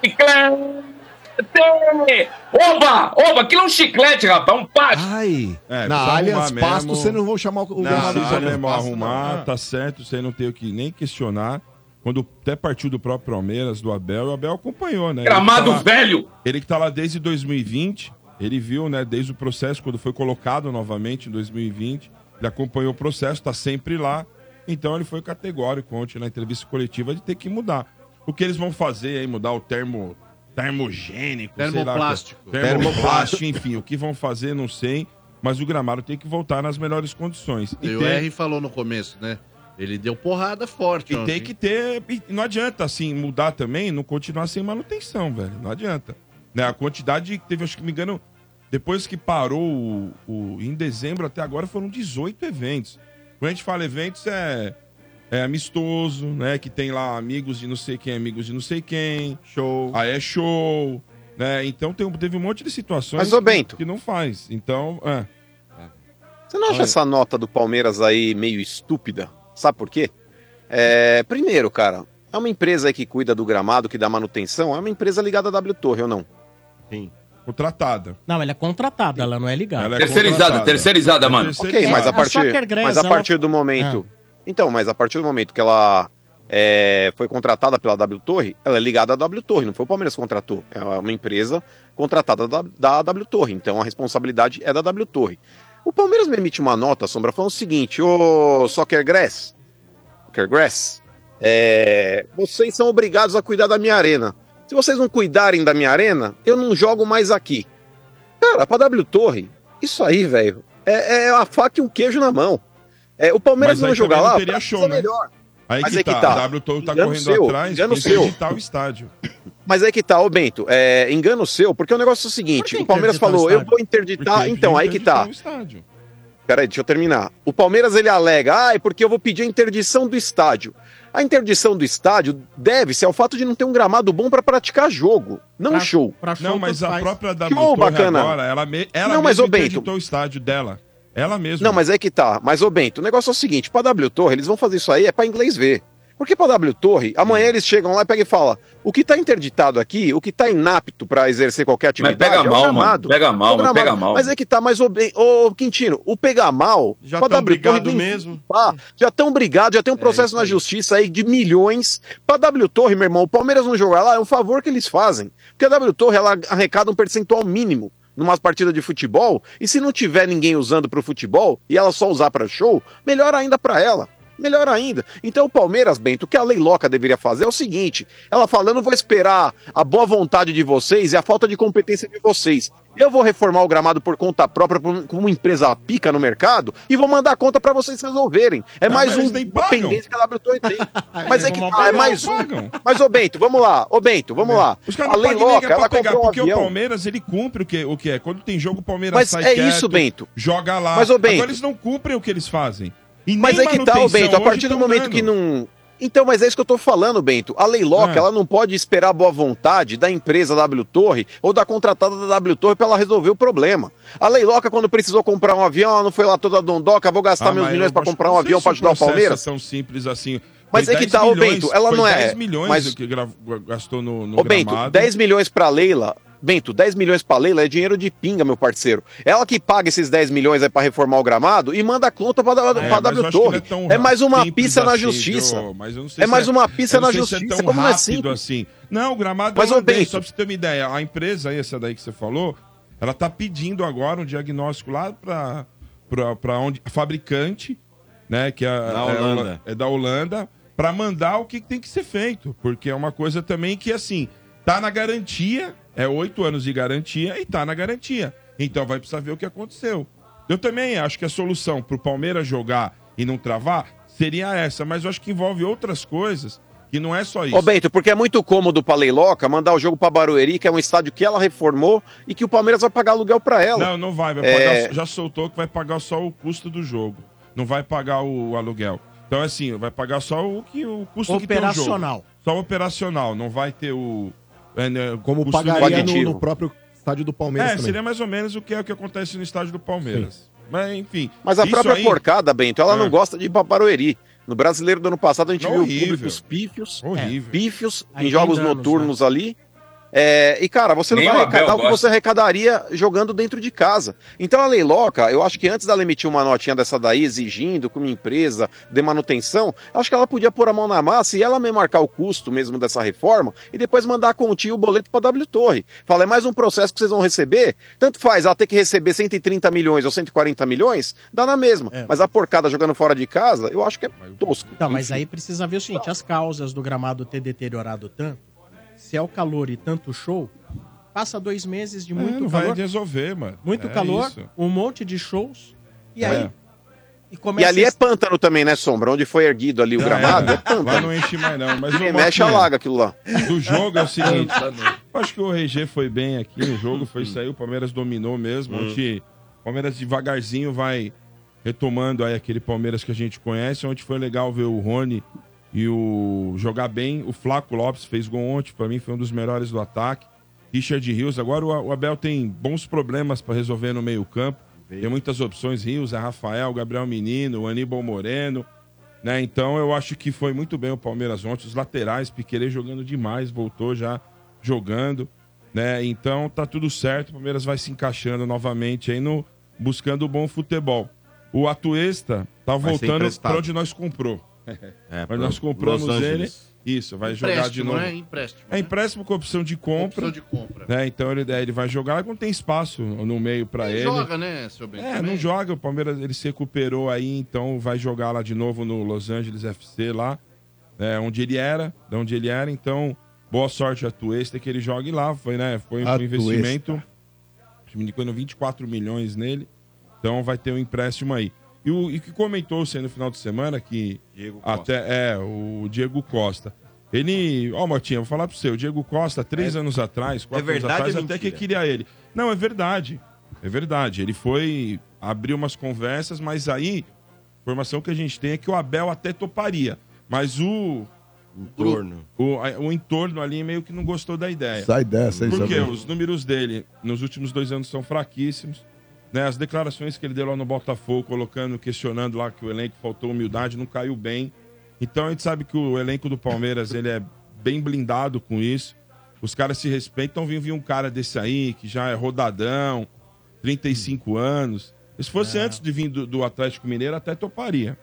Oba! Oba, aquilo é um chiclete, rapaz, um pasto. Ai, É, na Allianz Pasto mesmo. você não vão chamar o Não, gramado do mesmo arrumar, tá certo, você não tem o que nem questionar. Quando até partiu do próprio Palmeiras, do Abel, o Abel acompanhou, né? Gramado Ele que tá lá- velho! Ele que tá lá desde 2020, ele viu, né, desde o processo, quando foi colocado novamente em 2020, ele acompanhou o processo, tá sempre lá. Então ele foi categórico ontem na entrevista coletiva de ter que mudar. O que eles vão fazer aí, mudar o termo termogênico, sei lá, Termoplástico. termoplástico, enfim, o que vão fazer, não sei. Mas o gramado tem que voltar nas melhores condições. E o tem- R falou no começo, né? Ele deu porrada forte. e ontem. tem que ter. Não adianta, assim, mudar também, não continuar sem manutenção, velho. Não adianta. Né? A quantidade que teve, acho que me engano, depois que parou o, o- em dezembro até agora foram 18 eventos. Quando a gente fala eventos, é, é amistoso, né? Que tem lá amigos de não sei quem, amigos de não sei quem. Show. Aí é show. Né? Então tem, um- teve um monte de situações Mas, ô, que- Bento. que não faz. Então, é. Você não acha Olha. essa nota do Palmeiras aí meio estúpida? Sabe por quê? É, primeiro, cara, é uma empresa aí que cuida do gramado, que dá manutenção, é uma empresa ligada à W Torre ou não? Sim. Contratada. Não, ela é contratada, ela não é ligada. Ela é Terceirizada, contratada. terceirizada, mano. Ok, mas a a partir, Soccer Grass, mas a ela- partir do momento. Então, mas a partir do momento que ela é, foi contratada pela W Torre, ela é ligada à W Torre, não foi o Palmeiras que contratou. É uma empresa contratada da, da W Torre, então a responsabilidade é da W Torre. O Palmeiras me emite uma nota, Sombra, falando o seguinte, ô Soccer Grass, Soccer Grass, é, vocês são obrigados a cuidar da minha arena. Se vocês não cuidarem da minha arena, eu não jogo mais aqui. Cara, pra W Torre, isso aí, velho, é, é a faca e um queijo na mão. É, o Palmeiras aí não jogar lá, teria show, né? melhor. Aí Mas que, é que tá. tá. A W Torre tá Engano correndo seu, atrás, engano seu. interditar o estádio. Mas é que tá, ô Bento, é, engano seu, porque o negócio é o seguinte, o Palmeiras interditar o falou, eu vou interditar, Porque então, aí que tá. Peraí, deixa eu terminar. O Palmeiras ele alega, ah, é porque eu vou pedir a interdição do estádio. A interdição do estádio deve-se ao fato de não ter um gramado bom pra praticar jogo, não Pra- show. Não, mas a própria W Show, Torre bacana. agora, ela, me, ela Não, mas, mesma Bento- interditou o estádio dela. Ela mesma. Não, mas é que tá. Mas, ô Bento, o negócio é o seguinte: pra W Torre, eles vão fazer isso aí, é pra inglês ver. Porque pra W Torre, amanhã eles chegam lá e pegam e falam: o que tá interditado aqui, o que tá inapto pra exercer qualquer atividade. pega é o mal, mano. gramado. Pega mal, É o mano, gramado. pega mal. Mas é que tá, mas ô, Quintino, o pegar mal. Já pra tão W Torre brigado nem- mesmo. pá, já estão brigados, já tem um processo na justiça aí de milhões. Pra W Torre, meu irmão, o Palmeiras não jogar lá é um favor que eles fazem. Porque a W Torre, ela arrecada um percentual mínimo numa partida de futebol, e se não tiver ninguém usando pro futebol, e ela só usar pra show, melhor ainda pra ela. Melhor ainda. Então o Palmeiras, Bento, o que a Lei Loca deveria fazer é o seguinte: ela fala, eu não vou esperar a boa vontade de vocês e a falta de competência de vocês. Eu vou reformar o gramado por conta própria, como uma empresa pica no mercado, e vou mandar a conta pra vocês resolverem. É Ah, mais um nem pendência que a W Torre tem. Mas é que tá, é não mais um. Mas, ô Bento, vamos lá. Ô Bento, vamos lá. Os caras A não Lei pagam pra ela pegar, um porque o avião. Palmeiras, ele cumpre o que, o que é. Quando tem jogo, o Palmeiras Mas sai é quieto, isso, Bento. joga lá. Mas, ô, Bento- Agora eles não cumprem o que eles fazem. Mas é que tá, ô manutenção Bento, a partir do tão momento dando. que não. Então, mas é isso que eu tô falando, Bento. A Lei Loca, É. ela não pode esperar a boa vontade da empresa W Torre ou da contratada da W Torre pra ela resolver o problema. A Lei Loca, quando precisou comprar um avião, ela não foi lá toda dondoca, vou gastar Ah, meus milhões acho- comprar um avião pra ajudar o Palmeiras. tão simples assim. Mas é que 10 tá, ô, milhões- Bento, ela não é- 10 milhões mas- que gastou no, no Ô, Bento, gramado. 10 milhões pra Leila. Bento, 10 milhões pra Leila é dinheiro de pinga, meu parceiro. Ela que paga esses 10 milhões aí pra reformar o gramado e manda a conta pra, É, pra W não Torre. é É mais uma pista na assim, justiça. É mais uma eu pista na se justiça, como não é simples. assim. Não, o gramado Mas, é Bento- só pra você ter uma ideia. A empresa, essa daí que você falou, ela tá pedindo agora um diagnóstico lá pra, pra, pra onde... A fabricante, né, que é, Da é Holanda. é da Holanda, pra mandar o que tem que ser feito. Porque é uma coisa também que, assim, tá na garantia, é oito anos de garantia e tá na garantia. Então vai precisar ver o que aconteceu. Eu também acho que a solução pro Palmeiras jogar e não travar seria essa, mas eu acho que envolve outras coisas que não é só isso. Ô Bento, porque é muito cômodo pra Leiloca mandar o jogo pra Barueri, que é um estádio que ela reformou e que o Palmeiras vai pagar aluguel pra ela. Não, não vai. vai É, pagar- já soltou que vai pagar só o custo do jogo. Não vai pagar o aluguel. Então, assim, vai pagar só o, que, o custo que tem o jogo. Operacional. Só o operacional. Não vai ter o... é, né, Como pagaria de- no, no próprio estádio do Palmeiras É, também. seria mais ou menos o que é o que acontece no estádio do Palmeiras. Mas, enfim. Mas a própria aí- porcada, Bento, ela É. não gosta de Barueri. No brasileiro do ano passado a gente viu Horrível. públicos pífios, Horrível. pífios Aí em jogos noturnos ali. É, e, cara, você não Nem vai o Abel arrecadar o que gosta. você arrecadaria jogando dentro de casa. Então a Leiloca, eu acho que antes dela emitir uma notinha dessa daí, exigindo que uma empresa dê manutenção, acho que ela podia pôr a mão na massa e ela mesmo marcar o custo mesmo dessa reforma e depois mandar a continha o boleto pra W Torre. Fala, é mais um processo que vocês vão receber. Tanto faz, ela ter que receber 130 milhões ou 140 milhões, dá na mesma. Mas a porcada jogando fora de casa, eu acho que é tosco. Então, mas aí precisa ver o seguinte: as causas do gramado ter deteriorado tanto, se é o calor e tanto show, passa dois meses de É, muito não vai calor. resolver, mano. Muito É calor, isso. um monte de shows, e É. aí. E, E começa ali é esse- pântano também, né, Sombra? Onde foi erguido ali o Já gramado, era. é pântano. Lá não enche mais, não. Mas Quem o mexe, alaga aquilo lá. Do jogo é o seguinte. eu acho que o RG foi bem aqui no jogo, foi isso aí. O Palmeiras dominou mesmo. Hum. Onde o Palmeiras devagarzinho vai retomando aí aquele Palmeiras que a gente conhece. Onde foi legal ver o Rony e o jogar bem. O Flaco Lopes fez gol ontem, pra mim foi um dos melhores do ataque. Richard Rios. Agora o Abel tem bons problemas pra resolver no meio-campo. Tem muitas opções. Rios, é Rafael, Gabriel Menino, o Aníbal Moreno. Né? Então eu acho que foi muito bem o Palmeiras ontem. Os laterais, Piquerez jogando demais, voltou já jogando. Né? Então tá tudo certo. O Palmeiras vai se encaixando novamente aí no buscando o bom futebol. O Atuesta tá Vai voltando para onde nós comprou. É, Mas nós compramos Los ele. Angeles. Isso, vai jogar de Empréstimo, novo. né? Empréstimo, É empréstimo com opção de compra. Opção de compra. Né? Então ele, ele vai jogar quando tem espaço no meio pra Ele joga, né, seu Bento? É, Também. não joga. O Palmeiras ele se recuperou aí, então vai jogar lá de novo no Los Angeles FC lá, né, onde ele era, de onde ele era. Então, boa sorte a Tuesta que ele jogue lá. Foi, né, foi um A investimento. Acho que me indicou 24 milhões nele. Então vai ter um empréstimo aí. E o e que comentou-se aí no final de semana que Diego Costa. até é o Diego Costa. Ele, ó, Motinha, vou falar pro você, o Diego Costa, três É- anos atrás, quatro é verdade anos atrás, até que queria ele. Não, é verdade. É verdade. Ele foi abrir umas conversas, mas aí, a informação que a gente tem é que o Abel até toparia. Mas o. Entorno. O, a- o entorno ali meio que não gostou da ideia. Sai dessa, Porque os números dele nos últimos dois anos são fraquíssimos. Né? As declarações que ele deu lá no Botafogo, colocando, questionando lá que o elenco faltou humildade, não caiu bem. Então a gente sabe que o elenco do Palmeiras ele é bem blindado com isso. Os caras se respeitam. Vir um cara desse aí, que já é rodadão, 35 anos. Se fosse antes de vir do, do Atlético Mineiro, até toparia.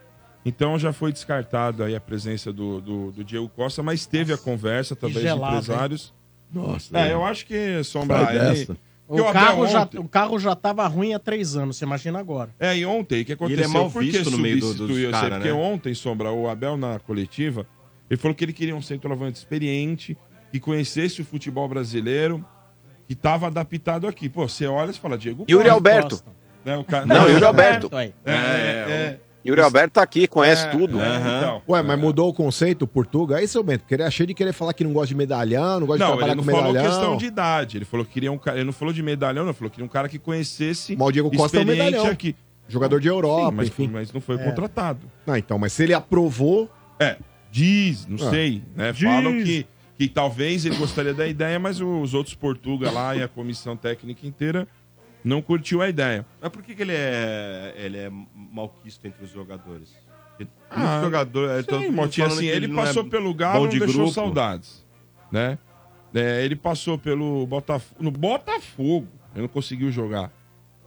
Então já foi descartado aí a presença do, do, do Diego Costa, mas teve a conversa gelado, de empresários. Nossa. É, eu acho que Sombra. Ele- O carro, já, o carro já tava ruim há três anos, você imagina agora. É, e ontem, o que aconteceu? ele é mal Por que visto no meio do- dos cara, Porque né? ontem, Sombra, o Abel na coletiva, ele falou que ele queria um centroavante experiente, que conhecesse o futebol brasileiro, que estava adaptado aqui. Pô, você olha e fala, Diego Yuri Costa. Alberto. Né, o cara... Não, *laughs* Yuri Alberto. aí. É, é, Yuri Alberto tá aqui, conhece É, tudo. é, então. Ué, mas mudou o conceito, Portuga? Aí, seu Bento, porque ele é cheio de querer falar que não gosta de medalhão, não gosta de Não, trabalhar ele não com falou medalhão. questão de idade. Ele falou que queria um cara. Ele não falou de medalhão, não. Ele falou que queria um cara que conhecesse. Mas o Diego Costa é um medalhão. aqui. Jogador de Europa, Sim, mas, enfim. mas não foi É. contratado. Não, então, mas se ele aprovou. É, diz, não Ah. sei, né? Diz. Falam que, que talvez ele gostaria da ideia, mas os outros Portuga lá e a comissão técnica inteira não curtiu a ideia. Mas por que, que ele é ele é malquisto entre os jogadores? Porque Ah, muito jogador, é, Sim, Motinha, assim, que ele não é passou pelo Galo, não de deixou grupo. saudades, né? É, ele passou pelo Botafogo, no Botafogo, ele não conseguiu jogar,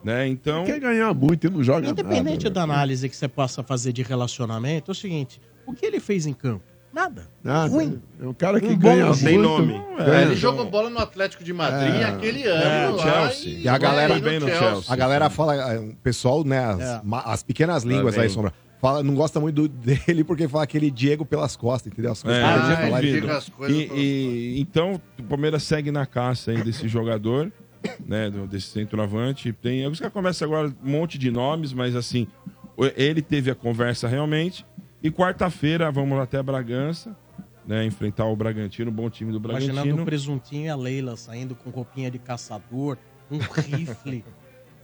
né? Então... Quer ganhar muito e não joga Independente nada. da análise que você possa fazer de relacionamento, é o seguinte: o que ele fez em campo? Nada. Nada. Ruim. É um cara que Um ganha bom muito. tem nome. ganha- É, ele jogou bola no Atlético de Madrid É. aquele É, ano. no lá Chelsea. E a galera bem no A galera fala, é, o pessoal, né, as, É. as pequenas línguas aí, Sombra, fala, não gosta muito do- *laughs* dele porque fala aquele Diego pelas costas, entendeu? As coisas É, que falado, duvido. ele- Diga as coisas E, e- então, o Palmeiras segue na caça aí desse jogador, *coughs* né, desse centroavante. Tem, os caras conversam agora um monte de nomes, mas assim, ele teve a conversa realmente. E quarta-feira vamos até Bragança, né, enfrentar o Bragantino, bom time do Imaginando Bragantino. o presuntinho e a Leila saindo com roupinha de caçador, um rifle. *laughs*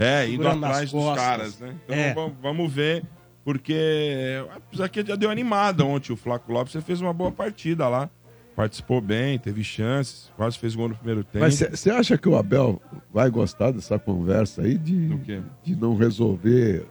É, indo atrás dos caras, né? Então É. vamos, vamos ver, porque apesar que já deu animada ontem o Flaco Lopes, ele fez uma boa partida lá. Participou bem, teve chances, quase fez gol no primeiro tempo. Mas você acha que o Abel vai gostar dessa conversa aí de, de não resolver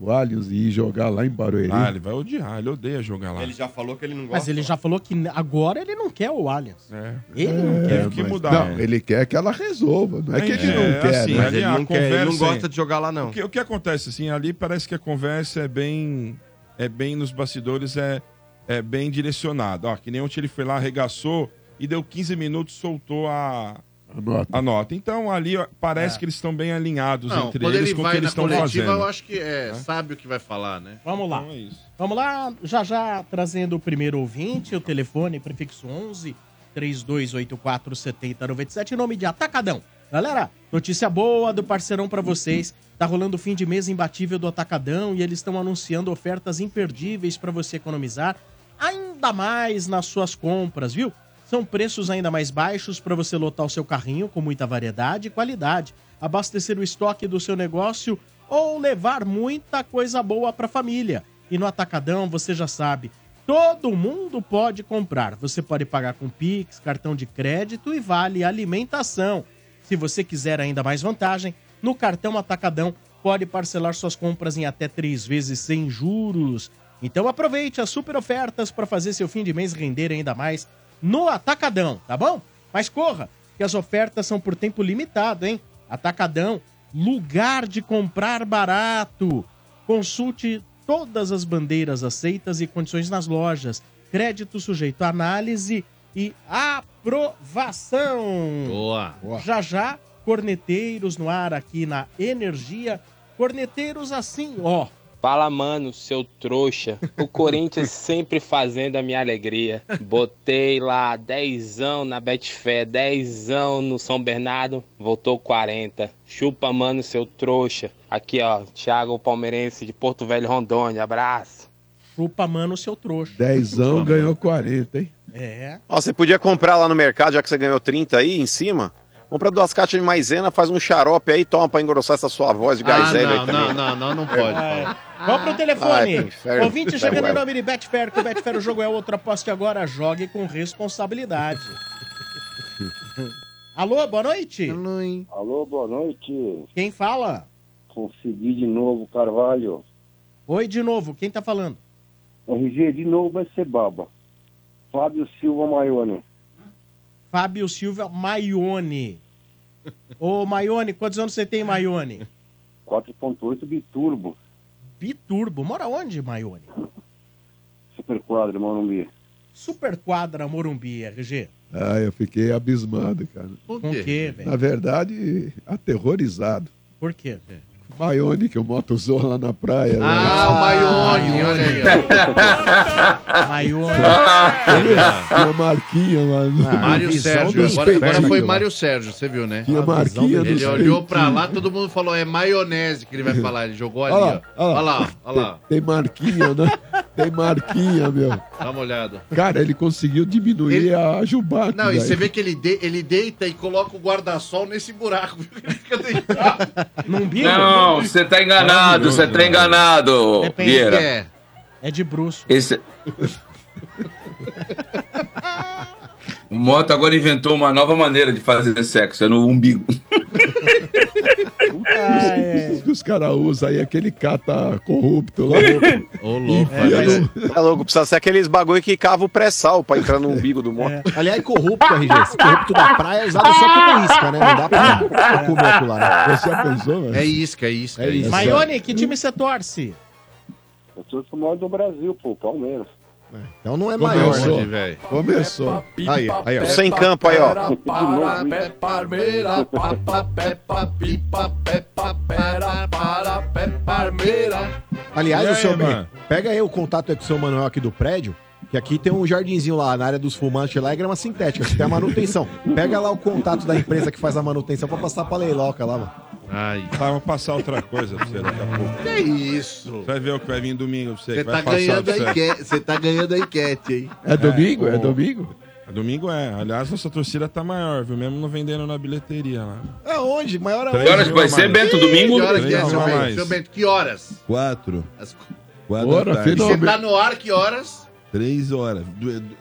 o Allianz e ir jogar lá em Barueri? Ah, ele vai odiar, ele odeia jogar lá. Ele já falou que ele não gosta. Mas ele já falou que agora ele não quer o Allianz. É. Ele não quer. que mudar. Não, ele quer que ela resolva. Não é, que ele É, não quer. assim, né? Ele a não quer, ele não conversa- gosta de jogar lá, não. O que, o que acontece, assim, ali parece que a conversa é bem. É bem nos bastidores, é, é bem direcionada. Ó, que nem ontem ele foi lá, arregaçou e deu 15 minutos, soltou a, A nota. a nota. Então ali ó, parece É. que eles estão bem alinhados Não, entre quando eles ele com o que vai eles na estão coletiva, fazendo. eu acho que é, sabe o que vai falar, né? Vamos lá. Então é isso. Vamos lá, já já trazendo o primeiro ouvinte, o telefone prefixo 11 3284 7097, em nome de Atacadão. Galera, notícia boa do parceirão pra vocês. Tá rolando o fim de mês imbatível do Atacadão e eles estão anunciando ofertas imperdíveis pra você economizar ainda mais nas suas compras, viu? São preços ainda mais baixos para você lotar o seu carrinho com muita variedade e qualidade, abastecer o estoque do seu negócio ou levar muita coisa boa para a família. E no Atacadão, você já sabe, todo mundo pode comprar. Você pode pagar com Pix, cartão de crédito e vale alimentação. Se você quiser ainda mais vantagem, no cartão Atacadão pode parcelar suas compras em até três vezes sem juros. Então aproveite as super ofertas para fazer seu fim de mês render ainda mais no Atacadão, tá bom? Mas corra, que as ofertas são por tempo limitado, hein? Atacadão, lugar de comprar barato. Consulte todas as bandeiras aceitas e condições nas lojas. Crédito sujeito a análise e aprovação. Boa. Já já, corneteiros no ar aqui na Energia. Corneteiros assim, ó. Fala, mano, seu trouxa. O Corinthians *laughs* sempre fazendo a minha alegria. Botei lá dezão na Betfé, dezão no São Bernardo, voltou 40. Chupa, mano, seu trouxa. Aqui, ó, Thiago Palmeirense de Porto Velho, Rondônia. Abraço. Chupa, mano, seu trouxa. Dezão ganhou 40, hein? É. Ó, você podia comprar lá no mercado, já que você ganhou 30 aí em cima. Compra duas caixas de maisena, faz um xarope aí, toma pra engrossar essa sua voz de Ah, gás aí não, também. não, não, não, não pode. É. Vamos pro Ai, telefone. inferno. Ouvinte chegando em nome de Betfair, que o Betfair o jogo é outro. Aposte agora, jogue com responsabilidade. *laughs* Alô, boa noite. Alô, boa noite. Quem fala? Consegui de novo, Carvalho. Oi de novo, quem tá falando? RG de novo vai ser baba. Fábio Silva Maione. Fábio Silva Maione. Ô, Maione, quantos anos você tem, Maione? 4.8 biturbo. Biturbo. Mora onde, Maione? Super quadro, Morumbi. Super Quadra Morumbi, RG. Ah, eu fiquei abismado, cara. Com o quê, velho? Na verdade, aterrorizado. Por quê? Maione, que o moto usou lá na praia. né? Ah, o Maione, olha aí. Maione. Tinha marquinha, mano. Ah, Mário Sérgio. Agora, agora foi Mário Sérgio, você viu, né? Tinha marquinha dos Ele olhou pra lá, todo mundo falou, é maionese que ele vai falar. Ele jogou ali, ó. Olha lá, olha lá. Tem, tem marquinha, né? Tem marquinha, meu. Dá uma olhada. Cara, ele conseguiu diminuir Ele- a Jubato. Não, e velho. você vê que ele, de- ele deita e coloca o guarda-sol nesse buraco. *laughs* Ele fica deitado. Bico? Não, você tá enganado, você tá enganado, Depende. Vieira. É. É de bruxo. Esse... *laughs* O Moto agora inventou uma nova maneira de fazer sexo, é no umbigo. *laughs* Os que os caras usam aí, aquele cata corrupto lá. Ô, louco. É, mas- é louco, precisa ser aqueles bagulho que cava o pré-sal pra entrar no umbigo do moto. Aliás, corrupto, RG. Esse corrupto da praia é usado só como isca, né? Não dá pra, pra comer aquilo lá. né? Você já pensou, velho? É isca, é isca. É isso. Maione, que time você torce? Eu sou o maior do Brasil, pô, Palmeiras. Então não é maior, Começou. né? velho. Começou. Aí, aí, ó. Sem campo aí, ó. Aliás, o seu mano? pega aí o contato aí com o seu Manuel aqui do prédio, que aqui tem um jardinzinho lá na área dos fumantes lá, é grama sintética, tem a manutenção. Pega lá o contato da empresa que faz a manutenção pra passar pra leiloca lá, mano. Ai. Tá, vou passar outra coisa pra você daqui a pouco. Que isso? Você vai ver o que vai vir domingo pra você. Você que vai tá passar ganhando pra a você. enquete. Você tá ganhando a enquete, hein? É domingo? É, o- domingo? Domingo é. Aliás, nossa torcida tá maior, viu? Mesmo não vendendo na bilheteria lá. Aonde? Maior Três horas mil vai a ser, mais. Bento, domingo? Que horas que é, Três seu a Bento? mais. Seu Bento, que horas? Quatro. As- Quatro da tarde. Você tá no ar, que horas? Três horas.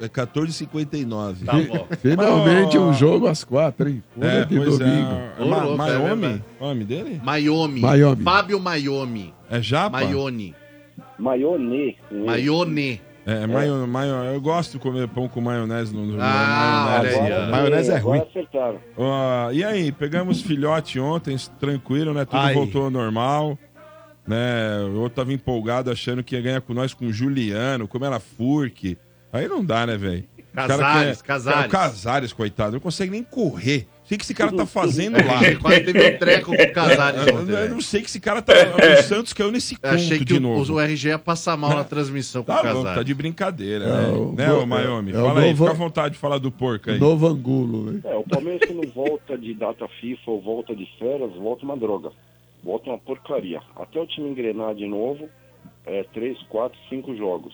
É 14h59. Tá bom. *laughs* Finalmente um jogo às quatro, hein? Fora É, de pois domingo. é. Ô, Ma louco, é verdade. o nome dele? Maiomi. Maiomi. Fábio Maiomi. É Japa? Maione. Maione. Maione. É, maio, maio, eu gosto de comer pão com maionese no, no Ah, maionese. olha aí, ó. Maionese é ruim. Agora acertaram. Ó, e aí, pegamos filhote ontem, tranquilo, né? Tudo Ai. voltou ao normal. Né? O outro tava empolgado achando que ia ganhar com nós com o Juliano, como era Furk. Aí não dá, né, velho? O Casares, quer- Casares. O Casares, coitado, não consegue nem correr. O que, que esse cara tá *laughs* fazendo lá? Quase teve um treco com o Casares Eu, ontem, eu não sei que esse cara tá. O Santos caiu nesse Eu conto Achei que de o, novo. o RG ia passar mal na transmissão com o Tá louco, Casares. tá de brincadeira, É, né? o né, ô Maiomi? é o Fala aí, novo- fica à vontade de falar do porco aí. Novo Angulo, velho. É, o Palmeiras quando volta de data FIFA ou volta de férias, volta uma droga. Volta uma porcaria. Até o time engrenar de novo, é três, quatro, cinco jogos.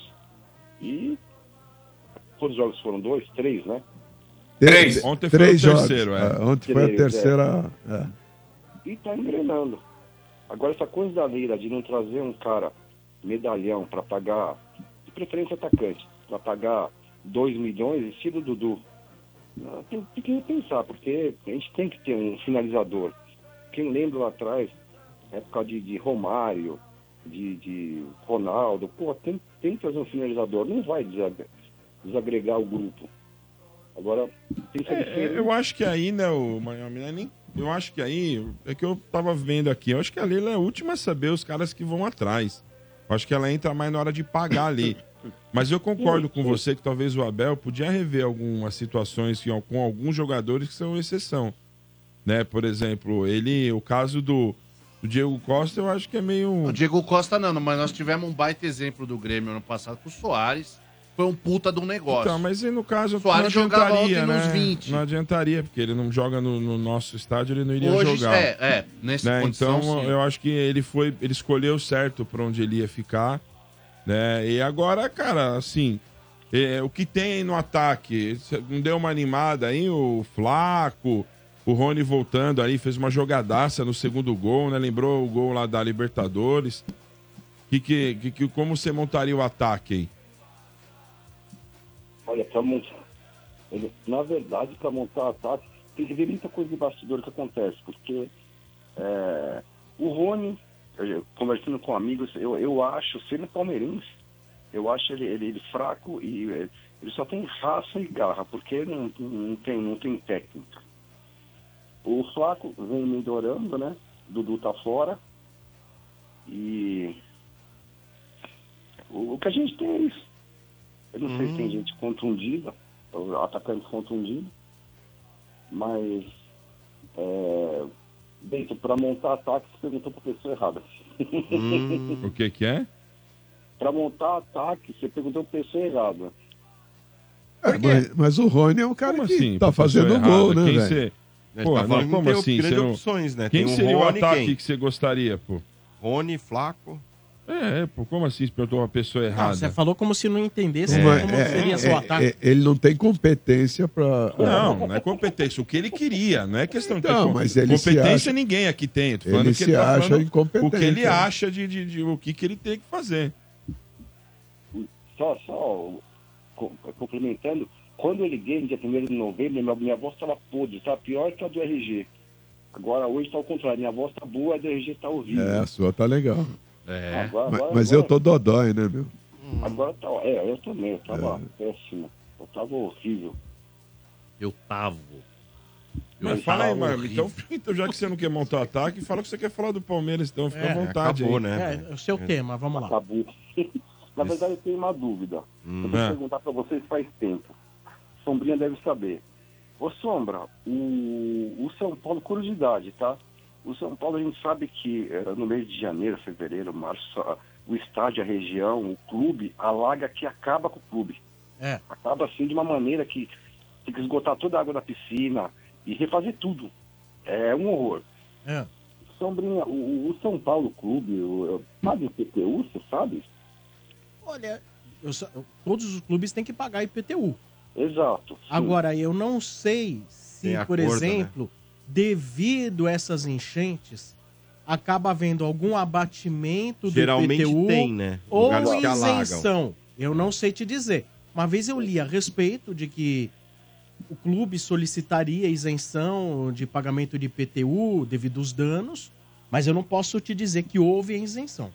E quantos jogos foram? Dois? Três, né? Três. Ontem foi Três o jogos. terceiro, é. É, ontem foi a é. terceira. é. E tá engrenando. Agora essa coisa da Leira de não trazer um cara medalhão para pagar, de preferência atacante, para pagar 2 milhões, estilo Dudu. Ah, Tem, tem que repensar, porque a gente tem que ter um finalizador. Quem lembra lá atrás, época de, de Romário, de, de Ronaldo, pô, tem, tem que trazer um finalizador, não vai desag- desagregar o grupo. Agora, tem que É, eu acho que aí, né, o Miami, né, nem, eu acho que aí, é que eu tava vendo aqui, eu acho que a Leila é a última a saber os caras que vão atrás. Eu acho que ela entra mais na hora de pagar ali. *laughs* Mas eu concordo com você que talvez o Abel podia rever algumas situações que, com alguns jogadores que são exceção. Né? Por exemplo, ele, o caso do, do Diego Costa, eu acho que é meio. O Diego Costa não, mas nós tivemos um baita exemplo do Grêmio ano passado com o Soares. Foi um puta de um negócio. Então, mas aí no caso O Soares não jogava adiantaria, né? nos 20. Não adiantaria, porque ele não joga no, no nosso estádio, ele não iria Hoje, jogar. é, é, nessa né? condição, Então, sim. eu acho que ele foi, ele escolheu certo pra onde ele ia ficar, né? E agora, cara, assim, é, o que tem aí no ataque, não deu uma animada aí o Flaco, o Rony voltando aí, fez uma jogadaça no segundo gol, né? Lembrou o gol lá da Libertadores. Que, que, que, como você montaria o ataque aí? Olha, pra montar. na verdade, para montar ataque, tem que ver muita coisa de bastidor que acontece, porque é, o Rony, conversando com amigos, eu, eu acho, sendo palmeirense, eu acho ele, ele, ele fraco e é, ele só tem raça e garra, porque não, não, tem, não tem técnica. O Flaco vem melhorando, né? Dudu tá fora. E o, o que a gente tem é isso. Eu não sei se tem gente contundida, atacante contundido, mas é, Bento, para *laughs* montar ataque, você perguntou para pessoa errada. O que que é? para montar ataque, você perguntou para pessoa errada. É, mas, mas o Rony é um cara Como que assim? tá fazendo gol, errada? né, Quem velho? cê- Pô, tá não, como tem assim? não- opções, né? Quem Tem o seria o Rony, ataque quem? que você gostaria, pô? Rony, Flaco. É, pô, como assim você perguntou uma pessoa errada? Você falou como se não entendesse Uma- como é, seria é, seu ataque. é, ele não tem competência para. Não, não é competência. O que ele queria, não é questão de ter mas ele competência acha- ninguém aqui tem. Tô falando Ele que se tá acha incompetente, O que ele né? acha de, de- de- o que, que ele tem que fazer. Só, só co- complementando, quando eu liguei no dia 1 de novembro, minha, minha voz estava podre, estava pior que a do RG. Agora hoje está ao contrário, minha voz está boa, a do RG está horrível. É, a sua tá legal. É. Agora, Mas, agora- mas eu tô dodói, né, meu? Agora tá. É, eu também, eu tava péssimo. Eu tava horrível. Eu tava. Mas fala aí, mano. Então, *laughs* então, já que você não quer montar ataque, fala que você quer falar do Palmeiras, então fica É, à vontade aí. É, o seu tema, vamos lá. Acabou. *laughs* Na verdade, eu tenho uma dúvida. Hum. eu vou É. perguntar pra vocês faz tempo. Sombrinha deve saber. Ô, Sombra, o, o São Paulo, curiosidade, tá? O São Paulo, a gente sabe que eh, no mês de janeiro, fevereiro, março, o estádio, a região, o clube, alaga que acaba com o clube. É. Acaba assim de uma maneira que tem que esgotar toda a água da piscina e refazer tudo. É um horror. É. Sombrinha, o, o São Paulo Clube, o, paga IPTU, você sabe? Olha, eu todos os clubes têm que pagar IPTU. Exato. sim. Agora, eu não sei se, por acordo, né? exemplo, devido a essas enchentes, acaba havendo algum abatimento do Geralmente IPTU tem, né? ou isenção. Eu não sei te dizer. Uma vez eu li a respeito de que o clube solicitaria isenção de pagamento de IPTU devido aos danos, mas eu não posso te dizer que houve a isenção.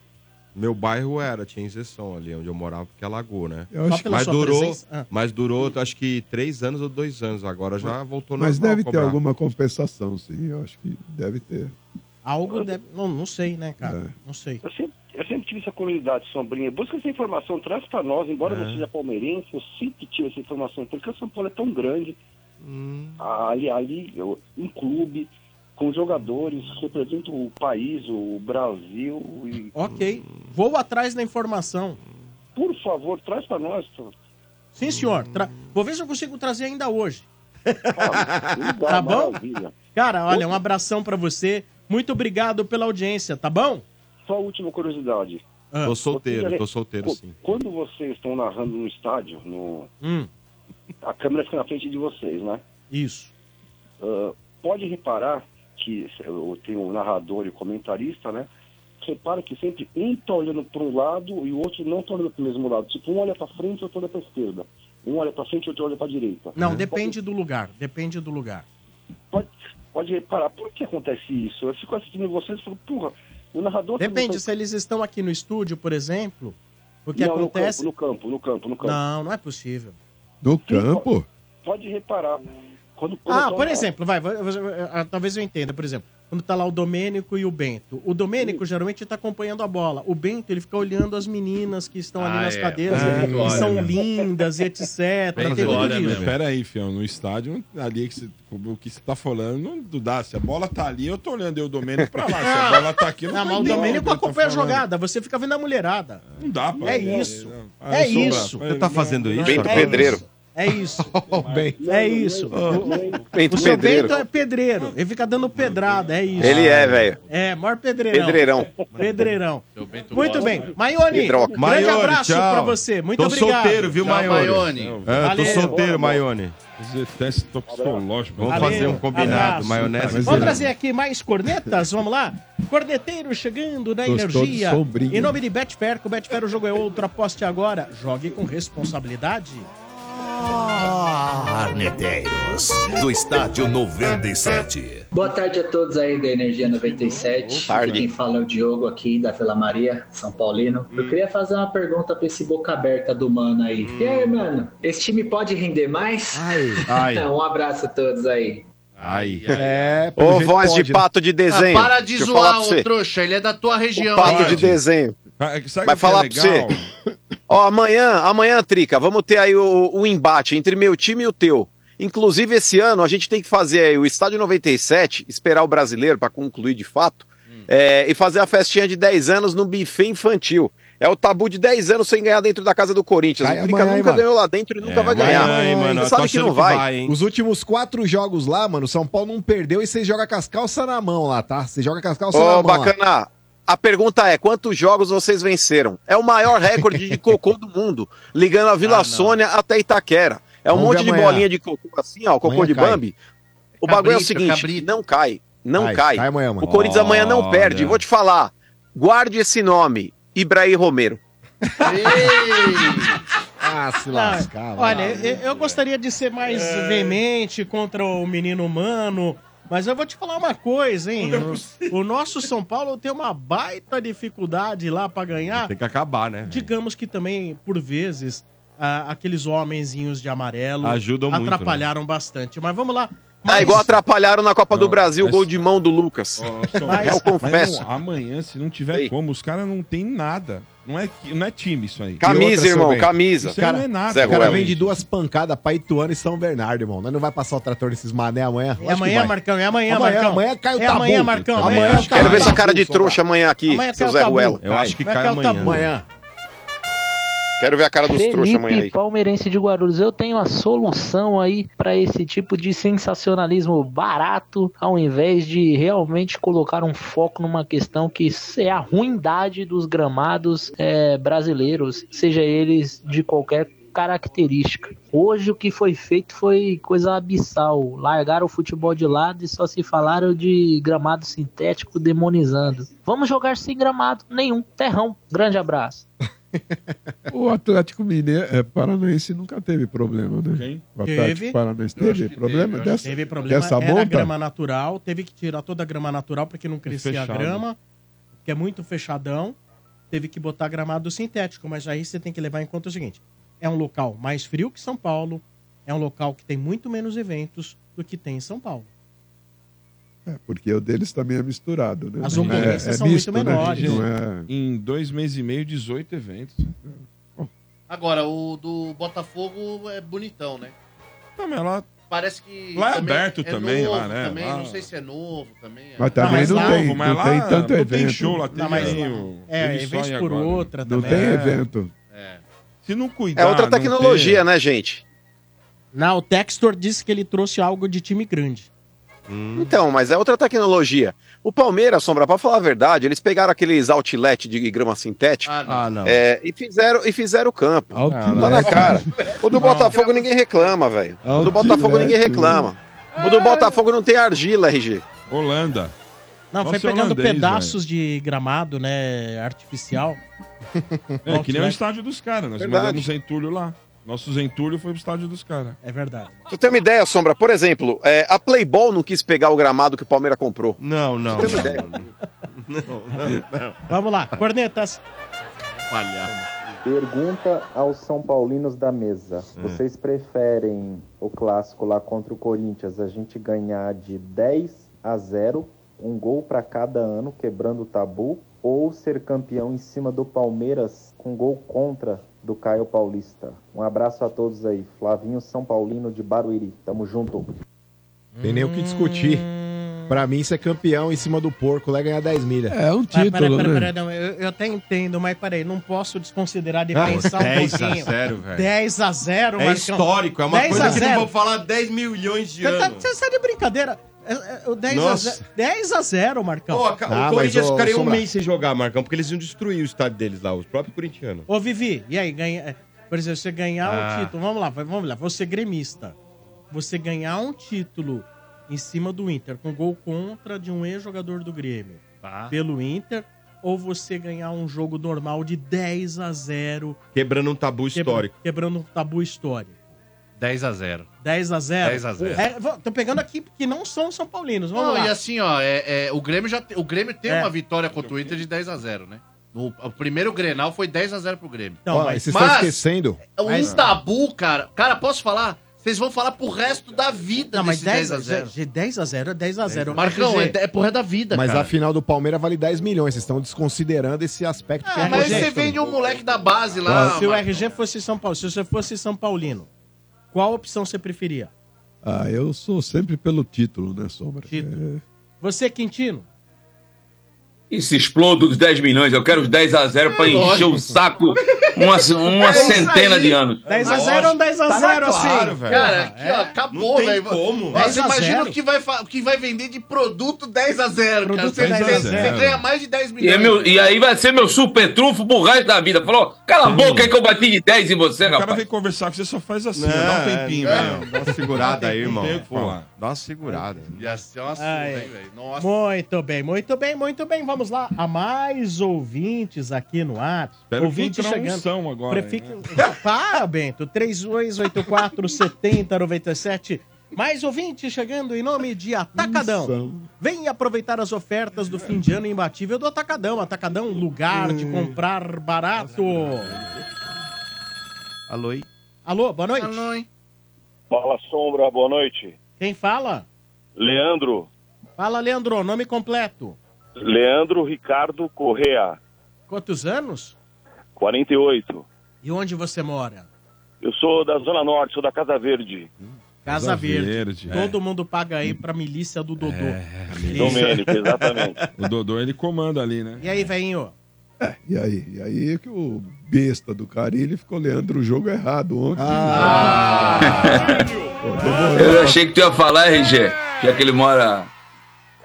Meu bairro era, tinha isenção ali onde eu morava, porque alagou, né? Eu acho pela mas durou? Ah. mas durou, acho que três anos ou dois anos. Agora já voltou Mas normal deve ter alguma compensação, sim. Eu acho que deve ter. Algo deve... Não, não sei, né, cara? É. Não sei. Eu sempre, eu sempre tive essa curiosidade, Sombrinha. Busca essa informação, traz pra nós, embora É. você seja palmeirense, eu sempre tive essa informação, porque o São Paulo é tão grande. Hum. Ali, ali, eu- um clube com jogadores, representa o país, o Brasil. E, Ok. Vou atrás da informação. por favor, traz pra nós. Sim, senhor. Tra- Vou ver se eu consigo trazer ainda hoje. Legal, tá bom? maravilha. Cara, olha, um abração pra você. Muito obrigado pela audiência, tá bom? Só a última curiosidade. Ah. Tô solteiro, já- tô solteiro sim. Quando vocês estão narrando no estádio, no, Hum. a câmera fica na frente de vocês, né? Isso. Ah, pode reparar que eu tenho o narrador e o comentarista, né? Repara que sempre um tá olhando para um lado e o outro não tá olhando para o mesmo lado. Tipo, um olha para frente e outro olha para esquerda. Um olha para frente e outro olha para direita. Não, depende do lugar. Depende do lugar. Pode, pode reparar, por que acontece isso? Eu fico assistindo vocês e falo, porra, o narrador... Depende se eles estão aqui no estúdio, por exemplo. O que não, acontece. No campo, no campo, no campo. Não, não é possível. No campo? Pode reparar. Quando, quando Ah, tô por exemplo, vai, ah, talvez eu entenda, por exemplo. quando tá lá o Domênico e o Bento. O Domênico geralmente tá acompanhando a bola. O Bento, ele fica olhando as meninas que estão ali Ah, nas é. cadeiras, É, que são né? lindas e etc. Tem tudo isso. Pera aí, fião, no estádio, ali que você- o que você tá falando, não dá. Se a bola tá ali, eu tô olhando eu, o Domênico, pra lá. Se a bola tá aqui, não Não, mas o Domênico tá acompanha a falando. jogada, você fica vendo a mulherada. Não dá pra É ver, isso. Ah, É Sombra, isso. Você tá fazendo isso? Bento É Pedreiro. isso. É isso. *laughs* É isso. Bento o seu Pedreiro. Bento é pedreiro. Ele fica dando pedrada, é isso. Ele é, velho. É, maior pedreirão. Pedreirão. Pedreirão. Muito bem. Maione, grande Maione, abraço tchau. pra você. Muito tô obrigado. solteiro, viu, Maione? É, tô solteiro, Maione. Fazer teste toxicológico. Vamos Valeu. fazer um combinado, Abraço. maionese. Vamos trazer aqui mais cornetas, vamos lá? Corneteiro chegando na Gostou energia. Em nome de Betfair, com Betfair o jogo é outro, aposte agora. Jogue com responsabilidade. Arneteiros, do estádio 97. Boa tarde a todos aí da Energia 97. tarde. Quem fala é o Diogo aqui da Vila Maria, São Paulino. Eu queria fazer uma pergunta pra esse boca aberta do mano aí. E aí, mano, esse time pode render mais? Ai. *laughs* um abraço a todos aí. Ai. É, Ô, voz de pato de Ah, desenho. para de Deixa zoar, ô trouxa. Ele é da tua região. Pato aí. de desenho. Ah, é que sabe Vai que é falar pra você. Ó, amanhã, amanhã, Trica, vamos ter aí o, o embate entre meu time e o teu. Inclusive, esse ano a gente tem que fazer aí o Estádio 97, esperar o brasileiro pra concluir de fato, é, e fazer a festinha de 10 anos no buffet infantil. É o tabu de 10 anos sem ganhar dentro da casa do Corinthians. Cai o Trica nunca mano? ganhou lá dentro e nunca É, vai amanhã, ganhar. hein, mano? Você sabe tô que não que vai. vai, hein? Os últimos quatro jogos lá, mano, o São Paulo não perdeu e vocês jogam com as calças na mão lá, tá? Você joga com as calças na Ô, mão lá. A pergunta é: quantos jogos vocês venceram? É o maior recorde de *laughs* cocô do mundo, ligando a Vila Sônia até Itaquera. É um Vamos monte de amanhã. bolinha de cocô assim, ó, cocô Amanhã de cai. Bambi. O bagulho é o Cabrito, seguinte: cabrito. não cai, não Cai, cai. cai amanhã, mano. O Corinthians amanhã não perde. Vou te falar: guarde esse nome, Ibrahim Romero. *laughs* Ah, se lascar. olha, eu, eu gostaria de ser mais veemente contra o menino humano, mas eu vou te falar uma coisa, hein? O, o nosso São Paulo tem uma baita dificuldade lá pra ganhar. Tem que acabar, né? Digamos que também, por vezes, ah, aqueles homenzinhos de amarelo Ajudam muito, atrapalharam bastante. Mas vamos lá. Ah, igual atrapalharam na Copa do Não, Brasil o mas- gol de mão do Lucas. Mas- eu confesso. Mas não, amanhã, se não tiver Ei. como, os caras não tem nada. Não é, não é time isso aí. Camisa, outra, irmão, camisa. Isso aí não é nada. Zé O cara vem de duas pancadas pra Ituano e São Bernardo, irmão. Nós não vai passar o trator desses mané amanhã? É amanhã, Marcão, é amanhã, Amanhã, Marcão. amanhã cai o É tabu. amanhã, Marcão. Amanhã Amanhã cai cai Quero ver essa cara de trouxa amanhã aqui, Amanhã seu Zé. Ruela. Eu acho que cai amanhã. Amanhã. Quero ver a cara dos trouxas amanhã aí. palmeirense de Guarulhos, eu tenho a solução aí para esse tipo de sensacionalismo barato, ao invés de realmente colocar um foco numa questão que é a ruindade dos gramados é, brasileiros, seja eles de qualquer característica. Hoje o que foi feito foi coisa abissal. Largaram o futebol de lado e só se falaram de gramado sintético demonizando. Vamos jogar sem gramado nenhum. Terrão. Grande abraço. *laughs* O Atlético Mineiro, é, Paranaense nunca teve problema, né? Quem? O Atlético Teve. Paranaense teve problema dessa, Teve problema, dessa era monta? grama natural, teve que tirar toda a grama natural porque não crescia a grama, que é muito fechadão. Teve que botar gramado sintético, mas aí você tem que levar em conta o seguinte: é um local mais frio que São Paulo, é um local que tem muito menos eventos do que tem em São Paulo. É, porque o deles também é misturado, né? As Não ocorrências são muito né? menores. Não é... Em dois meses e meio, 18 eventos. Agora, o do Botafogo é bonitão, né? Não, mas lá, Parece que. Lá é também aberto também, novo lá, né? Também, Lá- não sei se é novo também. é. Mas também mas não, lá- tem, Novo, mas não lá tem tanto não evento. tem show, lá tem Não, mas- o- É, evento sonho por agora. outra Não também. tem É. evento. É. Se não cuidar. É outra não tecnologia, ter- né, gente? Não, o Textor disse que ele trouxe algo de time grande. Então, mas é outra tecnologia. O Palmeiras, Sombra, pra falar a verdade, eles pegaram aqueles outlet de grama sintética Ah, não. Ah, não. é, e, fizeram, e fizeram o campo. Outlet. Tá na cara. O do Botafogo ninguém reclama, velho. O do Botafogo ninguém reclama. O do Botafogo não tem argila, RG. Holanda. Não, Nossa, foi pegando holandês, pedaços de gramado, né, artificial. É, que nem o Outlet. estádio dos caras. Nós Verdade. mandamos Zentulho lá. Nosso Zentulho foi pro estádio dos caras. É verdade. Você ter uma ideia, Sombra, por exemplo, é, a Playboy não quis pegar o gramado que o Palmeiras comprou. Não, não. Você ter uma não, ideia. não, não, não. Vamos lá, cornetas. Palhaço. Pergunta aos São Paulinos da mesa. Hum. Vocês preferem o clássico lá contra o Corinthians a gente ganhar de 10 a 0 Um gol para cada ano, quebrando o tabu, ou ser campeão em cima do Palmeiras com gol contra do Caio Paulista. Um abraço a todos aí. Flavinho São Paulino de Barueri. Tamo junto. Tem nem o que discutir. Pra mim, ser campeão em cima do porco lá é ganhar 10 milha. É um Mas, peraí, peraí, peraí, não, eu, eu até entendo, mas peraí, não posso desconsiderar de Ah, pensar um 10 a pouquinho. 0, velho. 10 a 0, É Marcão. histórico, é uma 10 coisa a que não 0. vou falar 10 milhões de Você tá, anos. você tá de brincadeira? É, é, o 10 a Nossa. 0, 10 a 0, Marcão. Ca- Ah, o Corinthians ficaria um mês sem jogar, Marcão, porque eles iam destruir o estádio deles lá, os próprios corintianos. Ô, Vivi, e aí, ganha, é, por exemplo, você ganhar Ah. um título, vamos lá, vamos lá, você gremista, você ganhar um título em cima do Inter, com gol contra de um ex-jogador do Grêmio, pelo Inter, ou você ganhar um jogo normal de 10 a 0 Quebrando um tabu histórico. quebrando um tabu histórico. 10 a 0 10 a 0 10 a 0. É, tô pegando aqui que não são São Paulinos, vamos Não, lá. e assim, ó, é, é, o Grêmio já te- o Grêmio tem É. uma vitória contra o Inter de 10 a 0, né? O, o primeiro Grenal foi 10 a 0 pro Grêmio. Ó, mas- vocês estão esquecendo. Um Mas- tabu, cara. Cara, posso falar? Vocês vão falar pro resto da vida Não, mas desse 10 10 a 0. De 10 a 0 é 10 a 0 Marcão, é, é pro resto da vida, Mas cara. a final do Palmeiras vale 10 milhões. Vocês estão desconsiderando esse aspecto que Ah, é mas você vende um moleque da base lá. se o Marcão. RG fosse São Paulo, se você fosse São Paulino, qual opção você preferia? Ah, eu sou sempre pelo título, né, Sombra? É, Você, Quintino? E se explodo os 10 milhões, eu quero os 10 a 0 pra encher lógico. o saco uma, uma É centena aí. de anos. 10 a 0 ou 10 a Tá 0 claro, assim? velho. Cara, aqui, ó, acabou, Não tem velho. como. Ó, 10 Você imagina 0. o que, vai, o que vai vender de produto 10 a 0 cara. Você, 10 a você- 0. você ganha mais de 10 E, milhões. é meu- e aí vai ser meu super trunfo pro resto da vida. Falou, cala a boca aí que eu bati de 10 em você, O cara rapaz. vem conversar com você, só faz assim, Não, dá um é, tempinho, é, velho. dá uma segurada aí, irmão. O que dá uma segurada. Ia ser uma surra, velho. Nossa. Muito bem, muito bem, muito bem. Vamos lá. A mais ouvintes aqui no ar. Espero que Ouvinte uma chegando. unção agora, Prefique... *laughs* Para, Bento. 3284 7097. Mais ouvinte chegando em nome de Atacadão. Vem aproveitar as ofertas do fim de ano imbatível do Atacadão. Atacadão, lugar de comprar barato. Alô aí. Alô, boa noite. Fala, Sombra, boa noite. Quem fala? Leandro, Fala, Leandro, nome completo. Leandro Ricardo Correa, Quantos anos? 48. E onde você mora? Eu sou da Zona Norte, sou da Casa Verde. Casa, Casa Verde. Verde. Todo mundo paga aí pra milícia do Dodô. Domênico, exatamente. *laughs* O Dodô, ele comanda ali, né? E aí, velhinho? E aí? E aí que o besta do Carilli ficou Leandro o jogo errado ontem. Ah. *laughs* Demorou Eu achei que tu ia falar, RG, já que ele mora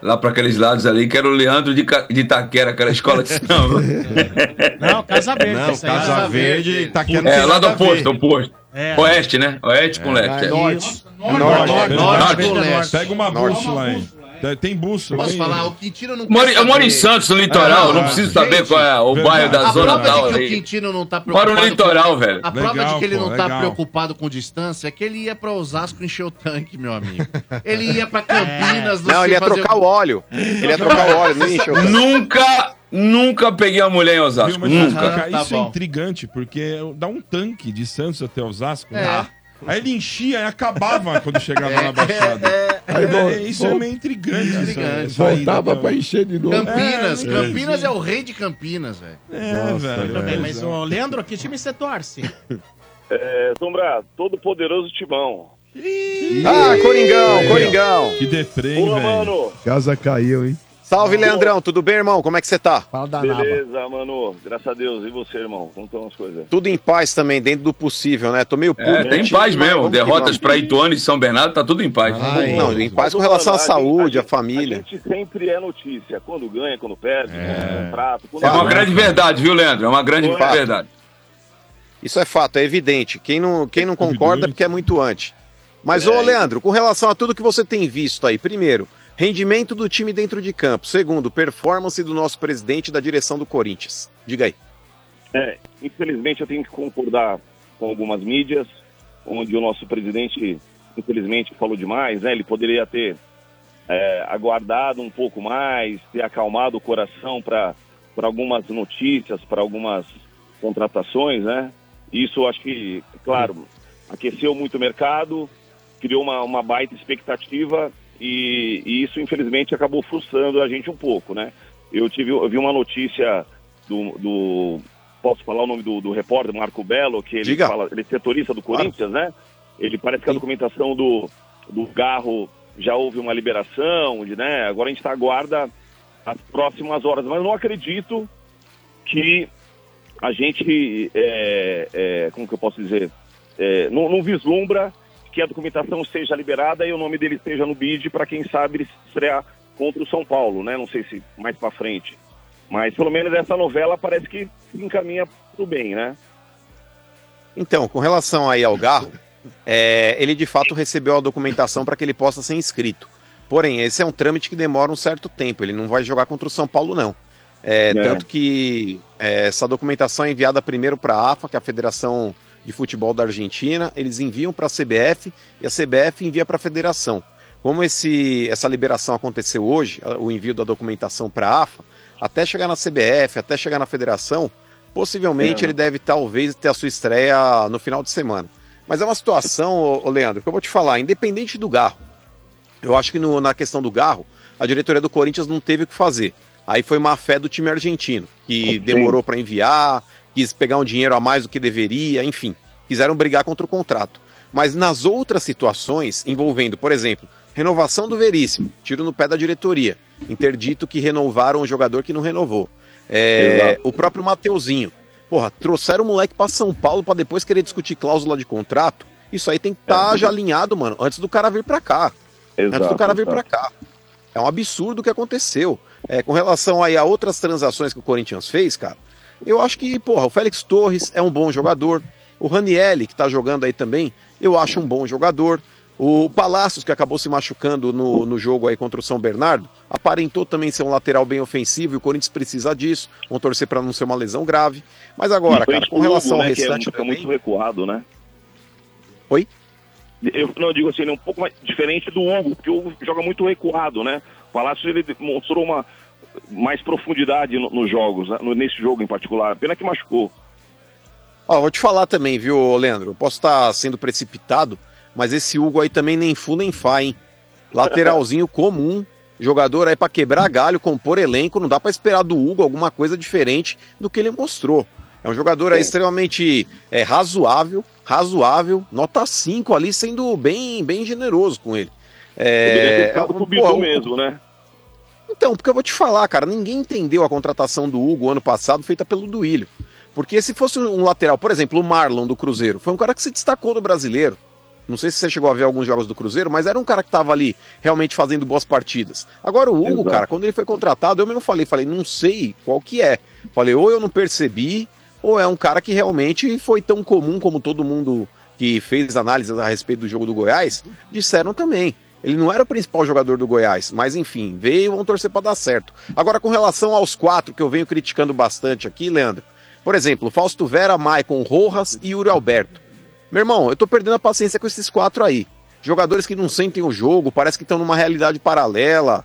lá pra aqueles lados ali, que era o Leandro de, de Itaquera, aquela escola de samba. Não, *laughs* Casa Verde. Não, esse aí Casa Verde, Itaquera não É, lá do oposto, oposto. É. Oeste, né? Oeste com leste. É, é. norte. Norte, norte, norte, norte. leste. Pega uma Norte. bússola aí. Tem- Tem bússola Posso falar? O Quintino não Moro, quer eu moro em. Santos, no litoral, Ah, não preciso gente, saber qual é o verdade. bairro da A zona prova tal de que o. Quintino não tá Moro preocupado... no litoral, com... velho. A prova Legal, de que ele pô, não tá legal. preocupado com distância é que ele ia pra Osasco encher o tanque, meu amigo. Ele ia pra Campinas... Não, ele ia fazer- trocar o óleo. Ele ia *laughs* trocar o óleo, não encheu. Nunca, nunca peguei uma mulher em Viu, Osasco, mas, nunca. cara, Tá isso é bom. intrigante, porque dá um tanque de Santos até Osasco. É. né? Aí ele enchia e acabava quando chegava na Baixada. Aí, É, vol- isso é meio intrigante. Intrigante. essa ida Voltava até- pra encher de novo. Campinas, É, Campinas é o rei de Campinas, velho. É, Nossa, velho. Tudo bem, mas, ô, Leandro, que time você torce? *laughs* É, Sombra, todo poderoso timão. Ah, Coringão, Coringão. Que deprê, velho. mano. Casa caiu, hein? Salve, Leandrão. Tudo bem, irmão? Como é que você tá? Fala da naba. Beleza, mano. Graças a Deus. E você, irmão? Como estão as coisas? Tudo em paz também, dentro do possível, né? Tô meio puto. É, tem paz mas mesmo. Derrotas pra Ituano e São Bernardo, tá tudo em paz. Ai, não, em paz com relação à saúde, à família. A gente sempre é notícia. Quando ganha, quando perde, quando contrato. Quando É uma grande verdade, viu, Leandro? É uma grande Fato. verdade. Isso é fato, é evidente. Quem não, quem não concorda é porque é muito antes. Mas, É, ô, Leandro, com relação a tudo que você tem visto aí, primeiro, rendimento do time dentro de campo. Segundo, performance do nosso presidente da direção do Corinthians. Diga aí. É, infelizmente eu tenho que concordar com algumas mídias, onde o nosso presidente, infelizmente, falou demais, né? Ele poderia ter é, aguardado um pouco mais, ter acalmado o coração para algumas notícias, para algumas contratações, né? Isso acho que, claro, aqueceu muito o mercado, criou uma, uma baita expectativa e, e isso infelizmente acabou frustrando a gente um pouco, né? Eu tive, eu vi uma notícia do, do- posso falar o nome do, do repórter Marco Belo, que ele fala, ele é setorista do Corinthians, né? Ele parece que a documentação do, do Garro já houve uma liberação, né? Agora a gente está aguarda as próximas horas, mas eu não acredito que a gente, é, é, como que eu posso dizer, é, não, não vislumbra que a documentação seja liberada e o nome dele esteja no bid para quem sabe ele estrear contra o São Paulo, né? Não sei se mais para frente, mas pelo menos essa novela parece que se encaminha pro bem, né? Então, com relação aí ao Garro, é, ele de fato recebeu a documentação para que ele possa ser inscrito. Porém, esse é um trâmite que demora um certo tempo. Ele não vai jogar contra o São Paulo, não. É, É. Tanto que é, essa documentação é enviada primeiro para a AFA, que é a Federação de Futebol da Argentina. Eles enviam para a CBF e a CBF envia para a Federação. Como esse, essa liberação aconteceu hoje, o envio da documentação para a AFA, até chegar na CBF, até chegar na Federação, possivelmente É. ele deve talvez ter a sua estreia no final de semana. Mas é uma situação, ô, ô Leandro, que eu vou te falar, independente do Garro. Eu acho que no- na questão do Garro, a diretoria do Corinthians não teve o que fazer. Aí foi má fé do time argentino, que demorou para enviar, quis pegar um dinheiro a mais do que deveria, enfim, quiseram brigar contra o contrato. Mas nas outras situações, envolvendo, por exemplo, renovação do Veríssimo, tiro no pé da diretoria, interdito que renovaram o jogador que não renovou. É, Exato. o próprio Mateuzinho. Porra, trouxeram o moleque pra São Paulo pra depois querer discutir cláusula de contrato. Isso aí tem que estar já alinhado, mano, antes do cara vir pra cá. antes do Exato, cara vir pra exato. cá. É um absurdo o que aconteceu. É, com relação aí a outras transações que o Corinthians fez, cara, eu acho que, porra, o Félix Torres é um bom jogador. O Ranielli, que tá jogando aí também, eu acho um bom jogador. O Palácios, que acabou se machucando no, no jogo aí contra o São Bernardo, aparentou também ser um lateral bem ofensivo e o Corinthians precisa disso. Vão torcer pra não ser uma lesão grave. Mas agora, cara, com relação Hugo, ao né, que é restante muito- é também... muito recuado, né? Oi? Eu não eu digo assim, ele é um pouco mais diferente do Hugo, porque o Hugo joga muito recuado, né? O Palácio ele mostrou uma mais profundidade no- nos jogos, né? Nesse jogo em particular. Pena que machucou. Ó, vou te falar também, viu, Leandro? Posso estar sendo precipitado, mas esse Hugo aí também nem fu nem fa, hein? Lateralzinho *laughs* comum, jogador aí pra quebrar galho, compor elenco, não dá pra esperar do Hugo alguma coisa diferente do que ele mostrou. É um jogador aí extremamente é, razoável, razoável, nota 5 ali, sendo bem, bem generoso com ele. Poderia ter É, ficado pro Bidu mesmo, né? Então, porque eu vou te falar, cara, ninguém entendeu a contratação do Hugo ano passado feita pelo Duílio. Porque se fosse um lateral, por exemplo, o Marlon do Cruzeiro, foi um cara que se destacou no brasileiro. Não sei se você chegou a ver alguns jogos do Cruzeiro, mas era um cara que tava ali realmente fazendo boas partidas. Agora o Hugo, Exato. cara, quando ele foi contratado, eu mesmo falei, falei, não sei qual que é. Falei, ou eu não percebi, ou é um cara que realmente foi tão comum como todo mundo que fez análises a respeito do jogo do Goiás, disseram também. Ele não era o principal jogador do Goiás, mas enfim, veio, vamos torcer para dar certo. Agora, com relação aos quatro que eu venho criticando bastante aqui, Leandro, por exemplo, Fausto Vera, Maicon Rojas e Yuri Alberto. Meu irmão, eu tô perdendo a paciência com esses quatro aí. Jogadores que não sentem o jogo, parece que estão numa realidade paralela.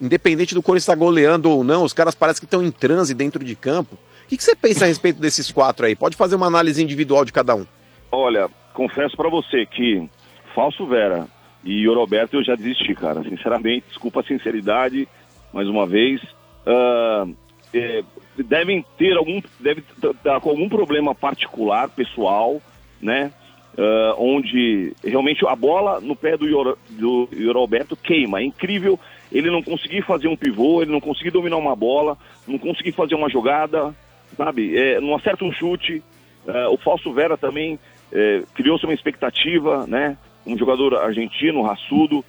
Independente do Corinthians estar goleando ou não, os caras parecem que estão em transe dentro de campo. O que, que você pensa a respeito desses quatro aí? Pode fazer uma análise individual de cada um. Olha, confesso pra você que Falso Vera e Roberto eu já desisti, cara. Sinceramente, desculpa a sinceridade, mais uma vez. Ah, é, devem ter algum, deve estar com algum problema particular, pessoal, né? Ah, onde realmente a bola no pé do, Ior, Roberto queima. É incrível ele não conseguir fazer um pivô, ele não conseguir dominar uma bola, não conseguir fazer uma jogada, sabe? É, não acerta um chute. É, o Falso Vera também é, criou-se uma expectativa, né? Um jogador argentino, raçudo,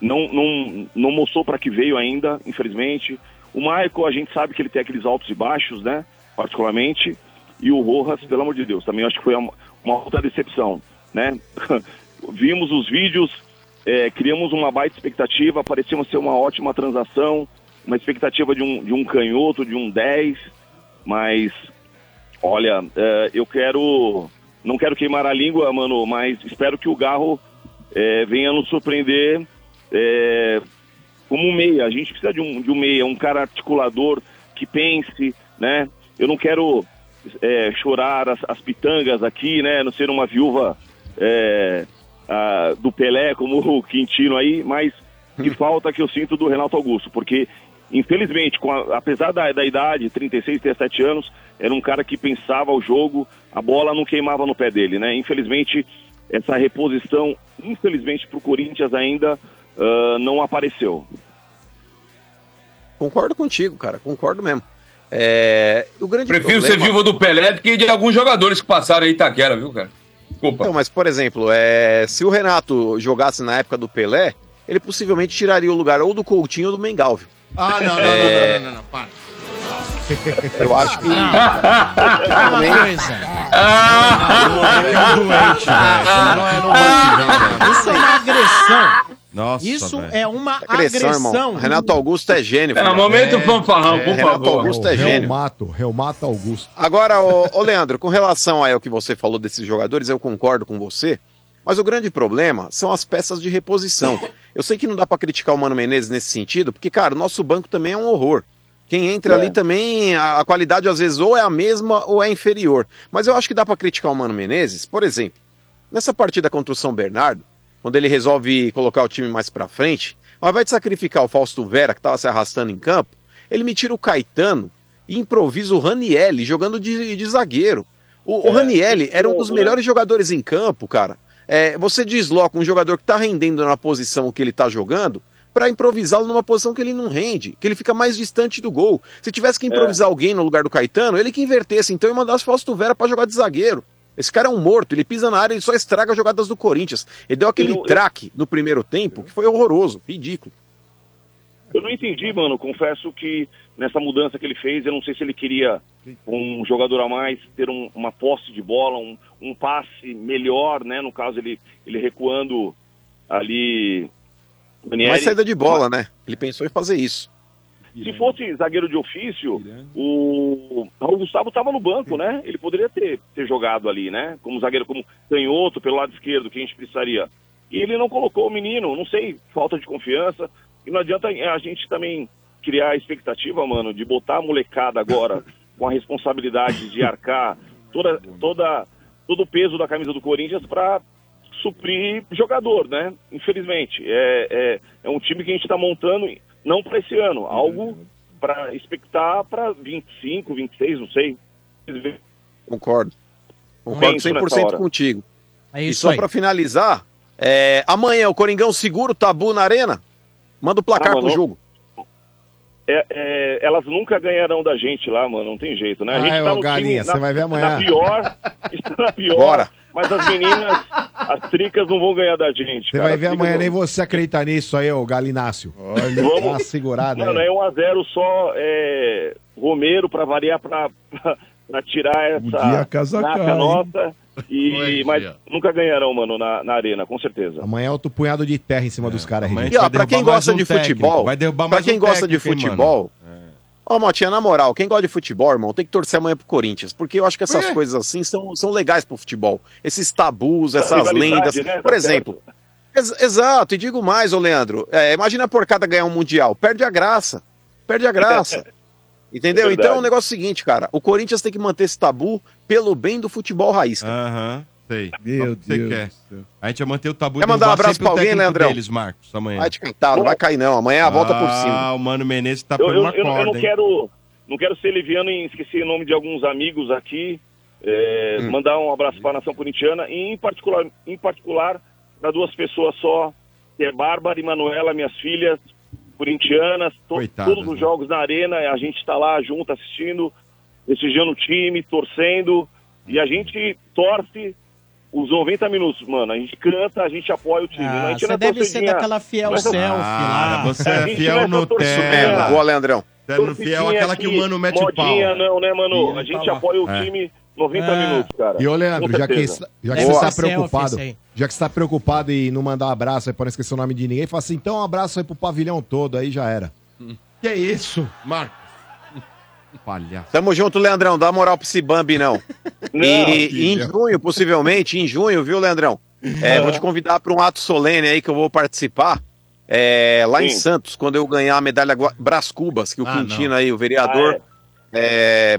não, não, não mostrou para que veio ainda, infelizmente. O Michael, a gente sabe que ele tem aqueles altos e baixos, né? Particularmente. E o Rojas, pelo amor de Deus, também acho que foi uma, uma outra decepção, né? *laughs* Vimos os vídeos, é, criamos uma baita expectativa, parecia ser uma ótima transação, uma expectativa de um, de um canhoto, de um 10, mas olha, é, eu quero, não quero queimar a língua, mano, mas espero que o Garro é, venha nos surpreender é, como um meia. A gente precisa de um, de um meia, um cara articulador que pense, né? Eu não quero é, chorar as, as pitangas aqui, né? Não ser uma viúva é, ah, do Pelé como o Quintino aí, mas de *laughs* falta que eu sinto do Renato Augusto, porque infelizmente, com a- apesar da, da idade, 36, 37 anos, era um cara que pensava o jogo, a bola não queimava no pé dele, né? Infelizmente, essa reposição, infelizmente, para o Corinthians ainda ah, não apareceu. Concordo contigo, cara, concordo mesmo. É, o grande Prefiro problema... ser viúva do Pelé do que de alguns jogadores que passaram aí em Itaquera, viu, cara? Desculpa. Então, mas, por exemplo, é, se o Renato jogasse na época do Pelé, ele possivelmente tiraria o lugar ou do Coutinho ou do Mengal, viu? Ah, não, não, É, não, não, não, não, para. Eu acho que. Uma coisa. Isso é uma agressão. Nossa, Isso velho. é uma Agressão, agressão. irmão. Renato Augusto é gênio. É, filho. momento fanfarrão, por Renato favor. Augusto é gênio. Reumato, Reumato Augusto. Agora, ô, ô, Leandro, com relação ao que você falou desses jogadores, eu concordo com você. Mas o grande problema são as peças de reposição. Eu sei que não dá pra criticar o Mano Menezes nesse sentido, porque, cara, o nosso banco também é um horror. Quem entra É. ali também, a, a qualidade às vezes ou é a mesma ou é inferior. Mas eu acho que dá pra criticar o Mano Menezes, por exemplo, nessa partida contra o São Bernardo, quando ele resolve colocar o time mais pra frente, ao invés de sacrificar o Fausto Vera, que tava se arrastando em campo, ele me tira o Caetano e improvisa o Ranielli jogando de, de zagueiro. O, o Ranielli era um dos melhores jogadores em campo, cara. É, você desloca um jogador que tá rendendo na posição que ele tá jogando pra improvisá-lo numa posição que ele não rende, que ele fica mais distante do gol. Se tivesse que improvisar alguém no lugar do Caetano, ele que invertesse, então e mandasse Fausto Vera pra jogar de zagueiro. Esse cara é um morto, ele pisa na área e só estraga jogadas do Corinthians. Ele deu aquele Eu não- eu- traque no primeiro tempo que foi horroroso, ridículo. Eu não entendi, mano. Confesso que nessa mudança que ele fez, eu não sei se ele queria um jogador a mais, ter um- uma posse de bola, um, um passe melhor, né? No caso, ele, ele recuando ali. Ranieri. Mais saída de bola, né? Ele pensou em fazer isso. Se fosse zagueiro de ofício, o Raul Gustavo estava no banco, né? Ele poderia ter, ter jogado ali, né? Como zagueiro, como canhoto pelo lado esquerdo, que a gente precisaria. E ele não colocou o menino, não sei, falta de confiança. E não adianta a gente também criar a expectativa, mano, de botar a molecada agora *laughs* com a responsabilidade de arcar toda, toda, todo o peso da camisa do Corinthians para suprir jogador, né? Infelizmente. É, é, é um time que a gente está montando, não para esse ano, algo para expectar para 25, 26, não sei. Concordo. Concordo Penso nessa 100% hora. contigo. É e isso só pra finalizar, é, amanhã o Coringão segura o tabu na arena? Manda o placar Ah, pro jogo. É, é, elas nunca ganharão da gente lá, mano, não tem jeito, né? A gente Ai, tá Galinha, time você vai ver amanhã. na pior, *laughs* está na pior, Bora. Mas as meninas, as tricas não vão ganhar da gente, Você cara. vai ver amanhã, nem você acredita nisso aí, ô Galinácio. Olha, Vamos. dá uma segurada Mano, aí. é 1x0 só é, Romero pra variar, pra, pra, pra tirar essa a casa naca cai, hein? nossa. E, mas nunca ganharão, mano, na, na arena, com certeza. Amanhã é outro punhado de terra em cima dos caras. E ó, pra quem gosta de futebol, Vai derrubar pra quem um gosta de técnico, futebol, ó, Motinha, na moral, quem gosta de futebol, irmão, tem que torcer amanhã pro Corinthians, porque eu acho que essas quê? coisas assim são, são legais pro futebol. Esses tabus, essas lendas. né? Por exemplo, ex- exato, e digo mais, ô Leandro, é, imagina a porcada ganhar um Mundial, perde a graça, perde a graça. *laughs* Entendeu? É então o negócio é o seguinte, cara, o Corinthians tem que manter esse tabu pelo bem do futebol raiz. Aham, sei. Meu o que você Deus quer. A gente vai manter o tabu Quer de mandar um abraço pra alguém, técnico Leandrão? deles, Marcos, amanhã. Vai te cantar, não vai cair não, amanhã a volta por cima. Ah, o Mano Menezes tá Eu, por eu, uma eu, não- eu corda, não hein? quero não quero ser leviano e esquecer o nome de alguns amigos aqui. é, Hum. Mandar um abraço para a nação corintiana e em particular, em particular para duas pessoas só, que é Bárbara e Manuela, minhas filhas corintianas, to- Coitadas, todos os né? jogos na arena, a gente está lá junto assistindo, prestigiando o time, torcendo e a gente torce os 90 minutos, mano. A gente canta, a gente apoia o time. Ah, a gente você é deve ser daquela fiel selfie lá. você é fiel é Tela. Boa, Leandrão. Você é no fiel aquela que o Mano mete o pau. modinha, não, né, mano? A gente tá apoia o É. time 90 É. minutos, cara. E ô, Leandro, já que, certeza. já que você está preocupado, já que você tá preocupado em não mandar um abraço aí para não esquecer o nome de ninguém, fala assim, então um abraço aí pro pavilhão todo, aí já era. Que é isso, Marcos? Palhaço. Tamo junto, Leandrão. Dá moral pra esse Bambi, não. Não, e, em junho, possivelmente, em junho, viu, Leandrão? É, vou te convidar para um ato solene aí que eu vou participar. é, lá em Sim. Santos, quando eu ganhar a medalha Brás Cubas, que o Ah, Quintino aí, o vereador, Ah, é,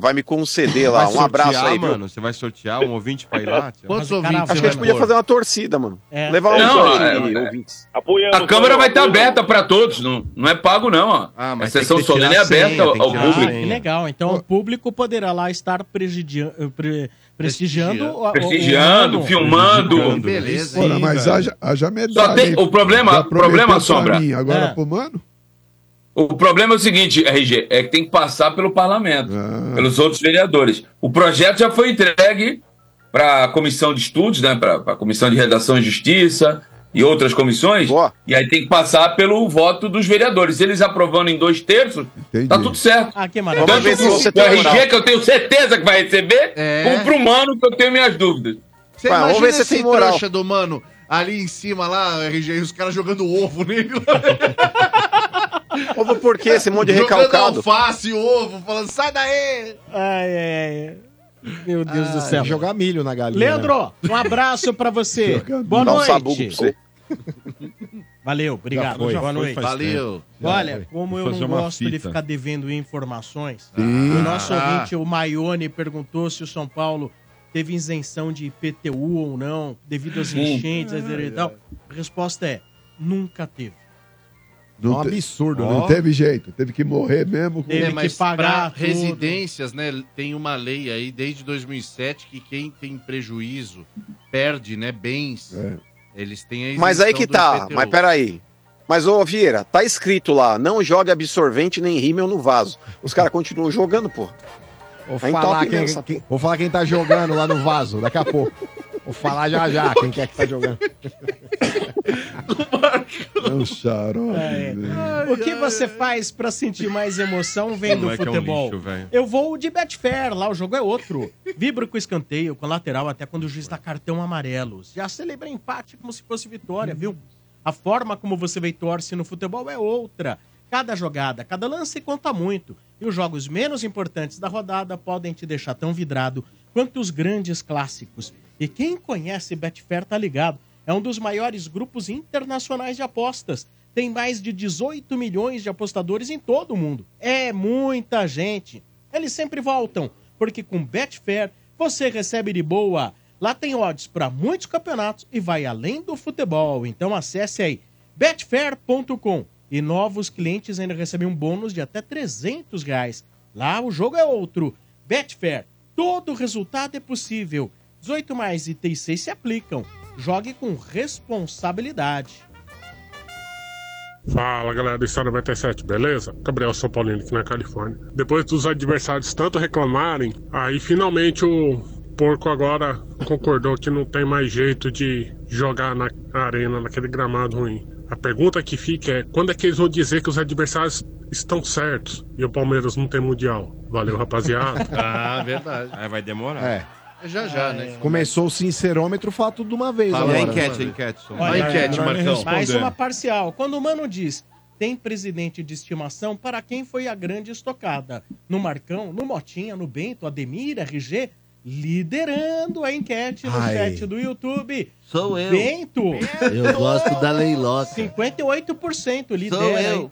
vai me conceder lá. Um abraço aí, viu? mano. Você vai sortear um ouvinte pra ir lá? *laughs* Quantos o ouvintes Acho que a gente podia fazer uma torcida, mano. É. Levar um Não, é- é- ouvintes. Apoiando. A câmera vai estar apoiando. aberta para todos, não, não é pago, não. Ó. Ah, a mas tem sessão solene é a senha, aberta ao, ao a público. Ah, legal. Então o público poderá lá estar eh, pre- prestigiando, o- o- Prestigiando, o- filmando. Beleza, hein, mas haja, haja medalha. Só tem- o problema- o problema, pra Sombra. mim, agora É. pro mano? O problema é o seguinte, RG, é que tem que passar pelo parlamento, Ah. pelos outros vereadores. O projeto já foi entregue para a comissão de estudos, né, para a comissão de redação e justiça e outras comissões, Boa. e aí tem que passar pelo voto dos vereadores. Eles aprovando em dois terços, Entendi. tá tudo certo. Ah, que Vamos maravilha. ver se você o tem RG, moral. que eu tenho certeza que vai receber, É. como pro Mano, que eu tenho minhas dúvidas. Você Vai, vamos imagina ver se esse trouxa do mano ali em cima lá, RG, e os caras jogando ovo nele. *laughs* Ovo por quê? Esse monte de jogando recalcado. alface, ovo, falando, sai daí! Ai, ai, ai. Meu Deus do Tem céu. jogar milho na galinha. Leandro, um abraço pra você. Boa Dá um noite. sabugo pra você. Valeu, obrigado. foi, Boa noite. Valeu. Olha, como eu não gosto de ficar devendo informações, Sim. o nosso Ah. ouvinte, o Maione, perguntou se o São Paulo teve isenção de IPTU ou não, devido às enchentes, etc e tal. A resposta é, nunca teve. É um Não, te- absurdo, não né? teve jeito, teve que morrer mesmo. Com... Teve É, que mas pagar pra tudo. residências, né, tem uma lei aí desde 2007 que quem tem prejuízo perde, né, bens. É. Eles têm a Mas aí que tá. IPTU. Mas peraí. Mas, ô Vieira, tá escrito lá, não jogue absorvente nem rímel no vaso. Os caras continuam jogando, pô. Vou Tá falar, quem, quem- vou falar quem tá jogando lá no vaso, daqui a pouco. *laughs* Vou falar já já quem quer que tá jogando. *laughs* É um xarope. É. velho. O que você faz pra sentir mais emoção vendo é é um futebol? lixo, velho. Eu vou de Betfair, lá o jogo é outro. Vibro com escanteio, com lateral, até quando o juiz dá cartão amarelo. Já celebra empate como se fosse vitória, viu? A forma como você vê e torce no futebol é outra. Cada jogada, cada lance conta muito. E os jogos menos importantes da rodada podem te deixar tão vidrado quanto os grandes clássicos. E quem conhece Betfair tá ligado. É um dos maiores grupos internacionais de apostas. Tem mais de 18 milhões de apostadores em todo o mundo. É muita gente. Eles sempre voltam, porque com Betfair você recebe de boa. Lá tem odds para muitos campeonatos e vai além do futebol. Então acesse aí betfair.com e novos clientes ainda recebem um bônus de até 300 reais. Lá o jogo é outro. Betfair, todo resultado é possível. 18 mais itens 6 se aplicam. Jogue com responsabilidade. Fala galera do Estado 97, beleza? Gabriel São Paulino aqui na Califórnia. Depois dos adversários tanto reclamarem, aí finalmente o porco agora concordou que não tem mais jeito de jogar na arena, naquele gramado ruim. A pergunta que fica é: quando é que eles vão dizer que os adversários estão certos e o Palmeiras não tem mundial? Valeu, rapaziada. *laughs* Ah, verdade. Aí vai demorar. É. Já, já, né? Começou o sincerômetro, fala tudo de uma vez. Fala E a agora. enquete, a enquete. Olha a enquete, Marcão. Mais uma parcial. Quando o Mano diz tem presidente de estimação para quem foi a grande estocada? No Marcão, no Motinha, no Bento, Ademir, RG, liderando a enquete no Ai. chat do YouTube. Sou eu. Bento, Eu gosto da Leiloca. 58% lidera. Sou hein? eu.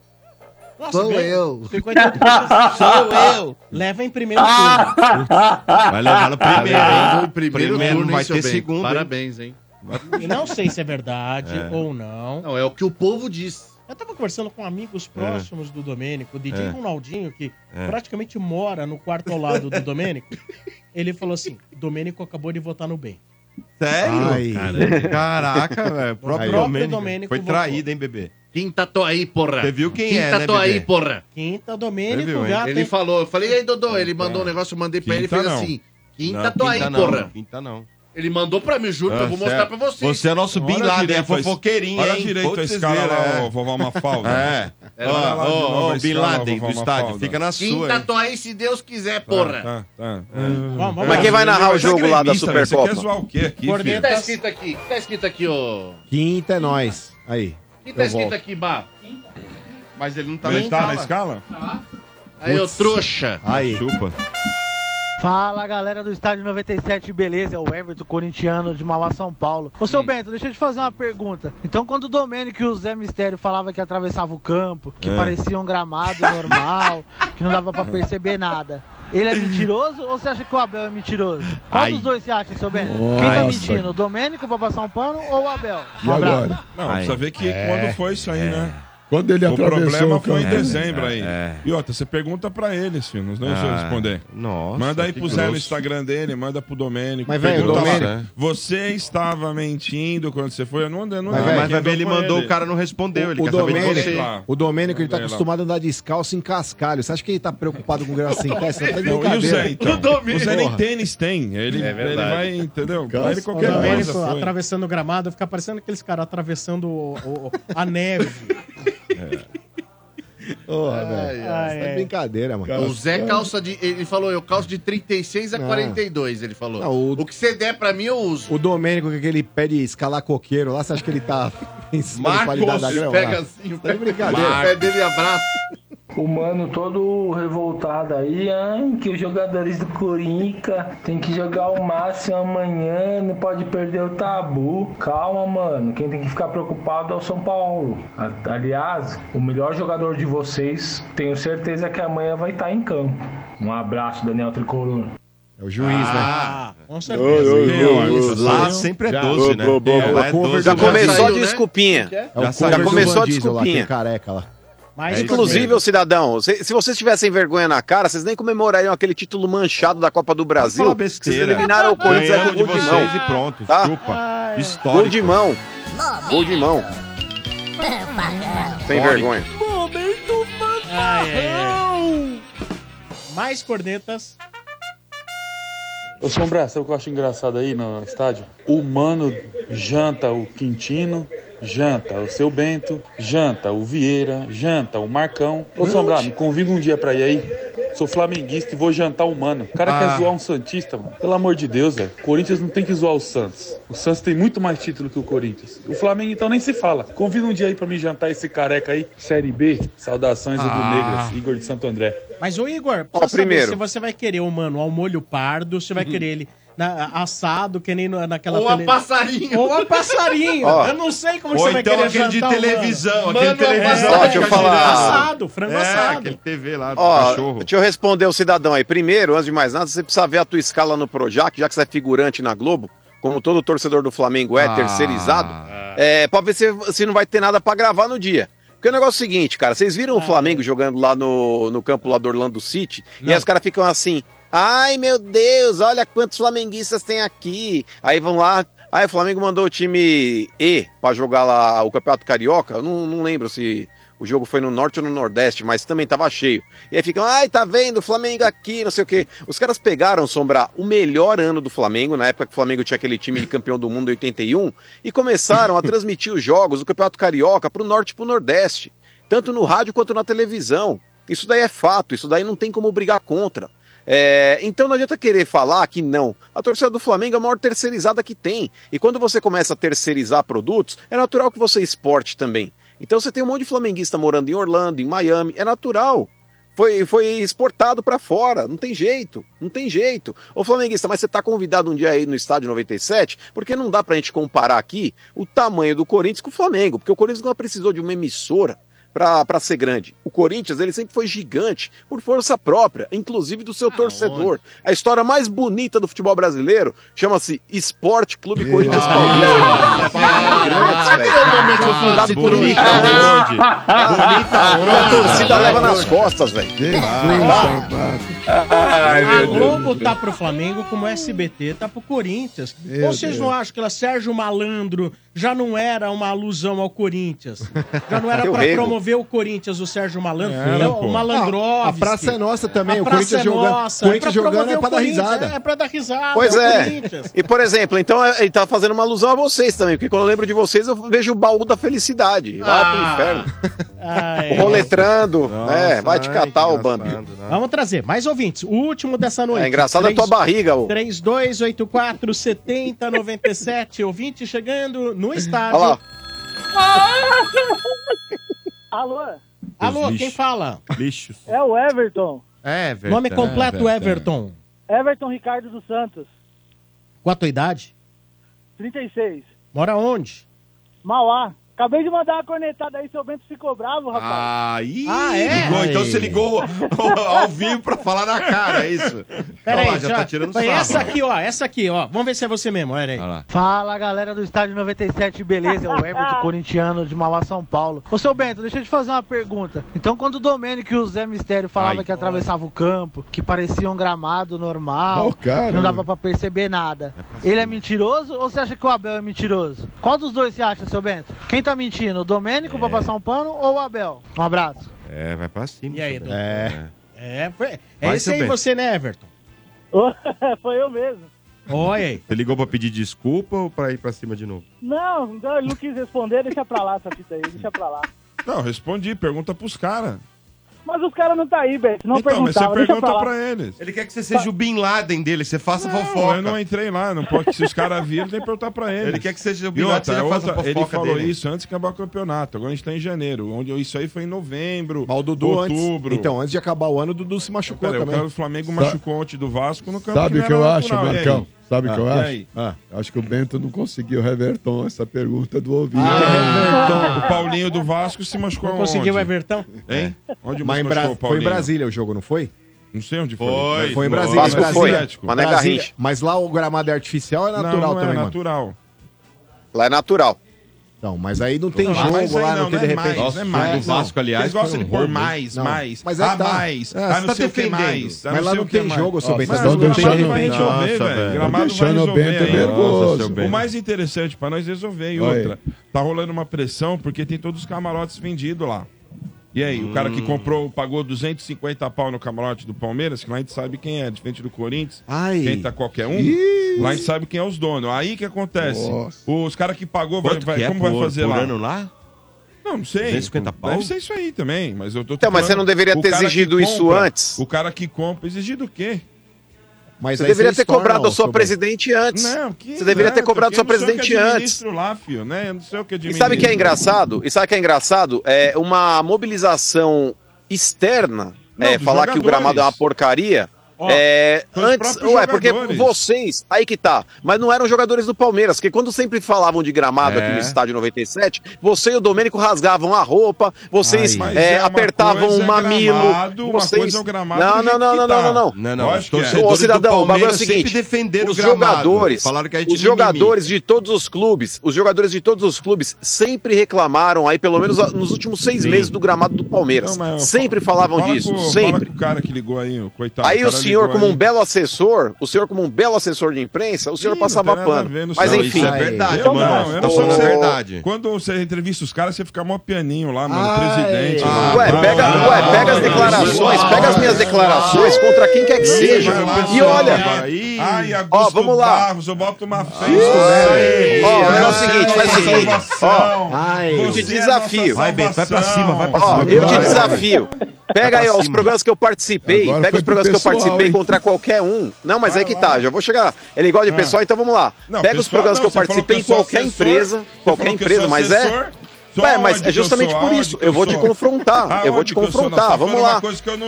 Nossa, Sou eu. 58%. Sou *laughs* eu. Leva em primeiro turno. Vai levar no primeiro, hein? No primeiro, Primeiro turno, não vai hein, seu ter bem? segundo, hein? Parabéns, hein? E não sei se é verdade ou não. Não, é o que o povo diz. Eu tava conversando com amigos próximos do Domênico, o DJ É. Ronaldinho, que É. praticamente mora no quarto ao lado do Domênico. Ele falou assim: Domênico acabou de votar no bem. Sério? Ai. Caraca, velho. O próprio. Domênico Foi votou. traído, hein, bebê? Quinta tô aí, porra. Você viu quem Quinta é, né, tô aí, bebê? porra. Quinta Você Domênico, viu, hein? gato. Ele hein? falou, eu falei, e aí, Dodô? Ele mandou um negócio, eu mandei pra ele e Quinta fez não. assim. Quinta Não, tô aí, não, porra. Quinta não. Ele mandou pra mim, juro, que eu vou mostrar é- pra vocês. Você é nosso Bin Olha Laden, é direito a es- fofoqueirinho, Olha hein? direito a Putz, escala lá, ó, vovó Mafalda. É. É, Ó, lá de novo Ó, a ó, Bin escala, Laden vovó do estádio. Mafalda. Fica na sua, Quinta hein? tô aí, se Deus quiser, porra. Tá, tá. Vamos, vamos Mas quem vai narrar o é jogo lá da. Supercopa? Você quer zoar o quê aqui, O Por que filho? tá escrito aqui? O que tá escrito aqui, ô? Quinta é nós. Aí. O que tá eu escrito volto. aqui, Bá? Mas ele não tá na Ele tá na escala. escala? Aí, ô trouxa. Aí. Chupa. Fala galera do Estádio 97, beleza? É o Everton, corintiano de Mauá, São Paulo. Ô seu Bento, deixa eu te fazer uma pergunta. Então, quando o Domênico e o Zé Mistério falavam que atravessava o campo, que É. parecia um gramado normal, *laughs* que não dava pra perceber nada, Ele é mentiroso ou você acha que o Abel é mentiroso? Qual Ai. dos dois você acha, seu Bento? Quem tá Nossa. mentindo? O Domênico pra passar um pano ou o Abel? E agora? Não, precisa ver que É. quando foi isso aí, né? Quando ele o atravessou problema o foi em dezembro É, aí. é. E outra, você pergunta pra eles, filho. Não sei Ah, responder. nossa, Manda aí pro Zé no. Instagram dele, manda pro Domênico. Mas, velho, o pergunta lá, Domênico- Você estava mentindo quando você foi. Eu não, eu não Mas, velho, Mas vai ver, ele mandou, o cara não respondeu. Ele o quer saber de Domênico, você. o Domênico, ele tá lá. acostumado a andar descalço em cascalho. Você acha que ele tá preocupado com grama sem testa? Tá *laughs* e o. Zé, então? *laughs* O Zé nem tênis tem. Ele, É ele vai, entendeu? Vai ele O qualquer Domênico coisa. atravessando o gramado, fica parecendo aqueles caras atravessando o- o- a neve. *laughs* Porra, velho. ai, Isso é ai. brincadeira, mano. O Zé calça de. Ele falou, eu calço de 36 a Não. 42, ele falou. Não, o- o... que você der pra mim, eu uso. O Domênico, com aquele pé de escalar coqueiro lá, você acha que ele tá *laughs* em cima da Marcos, qualidade da grama? pega assim, o pé dele e abraça. O mano todo revoltado aí, ai, que os jogadores do Corinthians tem que jogar o máximo amanhã, não pode perder o tabu. Calma, mano, quem tem que ficar preocupado é o São Paulo. Aliás, o melhor jogador de vocês, tenho certeza que amanhã vai estar em campo. Um abraço, Daniel Tricolor. É o juiz, Ah, né? Com certeza. Lá sempre é Já. 12, né? Bo- bo- É, lá é bo- 12. Já começou a né? desculpinha. É Já começou a lá, desculpinha. aquele careca lá. Mas Inclusive, ô cidadão, se, se vocês tivessem vergonha na cara, vocês nem comemorariam aquele título manchado da Copa do Brasil. Fala Vocês eliminaram o Corinthians Ganhamos com de gol de mão. e pronto. Tá? Chupa. Gol Histórico. de mão. Gol de mão. Sem vergonha. Momento fanfarrão! Mais cornetas. Ô Sombra, sabe o que eu acho engraçado aí no estádio? O Mano janta o Quintino, janta o Seu Bento, janta o Vieira, janta o Marcão. Ô Sombra, me convida um dia pra ir aí. Sou flamenguista e vou jantar o Mano. O cara Ah. quer zoar um Santista, mano. Pelo amor de Deus, velho. O Corinthians não tem que zoar o Santos. O Santos tem muito mais título que o Corinthians. O Flamengo então nem se fala. Convida um dia aí pra me jantar esse careca aí. Série B, saudações do Ah. Negras, Igor de Santo André. Mas, ô Igor, Ó, primeiro. se você vai querer o mano ao molho pardo, se vai querer ele na- assado, que nem no- naquela... Ou a tele- passarinho. Ou a passarinho. Ó. eu não sei como Ou você vai então querer aquele de jantar mano. televisão, aquele Mano, televisão. é, Ó, deixa eu falar. Assado, frango É, assado. aquele TV lá do Ó, cachorro. deixa eu responder o cidadão aí. Primeiro, antes de mais nada, você precisa ver a tua escala no Projac, já que você é figurante na Globo, como todo torcedor do Flamengo é Ah. terceirizado, é, pra ver se, se não vai ter nada pra gravar no dia. Porque o negócio é o seguinte, cara, vocês viram o Flamengo jogando lá no, no campo lá do Orlando City, e aí os caras ficam assim, ai meu Deus, olha quantos flamenguistas tem aqui. Aí vão lá, aí o Flamengo mandou o time E pra jogar lá o Campeonato Carioca, eu não, não lembro se o jogo foi no norte ou no nordeste, mas também tava cheio. E aí ficam, ai, tá vendo, Flamengo aqui, não sei o quê. Os caras pegaram, Sombra, o melhor ano do Flamengo, na época que o Flamengo tinha aquele time de campeão do mundo em 81, e começaram a transmitir os jogos do Campeonato Carioca pro norte e pro nordeste, tanto no rádio quanto na televisão. Isso daí é fato, isso daí não tem como brigar contra. É, então não adianta querer falar que não. A torcida do Flamengo é a maior terceirizada que tem. E quando você começa a terceirizar produtos, é natural que você exporte também. Então você tem um monte de flamenguista morando em Orlando, em Miami, é natural. Foi, foi exportado pra fora, não tem jeito, não tem jeito. Ô flamenguista, mas você tá convidado um dia aí no estádio 97, porque não dá pra gente comparar aqui o tamanho do Corinthians com o Flamengo, porque o Corinthians não precisou de uma emissora pra pra ser grande. O Corinthians, ele sempre foi gigante, por força própria, inclusive do seu torcedor. A história mais bonita do futebol brasileiro chama-se Esporte Clube Corinthians Paulista. Cadê o momento que eu falo Fundado por onde? Bonita A torcida onde? leva nas costas, velho. A Globo tá pro Flamengo como o SBT tá pro Corinthians. Meu vocês Deus. não acham que ela, Sérgio Malandro já não era uma alusão ao Corinthians? Já não era Teu pra promover o Corinthians, o Sérgio Malandro? É, o Malandrovski. Ah, a praça é nossa também, A o Corinthians é jogando- nossa, Corinthians pra jogando é pra dar risada. É pra dar risada. Pois é. Corinthians. E, por exemplo, então é- ele tá fazendo uma alusão a vocês também, porque quando eu lembro de vocês, eu vejo o baú da felicidade. Vai Ah. pro inferno. Ai, Roletrando. é, Nossa, vai te catar o Bambi. Vamos trazer mais ouvintes. O último dessa noite. É engraçado a tua barriga, ô. 3284 7097. Ouvinte chegando no estádio. Olha lá. Alô? Alô, Os quem fala? Lixos. É o Everton. É, Everton. Nome completo, Everton. Everton Ricardo dos Santos. Qual a tua idade? 36. Mora onde? Mauá, Acabei de mandar uma cornetada aí, seu Bento ficou bravo, rapaz. Ah, ah, é? ligou. Então você ligou ao vivo pra falar na cara, é isso? Pera Olha aí, então lá, já tá tirando sarro. Essa aqui, ó, essa aqui, ó. Vamos ver se é você mesmo, olha aí. Olha Fala, galera do Estádio 97, beleza? É o Everton *laughs* Corintiano de Mauá, São Paulo. Ô, seu Bento, deixa eu te fazer uma pergunta. Então, quando o Domênico e o Zé Mistério falavam que atravessava o campo, que parecia um gramado normal, oh, não dava pra perceber nada, é pra ele é mentiroso ou você acha que o Abel é mentiroso? Qual dos dois você acha, seu Bento? Quem tá tá mentindo? O Domênico é. pra passar um pano ou o Abel? Um abraço. É, vai pra cima. E aí, Domênico? É. Né? É, foi. É vai esse aí bem. você, né, Everton? *laughs* foi eu mesmo. Oi. Você ligou pra pedir desculpa ou pra ir pra cima de novo? Não, não, ele não quis responder, deixa pra lá essa fita aí, deixa pra lá. Não, respondi, pergunta pros caras. Mas os caras não tá aí, velho. Não então, mas você pergunta pra, eles. Ele quer que você seja o Bin Laden dele, você faça é. não, fofoca. Eu não entrei lá, não pode. Se os caras viram, tem que perguntar pra eles. Ele quer que seja o Bin Laden, você faça fofoca Ele falou dele. isso antes de acabar o campeonato. Agora a gente tá em janeiro. Onde isso aí foi em novembro, Mal Dudu outubro. Antes, então, antes de acabar o ano, o Dudu se machucou Pera, também. O Flamengo machucou ontem do Vasco no campeonato. Sabe o que eu acho, Marcão? Sabe o ah, que eu ah, acho? Ah, acho que o Bento não conseguiu, Reverton, essa pergunta do ouvido. Ah, o Paulinho do Vasco se machucou Não conseguiu o Everton? Hein? É. Onde Mas machucou, o Paulinho? Foi em Brasília o jogo, não foi? Não sei onde foi. Foi, foi em Brasília. Vasco foi. Brasília. É Mas lá o gramado é artificial ou é natural não, não é também, é natural. Mano? Lá é natural. Então, mas aí não tem não, jogo lá, não, não, tem é de repente. É mais, Nossa, mais, do Vasco, aliás, Eles gostam de pôr mais, né? mais, mas aí ah, é tá. mais, ah, ah, não tá defendendo. mais. Ah, mas lá não tem jogo, seu Bento. Mas não deixando vai resolver, velho. Gramado deixando vai resolver. O mais interessante pra nós resolver, e outra, tá rolando uma pressão porque tem todos os camarotes vendidos lá. E aí, hum. o cara que hum. comprou, pagou 250 pau no camarote do Palmeiras, que lá a gente sabe quem é, diferente do Corinthians, quem tá qualquer um, Ih. lá a gente sabe quem é os donos. Aí que acontece? Nossa. Os caras que pagou, vai, vai, que é como por, vai fazer por lá? ano lá? Não, não sei. 250 pau? Deve ser isso aí também, mas eu tô... Então, mas você não deveria ter exigido compra, isso antes? O cara que compra, exigido o quê? Mas você deveria ter cobrado a sua sobre... presidente antes. Não, que você deveria ter cobrado a sua presidente antes. Lá, né? Não sei o que e sabe o que é engraçado? E sabe o que é engraçado? É uma mobilização externa não, é, falar jogadores. que o gramado é uma porcaria Oh, é, antes, ué, porque vocês, aí que tá, mas não eram jogadores do Palmeiras, que quando sempre falavam de gramado é. aqui no estádio 97, você e o Domênico rasgavam a roupa, vocês é, é apertavam o mamilo. Gramado, vocês... não, não, não, não, não, não, não, não, não. não. Ô, cidadão, o bagulho é o seguinte: os jogadores, os jogadores de todos os clubes, os jogadores de todos os clubes sempre reclamaram aí, pelo menos ah, nos últimos seis Sim. meses, do gramado do Palmeiras. Não, sempre falavam fala disso. Com, sempre. Fala o cara que ligou aí, coitado. Aí o senhor como um belo assessor, o senhor como um belo assessor de imprensa, o senhor Sim, passava pano. Ver, Mas enfim. Isso é, é verdade, eu mano. Não, tá falando é verdade. Quando você entrevista os caras, você fica mó pianinho lá, mano. Ai, presidente. Ah, ué, pega, ah, ué, pega as declarações, pega as minhas declarações contra quem quer que seja. E olha. Ó, vamos lá. Eu boto uma festa. Ó, é o é seguinte, faz o seguinte. Ó, eu te desafio. Vai, Beto, vai pra cima, vai pra cima. Eu te desafio. Pega aí, ó, os programas que eu participei. Pega os programas que eu participei encontrar contra qualquer um. Não, mas é que tá, já vou chegar. Ele é igual de pessoal, então vamos lá. Não, Pega pessoal, os programas não, que eu participei em qualquer assessor, empresa, qualquer empresa, mas é. É, mas é justamente sou, por isso. Eu, eu vou te confrontar. eu vou te confrontar. Vamos lá.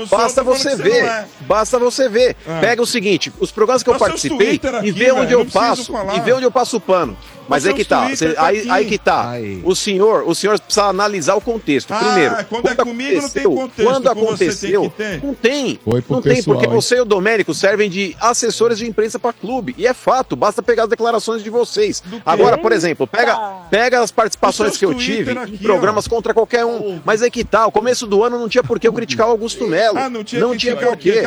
Basta você ver. Basta você ver. Pega o seguinte: os programas que eu participei e vê onde eu passo. E vê onde eu passo o pano. Mas é, é que tá. Cê, tá aí, aí, que tá. Aí. O senhor, o senhor precisa analisar o contexto. Ah, Primeiro. Quando, é quando é comigo, não tem contexto. Quando aconteceu, tem não tem. não tem, porque hein? você e o Domênico servem de assessores de imprensa para clube. E é fato, basta pegar as declarações de vocês. Agora, por exemplo, pega, ah. pega as participações que eu tive aqui, em programas ó. contra qualquer um. Mas é que tá. O começo do ano não tinha por que eu criticar o Augusto ah, Melo. Ah, não tinha, não tinha por quê.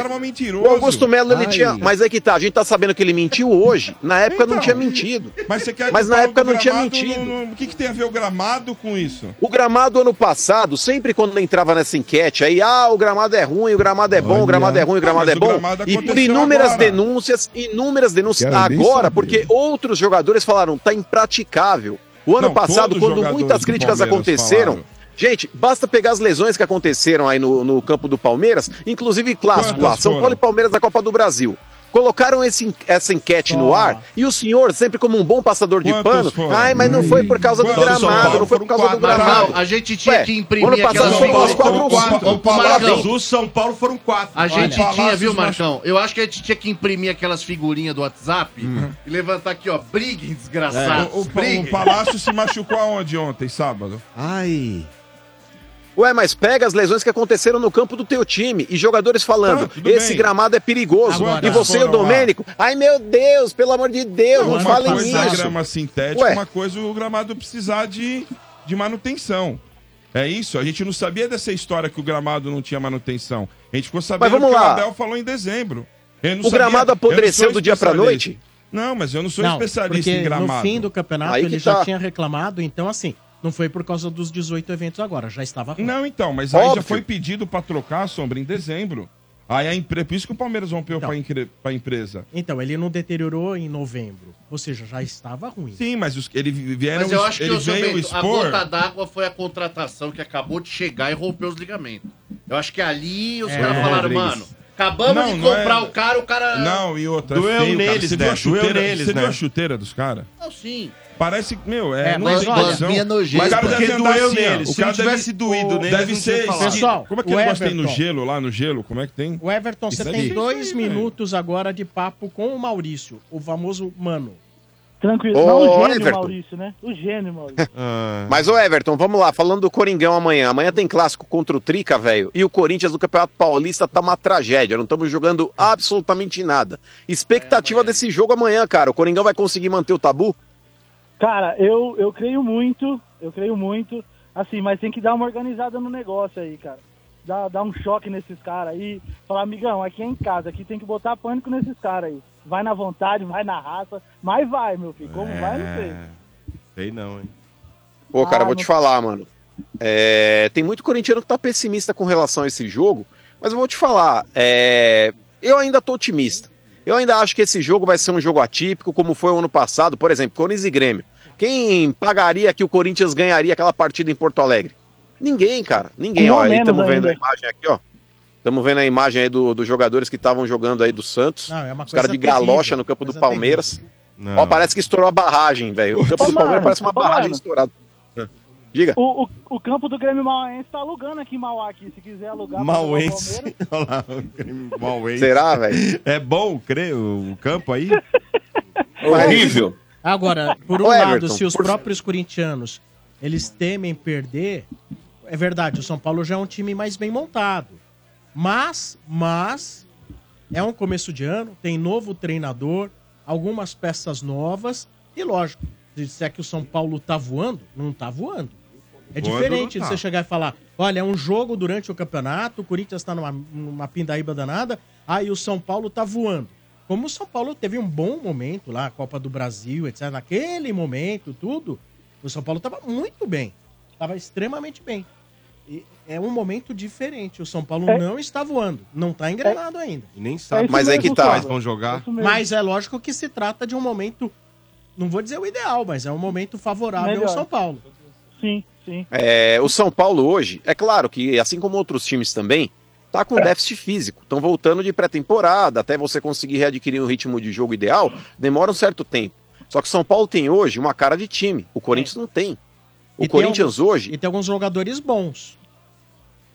O Augusto Melo, ele Ai. tinha. Mas é que tá. A gente tá sabendo que ele mentiu hoje. Na época então, não tinha então. mentido. Mas você quer mas na então, época não tinha mentido. O que, que, tem a ver o gramado com isso? O gramado ano passado, sempre quando entrava nessa enquete aí, ah, o gramado é ruim, o gramado é bom, Olha. o gramado é ruim, o gramado é bom. Gramado e por inúmeras agora. denúncias, inúmeras denúncias Quero agora, porque outros jogadores falaram, tá impraticável. O ano não, passado, quando muitas críticas aconteceram, falaram. Gente, basta pegar as lesões que aconteceram aí no, no campo do Palmeiras, inclusive clássico lá, São Paulo e Palmeiras da Copa do Brasil. Colocaram esse, essa enquete no ar e o senhor, sempre como um bom passador de Quantos pano, foram? ai, mas não foi por causa do Quantos gramado, não foi por causa do gramado. não, a gente tinha Ué, que imprimir ano passado aquelas São Paulo figuras. quatro Marcão. Do São Paulo foram quatro. A gente Olha. tinha, viu, Marcão? Eu acho que a gente tinha que imprimir aquelas figurinhas do WhatsApp e levantar aqui, ó. Briguem, desgraçados. É, O, o, briguem. o Palácio se machucou aonde ontem, sábado? Ai. Ué, mas pega as lesões que aconteceram no campo do teu time e jogadores falando, tudo esse bem. gramado é perigoso. Agora, e você e o foram lá. Domênico, ai meu Deus, pelo amor de Deus, não, uma falem coisa é isso. grama sintética, Ué. uma coisa é o gramado precisar de, de manutenção. É isso, a gente não sabia dessa história que o gramado não tinha manutenção. A gente ficou sabendo vamos que lá. o Abel falou em dezembro. Eu não O gramado não sou apodreceu do dia pra noite? Não, mas eu não sou Não, especialista em gramado. no fim do campeonato ele já tá. tinha reclamado, então assim, não foi por causa dos 18 eventos agora, já estava ruim. Não, então, mas aí já Óbvio. foi pedido pra trocar a sombra em dezembro. Aí a empre... Por isso que o Palmeiras rompeu pra, incre... pra empresa. Então, ele não deteriorou em novembro, ou seja, já estava ruim. Sim, mas os... ele vieram Mas eu acho que ele veio Bento, a expor. gota d'água foi a contratação que acabou de chegar e rompeu os ligamentos. Eu acho que ali os É, caras falaram, Rodrigues. mano, acabamos Não, de não comprar é- o cara, o cara. Não, e outra. Doeu é feio, cara. neles, Você né? viu a chuteira, Doeu neles, você viu né? a chuteira dos caras? Não, sim. Parece, meu, é, É, não mas tem olha, condição. minha nojenta. O cara Mas porque deve andar assim, neles. O cara não tivesse deve, doído neles, deve ser. Pessoal, como é que o gosta aí no gelo, lá no gelo? Como é que tem? O Everton, você Isso tem dois minutos agora de papo com o Maurício, o famoso mano. Tranquilo. Ô, não, o gênio, Everton. Maurício, né? O gênio, Maurício. *laughs* Mas, ô Everton, vamos lá, falando do Coringão amanhã. Amanhã tem clássico contra o Trica, velho. E o Corinthians do Campeonato Paulista tá uma tragédia. Não estamos jogando absolutamente nada. Expectativa desse jogo amanhã, cara. O Coringão vai conseguir manter o tabu? Cara, eu, eu creio muito, eu creio muito, assim, mas tem que dar uma organizada no negócio aí, cara. Dar, dar um choque nesses caras aí. Falar, amigão, aqui é em casa, aqui tem que botar pânico nesses caras aí. Vai na vontade, vai na raça, mas vai, meu filho. Como vai, não sei. Sei não, hein? Pô, cara, Ah, vou não- te falar, mano. É, tem muito corintiano que tá pessimista com relação a esse jogo, mas eu vou te falar, é, eu ainda tô otimista. Eu ainda acho que esse jogo vai ser um jogo atípico, como foi o ano passado, por exemplo, Corinthians e Grêmio. Quem pagaria que o Corinthians ganharia aquela partida em Porto Alegre? Ninguém, cara. Ninguém. Não Ó, aí estamos vendo ainda. a imagem aqui, ó. Estamos vendo a imagem aí do- dos jogadores que estavam jogando aí do Santos. Não, é uma Os caras de galocha terrível, no campo do Palmeiras. Não. Ó, parece que estourou a barragem, velho. O campo Ô, do Palmeiras mano, parece uma ô, barragem mano. estourada. Diga. O, o, o campo do Grêmio Mauense tá alugando aqui em Mauá, aqui. Se quiser alugar Mauense. *laughs* Olha lá, o Mauense. Será, velho? É bom, creio, o campo aí? *laughs* Horrível. Agora, por um Ô, lado, Everton, se os próprios corintianos eles temem perder, é verdade, o São Paulo já é um time mais bem montado. Mas, mas é um começo de ano, tem novo treinador, algumas peças novas e lógico, se disser que o São Paulo tá voando, não tá voando. É Voando diferente não de tá. você chegar e falar, olha, é um jogo durante o campeonato, o Corinthians tá numa, numa pindaíba danada, aí o São Paulo tá voando. Como o São Paulo teve um bom momento lá, a Copa do Brasil, etc. Naquele momento, tudo, o São Paulo tava muito bem. Tava extremamente bem. É um momento diferente. O São Paulo É. não está voando. Não está engrenado ainda. E nem sabe Mas aí que tá. quais vão jogar. Mas é lógico que se trata de um momento, não vou dizer o ideal, mas é um momento favorável Melhor. ao São Paulo. Sim, sim. É, o São Paulo hoje, é claro que, assim como outros times também, tá com déficit físico. Estão voltando de pré-temporada, até você conseguir readquirir um ritmo de jogo ideal, demora um certo tempo. Só que o São Paulo tem hoje uma cara de time. O Corinthians não tem. O E tem Corinthians hoje. E tem alguns jogadores bons.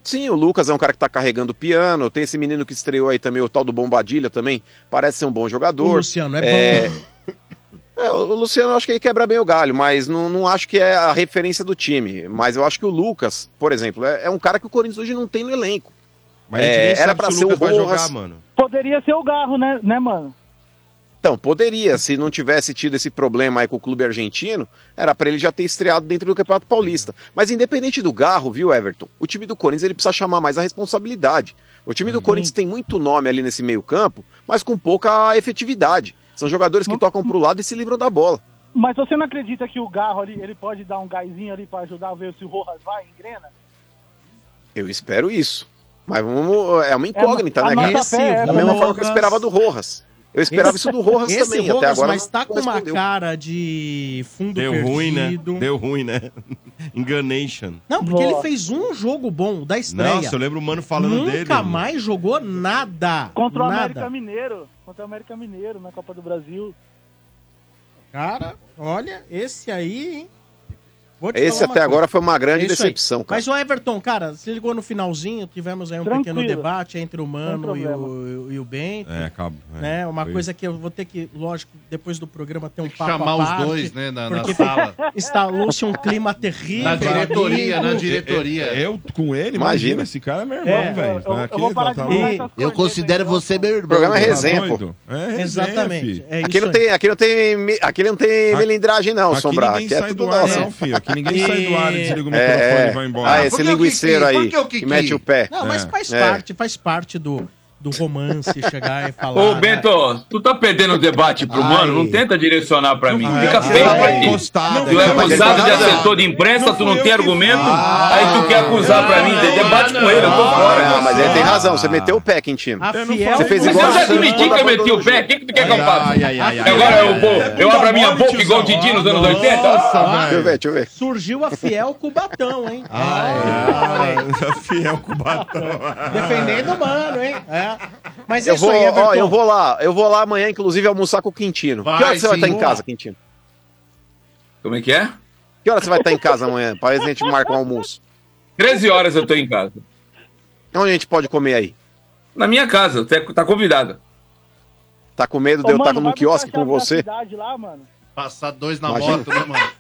Sim, o Lucas é um cara que tá carregando o piano. Tem esse menino que estreou aí também, o tal do Bombadilha também. Parece ser um bom jogador. O Luciano é bom. *laughs* É, o Luciano eu acho que ele quebra bem o galho, mas não, não acho que é a referência do time. Mas eu acho que o Lucas, por exemplo, é, é um cara que o Corinthians hoje não tem no elenco. Mas É, era o ser o Rojas. jogar, mano. Poderia ser o Garro, né, né, mano? Então, poderia, se não tivesse tido esse problema aí com o clube argentino, era pra ele já ter estreado dentro do Campeonato Paulista. Mas independente do garro, viu, Everton? O time do Corinthians ele precisa chamar mais a responsabilidade. O time do Corinthians tem muito nome ali nesse meio-campo, mas com pouca efetividade. São jogadores que tocam pro lado e se livram da bola. Mas você não acredita que o Garro ali, ele pode dar um gásinho ali pra ajudar a ver se o Rojas vai, engrena? Eu espero isso. Mas vamos, é uma incógnita, É, a né, cara? fé é da mesma né? forma que eu esperava do Rojas. Eu esperava isso do Rojas Esse também, Rojas, até agora. mas tá com uma cara de fundo Deu perdido. ruim, né? Deu ruim, né? *laughs* Enganation. Não, porque ele fez um jogo bom da estreia. Nossa, eu lembro o mano falando Nunca dele. mais jogou nada. Contra o nada. América Mineiro. Contra o América Mineiro na Copa do Brasil. Cara, olha, esse aí, hein? Esse até coisa. agora foi uma grande É aí. decepção, cara. Mas o Everton, cara, se ligou no finalzinho, tivemos aí um Tranquilo. pequeno debate entre o Mano e o, e o Bento. É, acaba. é, né? Uma foi- coisa que eu vou ter que, lógico, depois do programa ter um papo chamar à os parte, dois, né, na- na sala. *laughs* instalou-se um clima terrível. Na diretoria, ali. na diretoria. Eu com ele, imagina, Imagina. esse cara é meu irmão, É, velho. eu- eu Aqui, tá- tá- Eu considero você meu irmão. O programa é resenha, pô. doido? É resenha, Exatamente. É Aqui não tem, aqui não tem, aqui não tem melindragem não, Sombra. Aqui é sai tudo nosso. não, filho. Aqui ninguém sai do ar e desliga o É, microfone é. e vai embora. Ah, esse que o linguiceiro aí, que o que mete o pé. Não, mas É. faz É. parte, faz parte do, do romance chegar e falar. Ô, né? Bento, tu tá perdendo o debate pro Ai. mano, não tenta direcionar pra mim. Não, Fica feio pra ti. Tu é acusado de tá assessor de imprensa, Não tu não tem argumento, fiz. aí tu quer acusar pra mim. não, Debate não, com ele, eu tô não, fora. Não, mas ele tem razão, você meteu o pé, Quintino. A não fiel Você fez Mas igual eu já o Santos admiti quando que eu meti o pé, o que, que tu quer que eu faça? Ai, ai, ai, ai, Agora eu, vou, eu abro a minha boca igual o Didi nos anos 80? Nossa, Deixa eu ver, deixa eu ver. Surgiu a fiel Cubatão, hein? Ah, fiel com o batom. Defendendo o mano, hein? É. Mas é Eu isso vou, aí, Everton. ó, eu vou lá, eu vou lá amanhã, inclusive, almoçar com o Quintino. Vai, que hora você vai estar em casa, Quintino? Como é que é? Que hora você vai estar em casa amanhã? Ver se a gente marca um almoço. 13 horas eu tô em casa. Onde a gente pode comer aí? Na minha casa, tá convidada. Tá com medo de Ô, eu estar mano, no quiosque com você? cidade lá, mano. Passar dois na Imagina. moto, né, mano?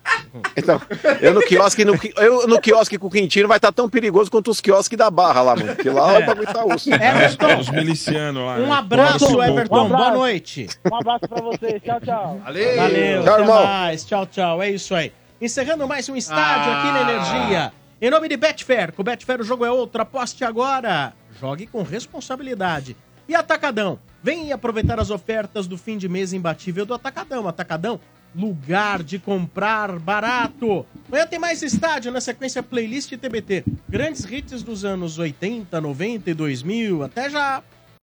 Então, eu no quiosque, no, eu no quiosque com o Quintino vai estar tão perigoso quanto os quiosques da Barra lá, mano. Porque lá o bagulho tá osso. Everton, Os milicianos lá. um né? abraço, esse Everton. Um abraço. Boa noite. Um abraço pra vocês. Tchau, tchau. Valeu. Valeu, Tchau, até irmão. mais. Tchau, tchau. É isso aí. Encerrando mais um estádio aqui na Energia. Em nome de Betfair. Com Betfair o jogo é outro. Aposte agora. Jogue com responsabilidade. E Atacadão. Vem aproveitar as ofertas do fim de mês imbatível do Atacadão. Atacadão, lugar de comprar barato. Amanhã tem mais estádio na sequência playlist TBT. Grandes hits dos anos 80, 90 e 2000. Até já.